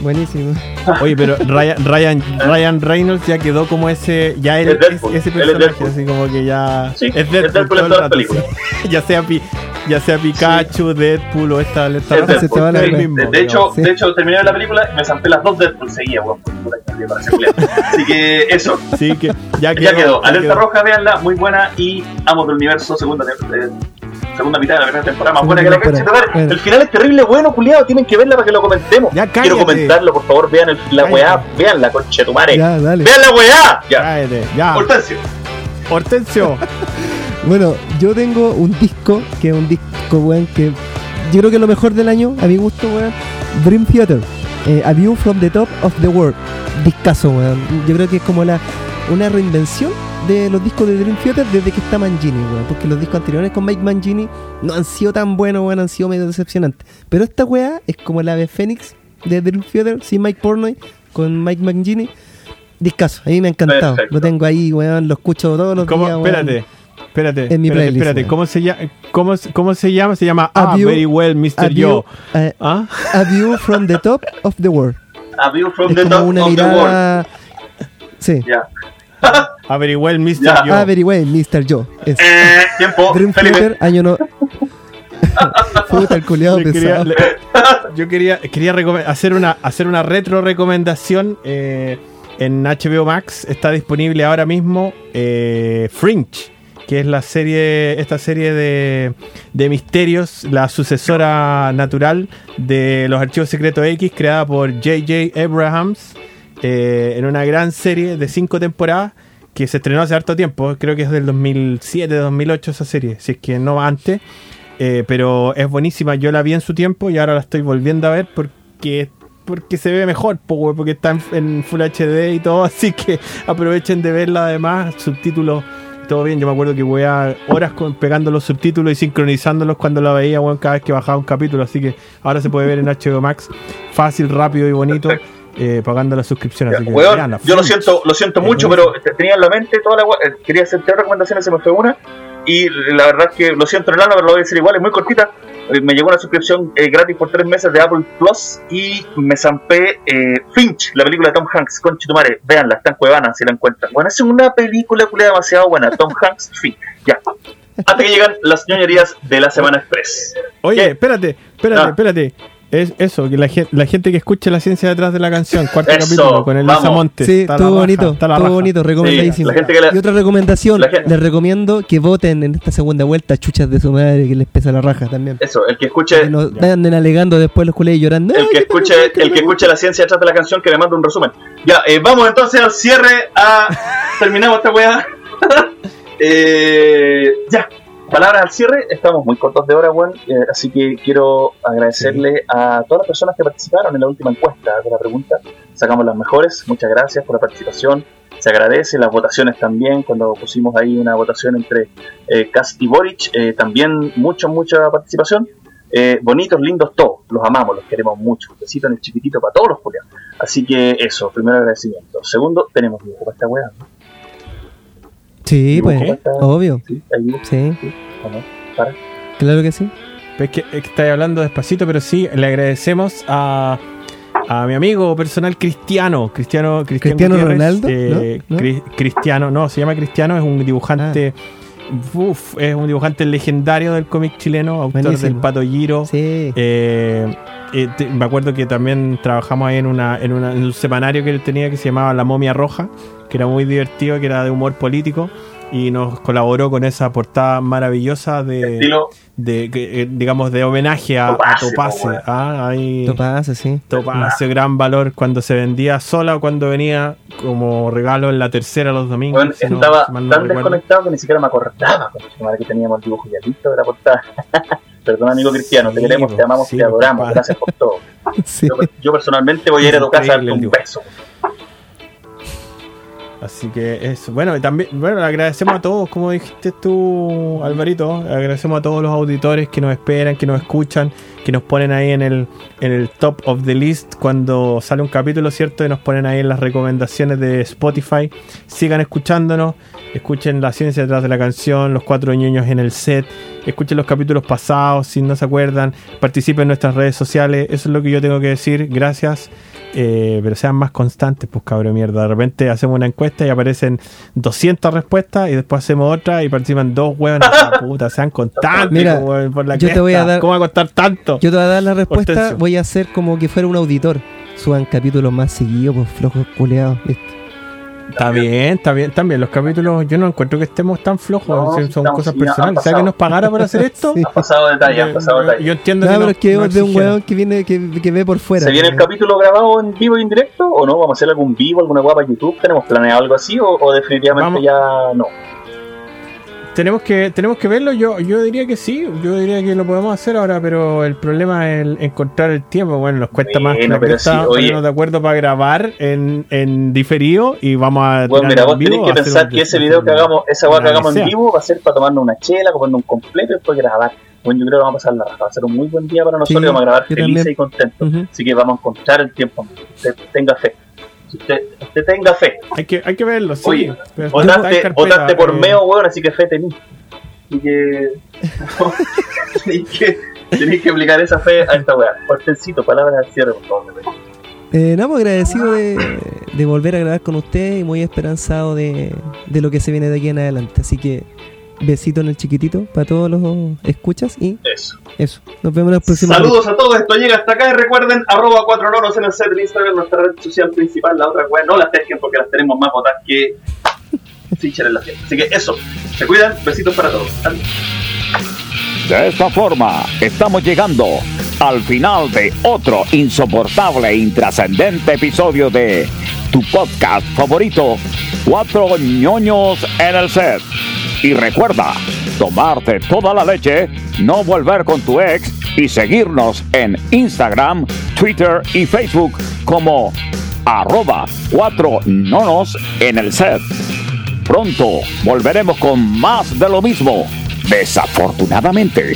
Buenísimo. Oye, pero Ryan, Ryan, Ryan Reynolds ya quedó como ese, ya él Es es Deadpool, ese él es personaje, Deadpool. así como que ya Sí, es es Deadpool, Deadpool en todas las películas. sí. *laughs* ya sea Pi- ya sea Pikachu, Deadpool o esta alerta Es roja, se te Deadpool, va la sí. mismo, de, de hecho, Sí. de hecho, terminé la película y me zampé las dos Deadpool seguía, weón. Así que eso, Sí, que ya *laughs* quedó. ya quedó. ya Alerta quedó. Roja, véanla, muy buena. Y Amos del Universo, segunda, eh, segunda mitad de la primera temporada, más buena que la cancha. Bueno. El final es terrible, bueno, culiado. Tienen que verla para que lo comentemos. Ya Quiero comentarlo, por favor, vean el- la Cállate. weá, vean la concha de tu madre. Ya, dale. Vean la weá. Ya, Cállate, ya. Hortensio. Hortensio. Bueno, yo tengo un disco, que es un disco, weón, que yo creo que es lo mejor del año, a mi gusto, weón. Dream Theater, eh, A View from the Top of the World. Discaso, weón. Yo creo que es como la una reinvención de los discos de Dream Theater desde que está Mangini, weón. Porque los discos anteriores con Mike Mangini no han sido tan buenos, weón, han sido medio decepcionantes. Pero esta weá es como la de Phoenix de Dream Theater, sin Mike Pornoy, con Mike Mangini. Discaso, a mí me ha encantado. Perfecto. Lo tengo ahí, weón, lo escucho todos los ¿Cómo? días, weón. Espérate. Espérate, En mi playlist, espérate. ¿Cómo se, llama, cómo, se- ¿Cómo se llama? Se llama A Ah, View- Very Well, Mr. Yo. view, a view from the top of the world. A view from Es the como top una of the world. mirada. Sí. Ya. *laughs* Ah, Very Well, Mr. Ya. Yo. Ah, very well, Mr. Joe. Es Eh, tiempo, Dream. Theater, año no. *laughs* Puta, el culiado quería- pesado. le- yo quería, quería hacer una hacer una retro recomendación eh, en HBO Max. Está disponible ahora mismo eh, Fringe, que es la serie, esta serie de, de misterios, la sucesora natural de los archivos secretos X, creada por J.J. Abrahams, eh, en una gran serie de cinco temporadas que se estrenó hace harto tiempo. Creo que es del 2007, 2008 esa serie, si es que no antes. Eh, pero es buenísima. Yo la vi en su tiempo y ahora la estoy volviendo a ver porque porque se ve mejor, porque está en, Full HD y todo, *laughs* así que aprovechen de verla además, subtítulos, todo bien. Yo me acuerdo que voy a horas pegando los subtítulos y sincronizándolos cuando la veía, weón, cada vez que bajaba un capítulo, así que ahora se puede ver en HBO Max, fácil, rápido y bonito, eh, pagando la suscripción. Así que, Weón, veanla, yo lo siento, lo siento mucho, pero te- tenía en la mente toda la eh, quería hacer tres recomendaciones, se me fue una. Y la verdad es que lo siento en el alma, pero lo voy a decir igual, es muy cortita. Eh, Me llegó una suscripción eh, gratis por tres meses de Apple Plus y me zampé eh, Finch, la película de Tom Hanks, con Chitumare. Véanla, está en Cuevana si la encuentran. Bueno, es una película demasiado buena. Tom *laughs* Hanks, fin, ya. Hasta que llegan las ñoñerías de la Semana Express. Oye, ¿Qué? espérate, espérate, Ah. espérate. Es eso, que la, gen- la gente que escuche la ciencia detrás de la canción, cuarto Eso, capítulo con el. Montes. Sí, está raja, bonito, raja. bonito, recomendadísimo. la gente que la- y otra recomendación, gente- les recomiendo que voten en esta segunda vuelta chuchas de su madre que les pesa la raja también. Eso, el que escuche Que no anden alegando después los culés llorando. el "Ay, que escuche el que escuche la ciencia detrás de la canción que me manda un resumen ya eh, vamos entonces al cierre a terminamos esta weá *laughs* Eh, ya palabras al cierre estamos muy cortos de hora weón eh, así que quiero agradecerle a todas las personas que participaron en la última encuesta de la pregunta sacamos las mejores muchas gracias por la participación se agradece las votaciones también cuando pusimos ahí una votación entre eh, Kass y Boric eh, también mucha mucha participación eh, bonitos, lindos todos, los amamos, los queremos mucho. Un besito en el chiquitito para todos los culiados. Así que eso, primero agradecimiento. Segundo, tenemos dibujo para esta weá. ¿no? Sí, pues, obvio. ¿Sí? Claro que sí. Es que, es que estáis hablando despacito, pero sí, le agradecemos a, a mi amigo personal Cristiano. Cristiano, Cristiano, ¿Cristiano Gutiérrez, Ronaldo? eh, ¿No? ¿No? Cri- Cristiano, no, se llama Cristiano, es un dibujante. uf, es un dibujante legendario del cómic chileno, autor Buenísimo. del Pato Giro. Sí. Eh, eh, te- me acuerdo que también trabajamos ahí en, una, en, una- en un semanario que él tenía que se llamaba La Momia Roja, que era muy divertido, que era de humor político, y nos colaboró con esa portada maravillosa de, Estilo, de que, eh, digamos, de homenaje a a Topace. po, weón. Ah, ahí sí. Topacio, gran valor cuando se vendía sola o cuando venía como regalo en la tercera los domingos. weón, si no- estaba si mal no tan recuerdo. desconectado que ni siquiera me acordaba con que teníamos el dibujo ya listo de la portada. *laughs* Perdón, amigo Cristiano, te queremos, te amamos, sí, te adoramos. Gracias por todo. *laughs* Sí. Yo, yo personalmente voy a ir a tu casa a darte un beso. Así que eso. Bueno, también, bueno, agradecemos a todos, como dijiste tú, Alvarito. Agradecemos a todos los auditores que nos esperan, que nos escuchan, que nos ponen ahí en el, en el top of the list cuando sale un capítulo, ¿cierto? Y nos ponen ahí en las recomendaciones de Spotify. Sigan escuchándonos, escuchen la ciencia detrás de la canción, los cuatro niños en el set, escuchen los capítulos pasados si no se acuerdan, participen en nuestras redes sociales. Eso es lo que yo tengo que decir. Gracias. Eh, pero sean más constantes, pues cabrón mierda. De repente hacemos una encuesta y aparecen 200 respuestas y después hacemos otra y participan dos huevos. *laughs* puta, sean constantes. Mira, como, por la yo te voy a cresta. dar- ¿Cómo va a costar tanto? Yo te voy a dar la respuesta, Hortensio. voy a hacer como que fuera un auditor. Suban capítulos más seguidos, pues flojos culeados. Está bien, está bien. También los capítulos, yo no encuentro que estemos tan flojos. No, son estamos- cosas personales. ¿Sabes que nos pagara por hacer esto? *laughs* Sí. Han pasado detalles, han pasado Yo- detalles. Yo entiendo No, que pero no, es que no es de un weón que viene, que, que ve por fuera. ¿Se viene el capítulo grabado en vivo e indirecto o no? ¿Vamos a hacer algún vivo, alguna guapa YouTube? ¿Tenemos planeado algo así o, o definitivamente Vamos. ya no? Tenemos que, tenemos que verlo, yo, yo diría que sí, yo diría que lo podemos hacer ahora, pero el problema es el encontrar el tiempo, bueno, nos cuesta más Bueno, pero sí, oye. de acuerdo para grabar en, en diferido y vamos a Bueno, mira, vos tenés que pensar que ese video que hagamos, esa guapa que hagamos en vivo va a ser para tomarnos una chela, comernos un completo y después grabar. Bueno, yo creo que vamos a pasar la raja, va a ser un muy buen día para nosotros Sí, y vamos a grabar felices también. y contentos. Así que vamos a encontrar el tiempo, Te- tenga fe. Usted, usted tenga fe. Hay que, hay que verlo, sí. Oye, pero votaste, carpeta, votaste por eh, meo, weón, así que fe tení. Así que. *laughs* tenéis que. Tenéis que aplicar esa fe a esta weá. Hortencito, palabras al cierre, por favor. Eh, nada, pues, agradecido de, de volver a grabar con usted y muy esperanzado de, de lo que se viene de aquí en adelante. Así que besito en el chiquitito para todos los escuchas y Eso. eso. Nos vemos en el próximo Saludos a todos, esto llega hasta acá y recuerden arroba 4 nonos en el set de Instagram, nuestra red social principal, la otra weá, no las dejen porque las tenemos más votadas que *laughs* Fischer en la fiesta. Así que eso, se cuidan, besitos para todos. Adiós. De esta forma, estamos llegando al final de otro insoportable e intrascendente episodio de tu podcast favorito, Cuatro ñoños en el set. Y recuerda, tomarte toda la leche, no volver con tu ex y seguirnos en Instagram, Twitter y Facebook como arroba cuatro nonos en el set. Pronto volveremos con más de lo mismo. Desafortunadamente.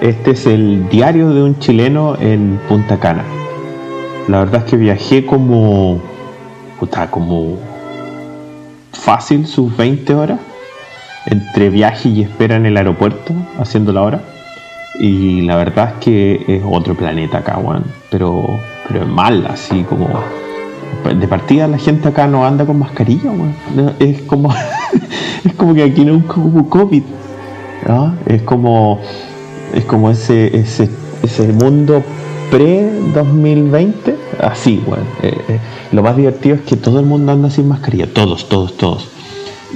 Este es el diario de un chileno en Punta Cana. La verdad es que viajé como. puta, como. fácil sus 20 horas. Entre viaje y espera en el aeropuerto, haciendo la hora. Y la verdad es que es otro planeta acá, weón. Pero, pero es mal, así como. De partida la gente acá no anda con mascarilla, weón. Es como. *laughs* es como que aquí no es como COVID. ¿no? Es como es como ese, ese, ese mundo pre-2020, así, bueno. eh, eh, lo más divertido es que todo el mundo anda sin mascarilla, todos, todos, todos.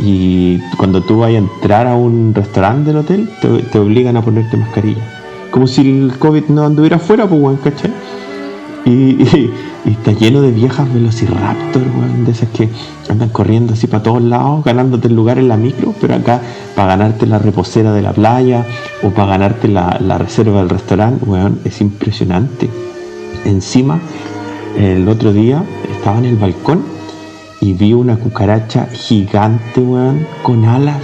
Y cuando tú vayas a entrar a un restaurante del hotel, te, obligan a ponerte mascarilla. Como si el COVID no anduviera afuera, pues, weón, ¿cachai? Y- y está lleno de viejas velociraptor, weón, de esas que andan corriendo así para todos lados, ganándote el lugar en la micro, pero acá para ganarte la reposera de la playa o para ganarte la, la reserva del restaurante, weón, es impresionante. Encima, el otro día estaba en el balcón y vi una cucaracha gigante, weón, con alas.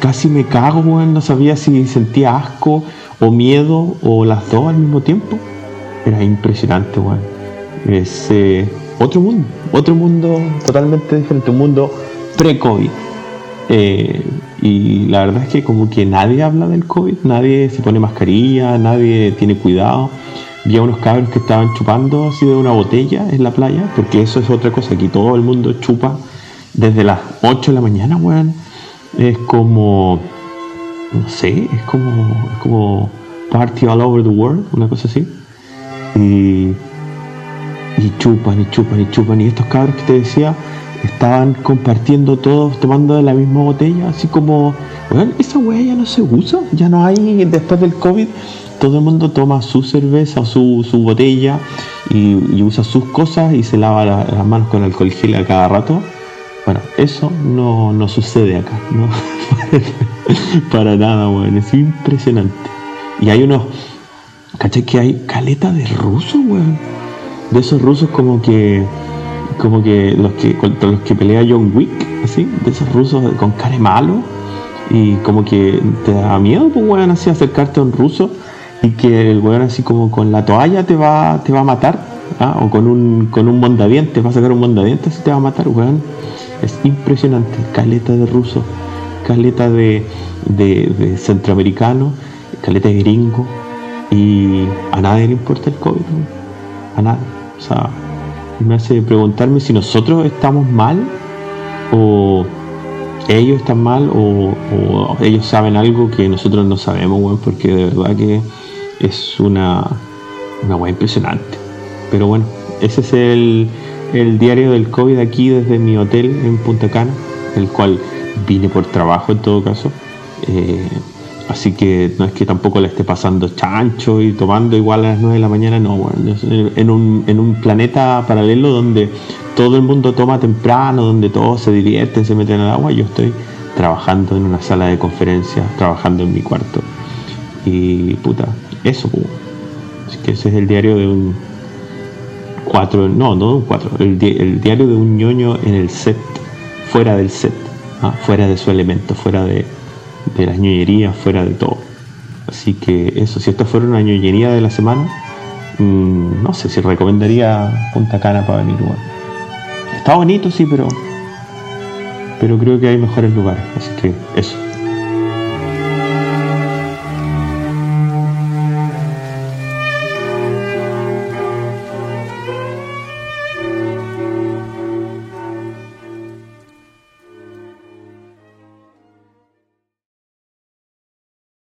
Casi me cago, weón, no sabía si sentía asco o miedo o las dos al mismo tiempo. Era impresionante, weón. Es eh, otro mundo, otro mundo totalmente diferente, un mundo pre-COVID. Eh, y la verdad es que como que nadie habla del COVID, nadie se pone mascarilla, nadie tiene cuidado. Vi a unos cabros que estaban chupando así de una botella en la playa, porque eso es otra cosa, aquí todo el mundo chupa desde las 8 de la mañana, weón. Es como, no sé, es como, es como party all over the world, una cosa así. Y, y chupan y chupan y chupan. Y estos cabros que te decía estaban compartiendo todos, tomando de la misma botella, así como, bueno, esa weá ya no se usa, ya no hay, después del COVID, todo el mundo toma su cerveza o su, su botella y, usa sus cosas y se lava la- las manos con alcohol gel a cada rato. Bueno, eso no, no sucede acá, ¿no? *laughs* Para nada, weón, es impresionante. Y hay unos, ¿cachai? Que hay caleta de rusos, weón. De esos rusos como que como que los que contra los que pelea John Wick, así, de esos rusos con cara malo y como que te da miedo, pues weón, así acercarte a un ruso y que el weón así como con la toalla te va, te va a matar, ¿ah? o con un, con un mondadientes, va a sacar un mondadientes y te va a matar, weón. Es impresionante, caleta de ruso, caleta de, de, de centroamericano, caleta de gringo y a nadie le importa el COVID, weón. a nadie. O sea, me hace preguntarme si nosotros estamos mal o ellos están mal o, ellos saben algo que nosotros no sabemos, weón, porque de verdad que es una, una weá impresionante. Pero bueno, ese es el, el diario del COVID aquí desde mi hotel en Punta Cana, el cual vine por trabajo en todo caso. Eh, así que no es que tampoco le esté pasando chancho y tomando igual a las 9 de la mañana, no, bueno, es en un, en un planeta paralelo donde todo el mundo toma temprano, donde todos se divierten, se meten al agua, yo estoy trabajando en una sala de conferencias, trabajando en mi cuarto. Y puta, eso, pues. Así que ese es el diario de un 4, no, no un 4, el, di- el diario de un ñoño en el set fuera del set, ¿ah? fuera de su elemento, fuera de, de las ñoñerías, fuera de todo. Así que eso, si esta fuera una ñoñería de la semana, mm, no sé si recomendaría Punta Cana para venir. Bueno. Está bonito, sí, pero, pero creo que hay mejores lugares. Así que eso.